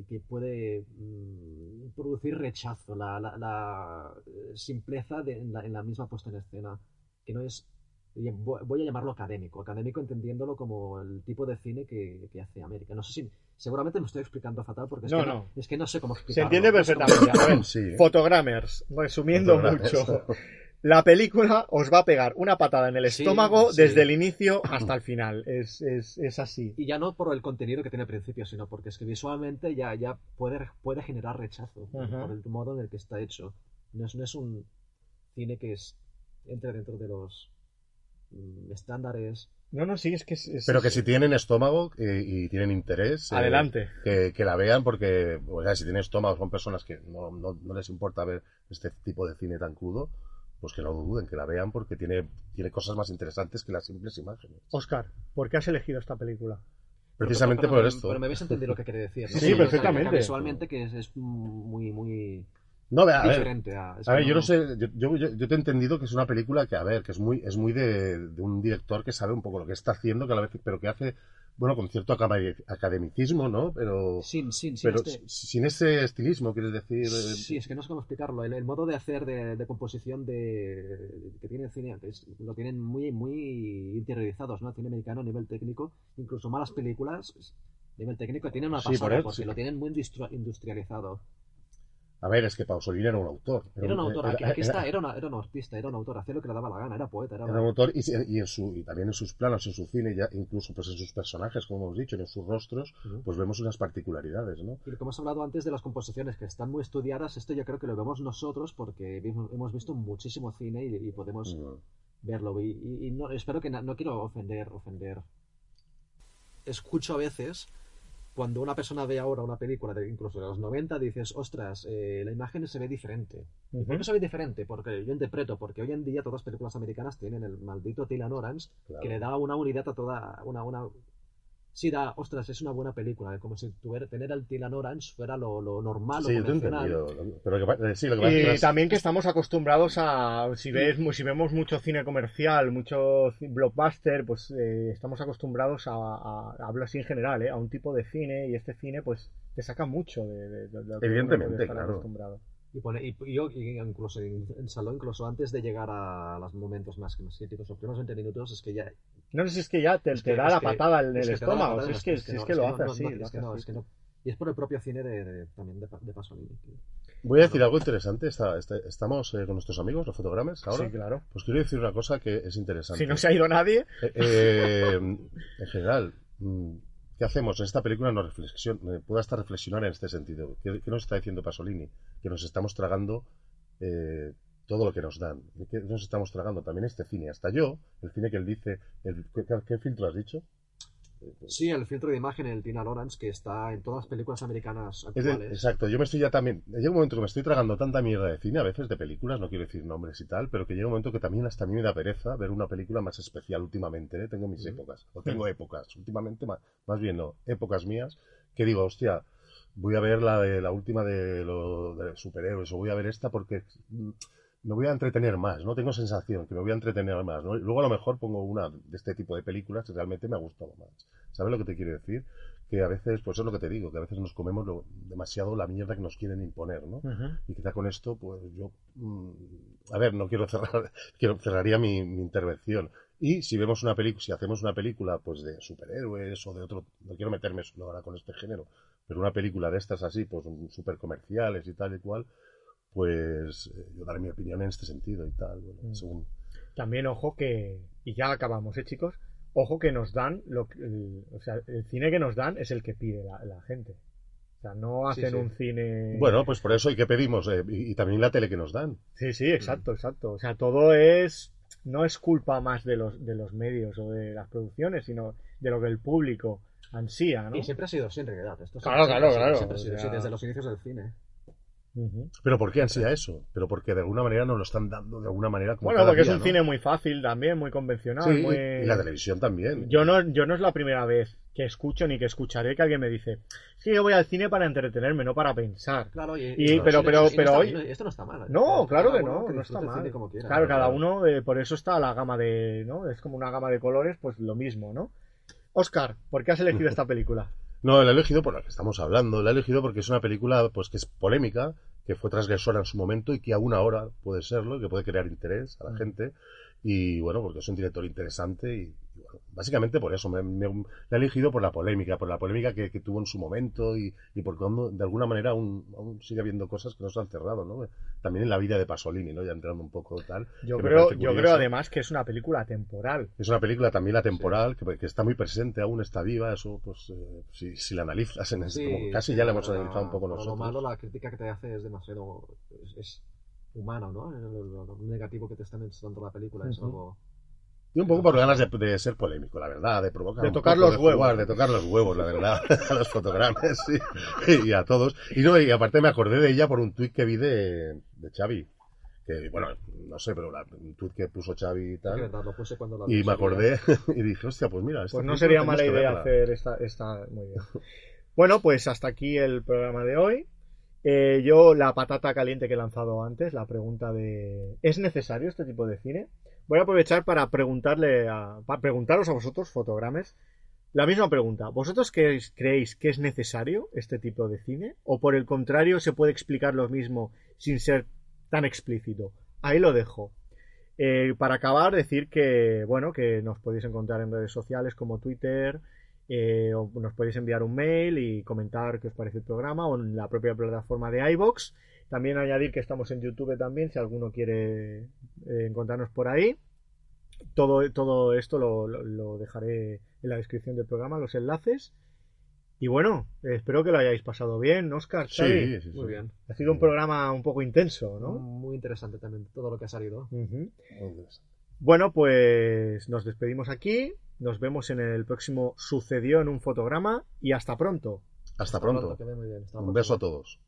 y que puede mm, producir rechazo, la, la- la, eh, simpleza de- en, la, en la misma puesta en escena, que no es, voy a llamarlo académico, académico entendiéndolo como el tipo de cine que, que hace América. No sé si, Seguramente me estoy explicando fatal porque es, No, que, no, no. es que no sé cómo Se explicarlo. entiende sé cómo perfectamente. *laughs* Sí. Fotogrammers, resumiendo Fotogrammers. mucho. *laughs* La película os va a pegar una patada en el estómago sí. desde el inicio hasta el final. Es, es, es así. Y ya no por el contenido que tiene al principio, sino porque es que visualmente ya, ya puede, puede generar rechazo por el modo en el que está hecho. No es, no es un cine que es, entre dentro de los mm, estándares. No, no, sí, es que es. es- Pero que si tienen estómago eh, y tienen interés, eh, Adelante. que, que la vean porque, o sea, si tienen estómago, son personas que no, no, no les importa ver este tipo de cine tan crudo, pues que no duden, que la vean porque tiene, tiene cosas más interesantes que las simples imágenes. Oscar, ¿por qué has elegido esta película? Precisamente Pero- por pero- esto. Pero me habéis entendido lo que quería decir. ¿no? Sí, O sea, perfectamente. que Visualmente que es, es muy, muy No, a ver, diferente a... ver, yo no sé, yo, yo, yo- te he entendido que es una película que, a ver, que es muy, es muy de, de un director que sabe un poco lo que está haciendo, que a la vez, pero que hace, bueno, con cierto academi- academicismo, ¿no? Pero, Sin, sin, sin pero este- sin ese estilismo, quieres decir. eh, Sí, es que no sé cómo explicarlo. El, el modo de hacer de, de composición de, que tiene el cine, que es- lo tienen muy, muy interiorizados, ¿no? El cine americano a nivel técnico, incluso malas películas, pues, a nivel técnico, tienen una Sí, pasada, por porque sí. lo tienen muy industri- industrializado. A ver, es que Pasolini era un autor. Era un autor, era- está, era, una- era un artista, era un autor, hacía lo que le daba la gana, era poeta, era... Era un autor y, y en su, y también en sus planos, en su cine, ya incluso pues en sus personajes, como hemos dicho, en sus rostros, pues vemos unas particularidades, ¿no? Y como hemos hablado antes de las composiciones que están muy estudiadas, esto yo creo que lo vemos nosotros porque hemos visto muchísimo cine y, y podemos Mm. verlo. Y, no, espero que na- no quiero ofender, ofender. Escucho a veces cuando una persona ve ahora una película, de, incluso de los 90, dices, ostras, eh, la imagen se ve diferente. ¿Y ¿Por qué se ve diferente? Porque yo interpreto, porque hoy en día todas las películas americanas tienen el maldito Dylan Orange Claro. que le da una unidad a toda, una, una, sí da, ostras, es una buena película, como si tuviera, tener el Dylan Orange fuera lo, lo normal, Sí, lo convencional. Pero que, eh, sí, lo que pasa es que Y también que estamos acostumbrados a, si, ves, si vemos mucho cine comercial, mucho blockbuster, pues eh, estamos acostumbrados a, a- hablo así en general, ¿eh? a un tipo de cine y este cine pues te saca mucho de, de- de lo que uno Evidentemente, claro. acostumbrado. Y, pone, y, y incluso en, en salón, incluso antes de llegar a los momentos más, más críticos, los primeros 20 minutos, es que ya... No sé si es que ya te, es te que- da es la patada en es el que estómago, patada, si es que, si es que lo hace así. Y es por el propio cine de, de- también de, de Pasolini. Voy a decir algo interesante. Está- está- estamos eh, con nuestros amigos, los fotogramas, ahora. Sí, claro. Pues quiero decir una cosa que es interesante. Si no se ha ido nadie, Eh, eh, en general, ¿qué hacemos? En esta película nos reflexión, eh, puedo hasta reflexionar en este sentido. ¿Qué, nos está diciendo Pasolini? Que nos estamos tragando eh, todo lo que nos dan. ¿Qué nos estamos tragando? También este cine. Hasta yo, el cine que él dice... el- ¿qué, qué filtro has dicho? Sí, el filtro de imagen, el Tina Lawrence, que está en todas las películas americanas de- actuales. exacto, yo me estoy ya también. Llega un momento que me estoy tragando tanta mierda de cine, a veces de películas, no quiero decir nombres y tal, pero que llega un momento que también hasta a mí me da pereza ver una película más especial últimamente. ¿eh? Tengo mis épocas, o tengo épocas, últimamente más, más bien no, épocas mías, que digo, hostia, voy a ver la de la última de, lo, de superhéroes, o voy a ver esta porque mm, me voy a entretener más, ¿no? Tengo sensación que me voy a entretener más, ¿no? Luego a lo mejor pongo una de este tipo de películas que realmente me ha gustado más. ¿Sabes lo que te quiero decir? Que a veces, pues es lo que te digo, que a veces nos comemos lo- demasiado la mierda que nos quieren imponer, ¿no? Y quizá con esto, pues yo, mm, a ver, no quiero cerrar, *laughs* quiero, cerraría mi, mi intervención. Y si vemos una película, si hacemos una película, pues de superhéroes o de otro, no quiero meterme solo ahora con este género, pero una película de estas así, pues super comerciales y tal y cual, pues eh, yo daré mi opinión en este sentido y tal, bueno, Mm. según. también ojo que, y ya acabamos, ¿eh, chicos? Ojo que nos dan, lo, que- el, o sea, el cine que nos dan es el que pide la, la gente. O sea, no hacen sí. un cine... Bueno, pues por eso, ¿y qué pedimos? Eh, y, y también la tele que nos dan. Sí, sí, exacto, exacto. O sea, todo es... No es culpa más de los, de los medios o de las producciones, sino de lo que el público ansía, ¿no? Y siempre ha sido así en realidad. Esto Claro, siempre- claro, siempre- claro, Siempre ha sido o así desde los inicios del cine. Pero ¿por qué ansía eso? Pero porque de alguna manera nos lo están dando de alguna manera como Bueno, cada porque es un ¿no? cine muy fácil también, muy convencional. Sí, muy... y la televisión también. Yo no, yo no es la primera vez que escucho ni que escucharé que alguien me dice, sí, yo voy al cine para entretenerme, no para pensar. Claro, y, Y- no, pero- pero- no pero está- hoy- no- Esto no está mal. ¿eh? No, claro que no, no está mal. cine como quiera. Claro, cada uno, eh, por eso está la gama de, ¿no? Es como una gama de colores, pues lo mismo, ¿no? Oscar, ¿por qué has elegido *laughs* esta película? No, la he elegido por la que estamos hablando. La he elegido porque es una película pues que es polémica, que fue transgresora en su momento y que aún ahora puede serlo, que puede crear interés a la Mm. gente. Y bueno, porque es un director interesante y, y bueno, básicamente por eso, me, me- la he elegido por la polémica, por la polémica que, que tuvo en su momento y, y porque aún, de alguna manera aún, aún sigue habiendo cosas que no se han cerrado, ¿no? También en la vida de Pasolini, ¿no? Ya entrando un poco tal. Yo creo, yo creo además que es una película temporal. Es una película también atemporal, que, que está muy presente, aún está viva, eso, pues, eh, si, si la analizas, en Sí, como casi sí, ya la hemos analizado un poco nosotros. Lo malo, la crítica que te hace es demasiado. es, es humano, ¿no? Lo, lo- lo negativo que te está mostrando la película es algo. Y un poco por ganas de, de ser polémico, la verdad, de provocar. De tocar poco, los de huevos. jugar, de tocar los huevos, la verdad, *laughs* a los fotogramas sí, y a todos. Y no, y aparte me acordé de ella por un tuit que vi de, de Xavi. Que, bueno, no sé, pero la- un tuit que puso Xavi y tal. verdad, lo puse cuando la Y me acordé *laughs* y dije, hostia, pues mira. esta Pues no sería mala idea verla. hacer esta, esta... Muy bien. Bueno, pues hasta aquí el programa de hoy. Eh, yo la patata caliente que he lanzado antes, la pregunta de ¿es necesario este tipo de cine? Voy a aprovechar para preguntarle a, preguntaros a vosotros, fotogrames, la misma pregunta. ¿Vosotros creéis, creéis que es necesario este tipo de cine? ¿O por el contrario se puede explicar lo mismo sin ser tan explícito? Ahí lo dejo. Eh, para acabar, decir que, bueno, que nos podéis encontrar en redes sociales como Twitter, eh, o nos podéis enviar un mail y comentar qué os parece el programa, o en la propia plataforma de iBox. También añadir que estamos en YouTube también, si alguno quiere eh, encontrarnos por ahí. Todo, todo esto lo, lo- lo dejaré en la descripción del programa, los enlaces. Y bueno, espero que lo hayáis pasado bien, ¿no, Oscar. Sí, sí, sí. Muy bien. Ha sido un programa un poco intenso, ¿no? Muy interesante también todo lo que ha salido. Ujú. Muy interesante. Bueno, pues nos despedimos aquí. Nos vemos en el próximo Sucedió en un fotograma y hasta pronto. Hasta pronto. que vaya muy bien. Hasta la Un beso a todos.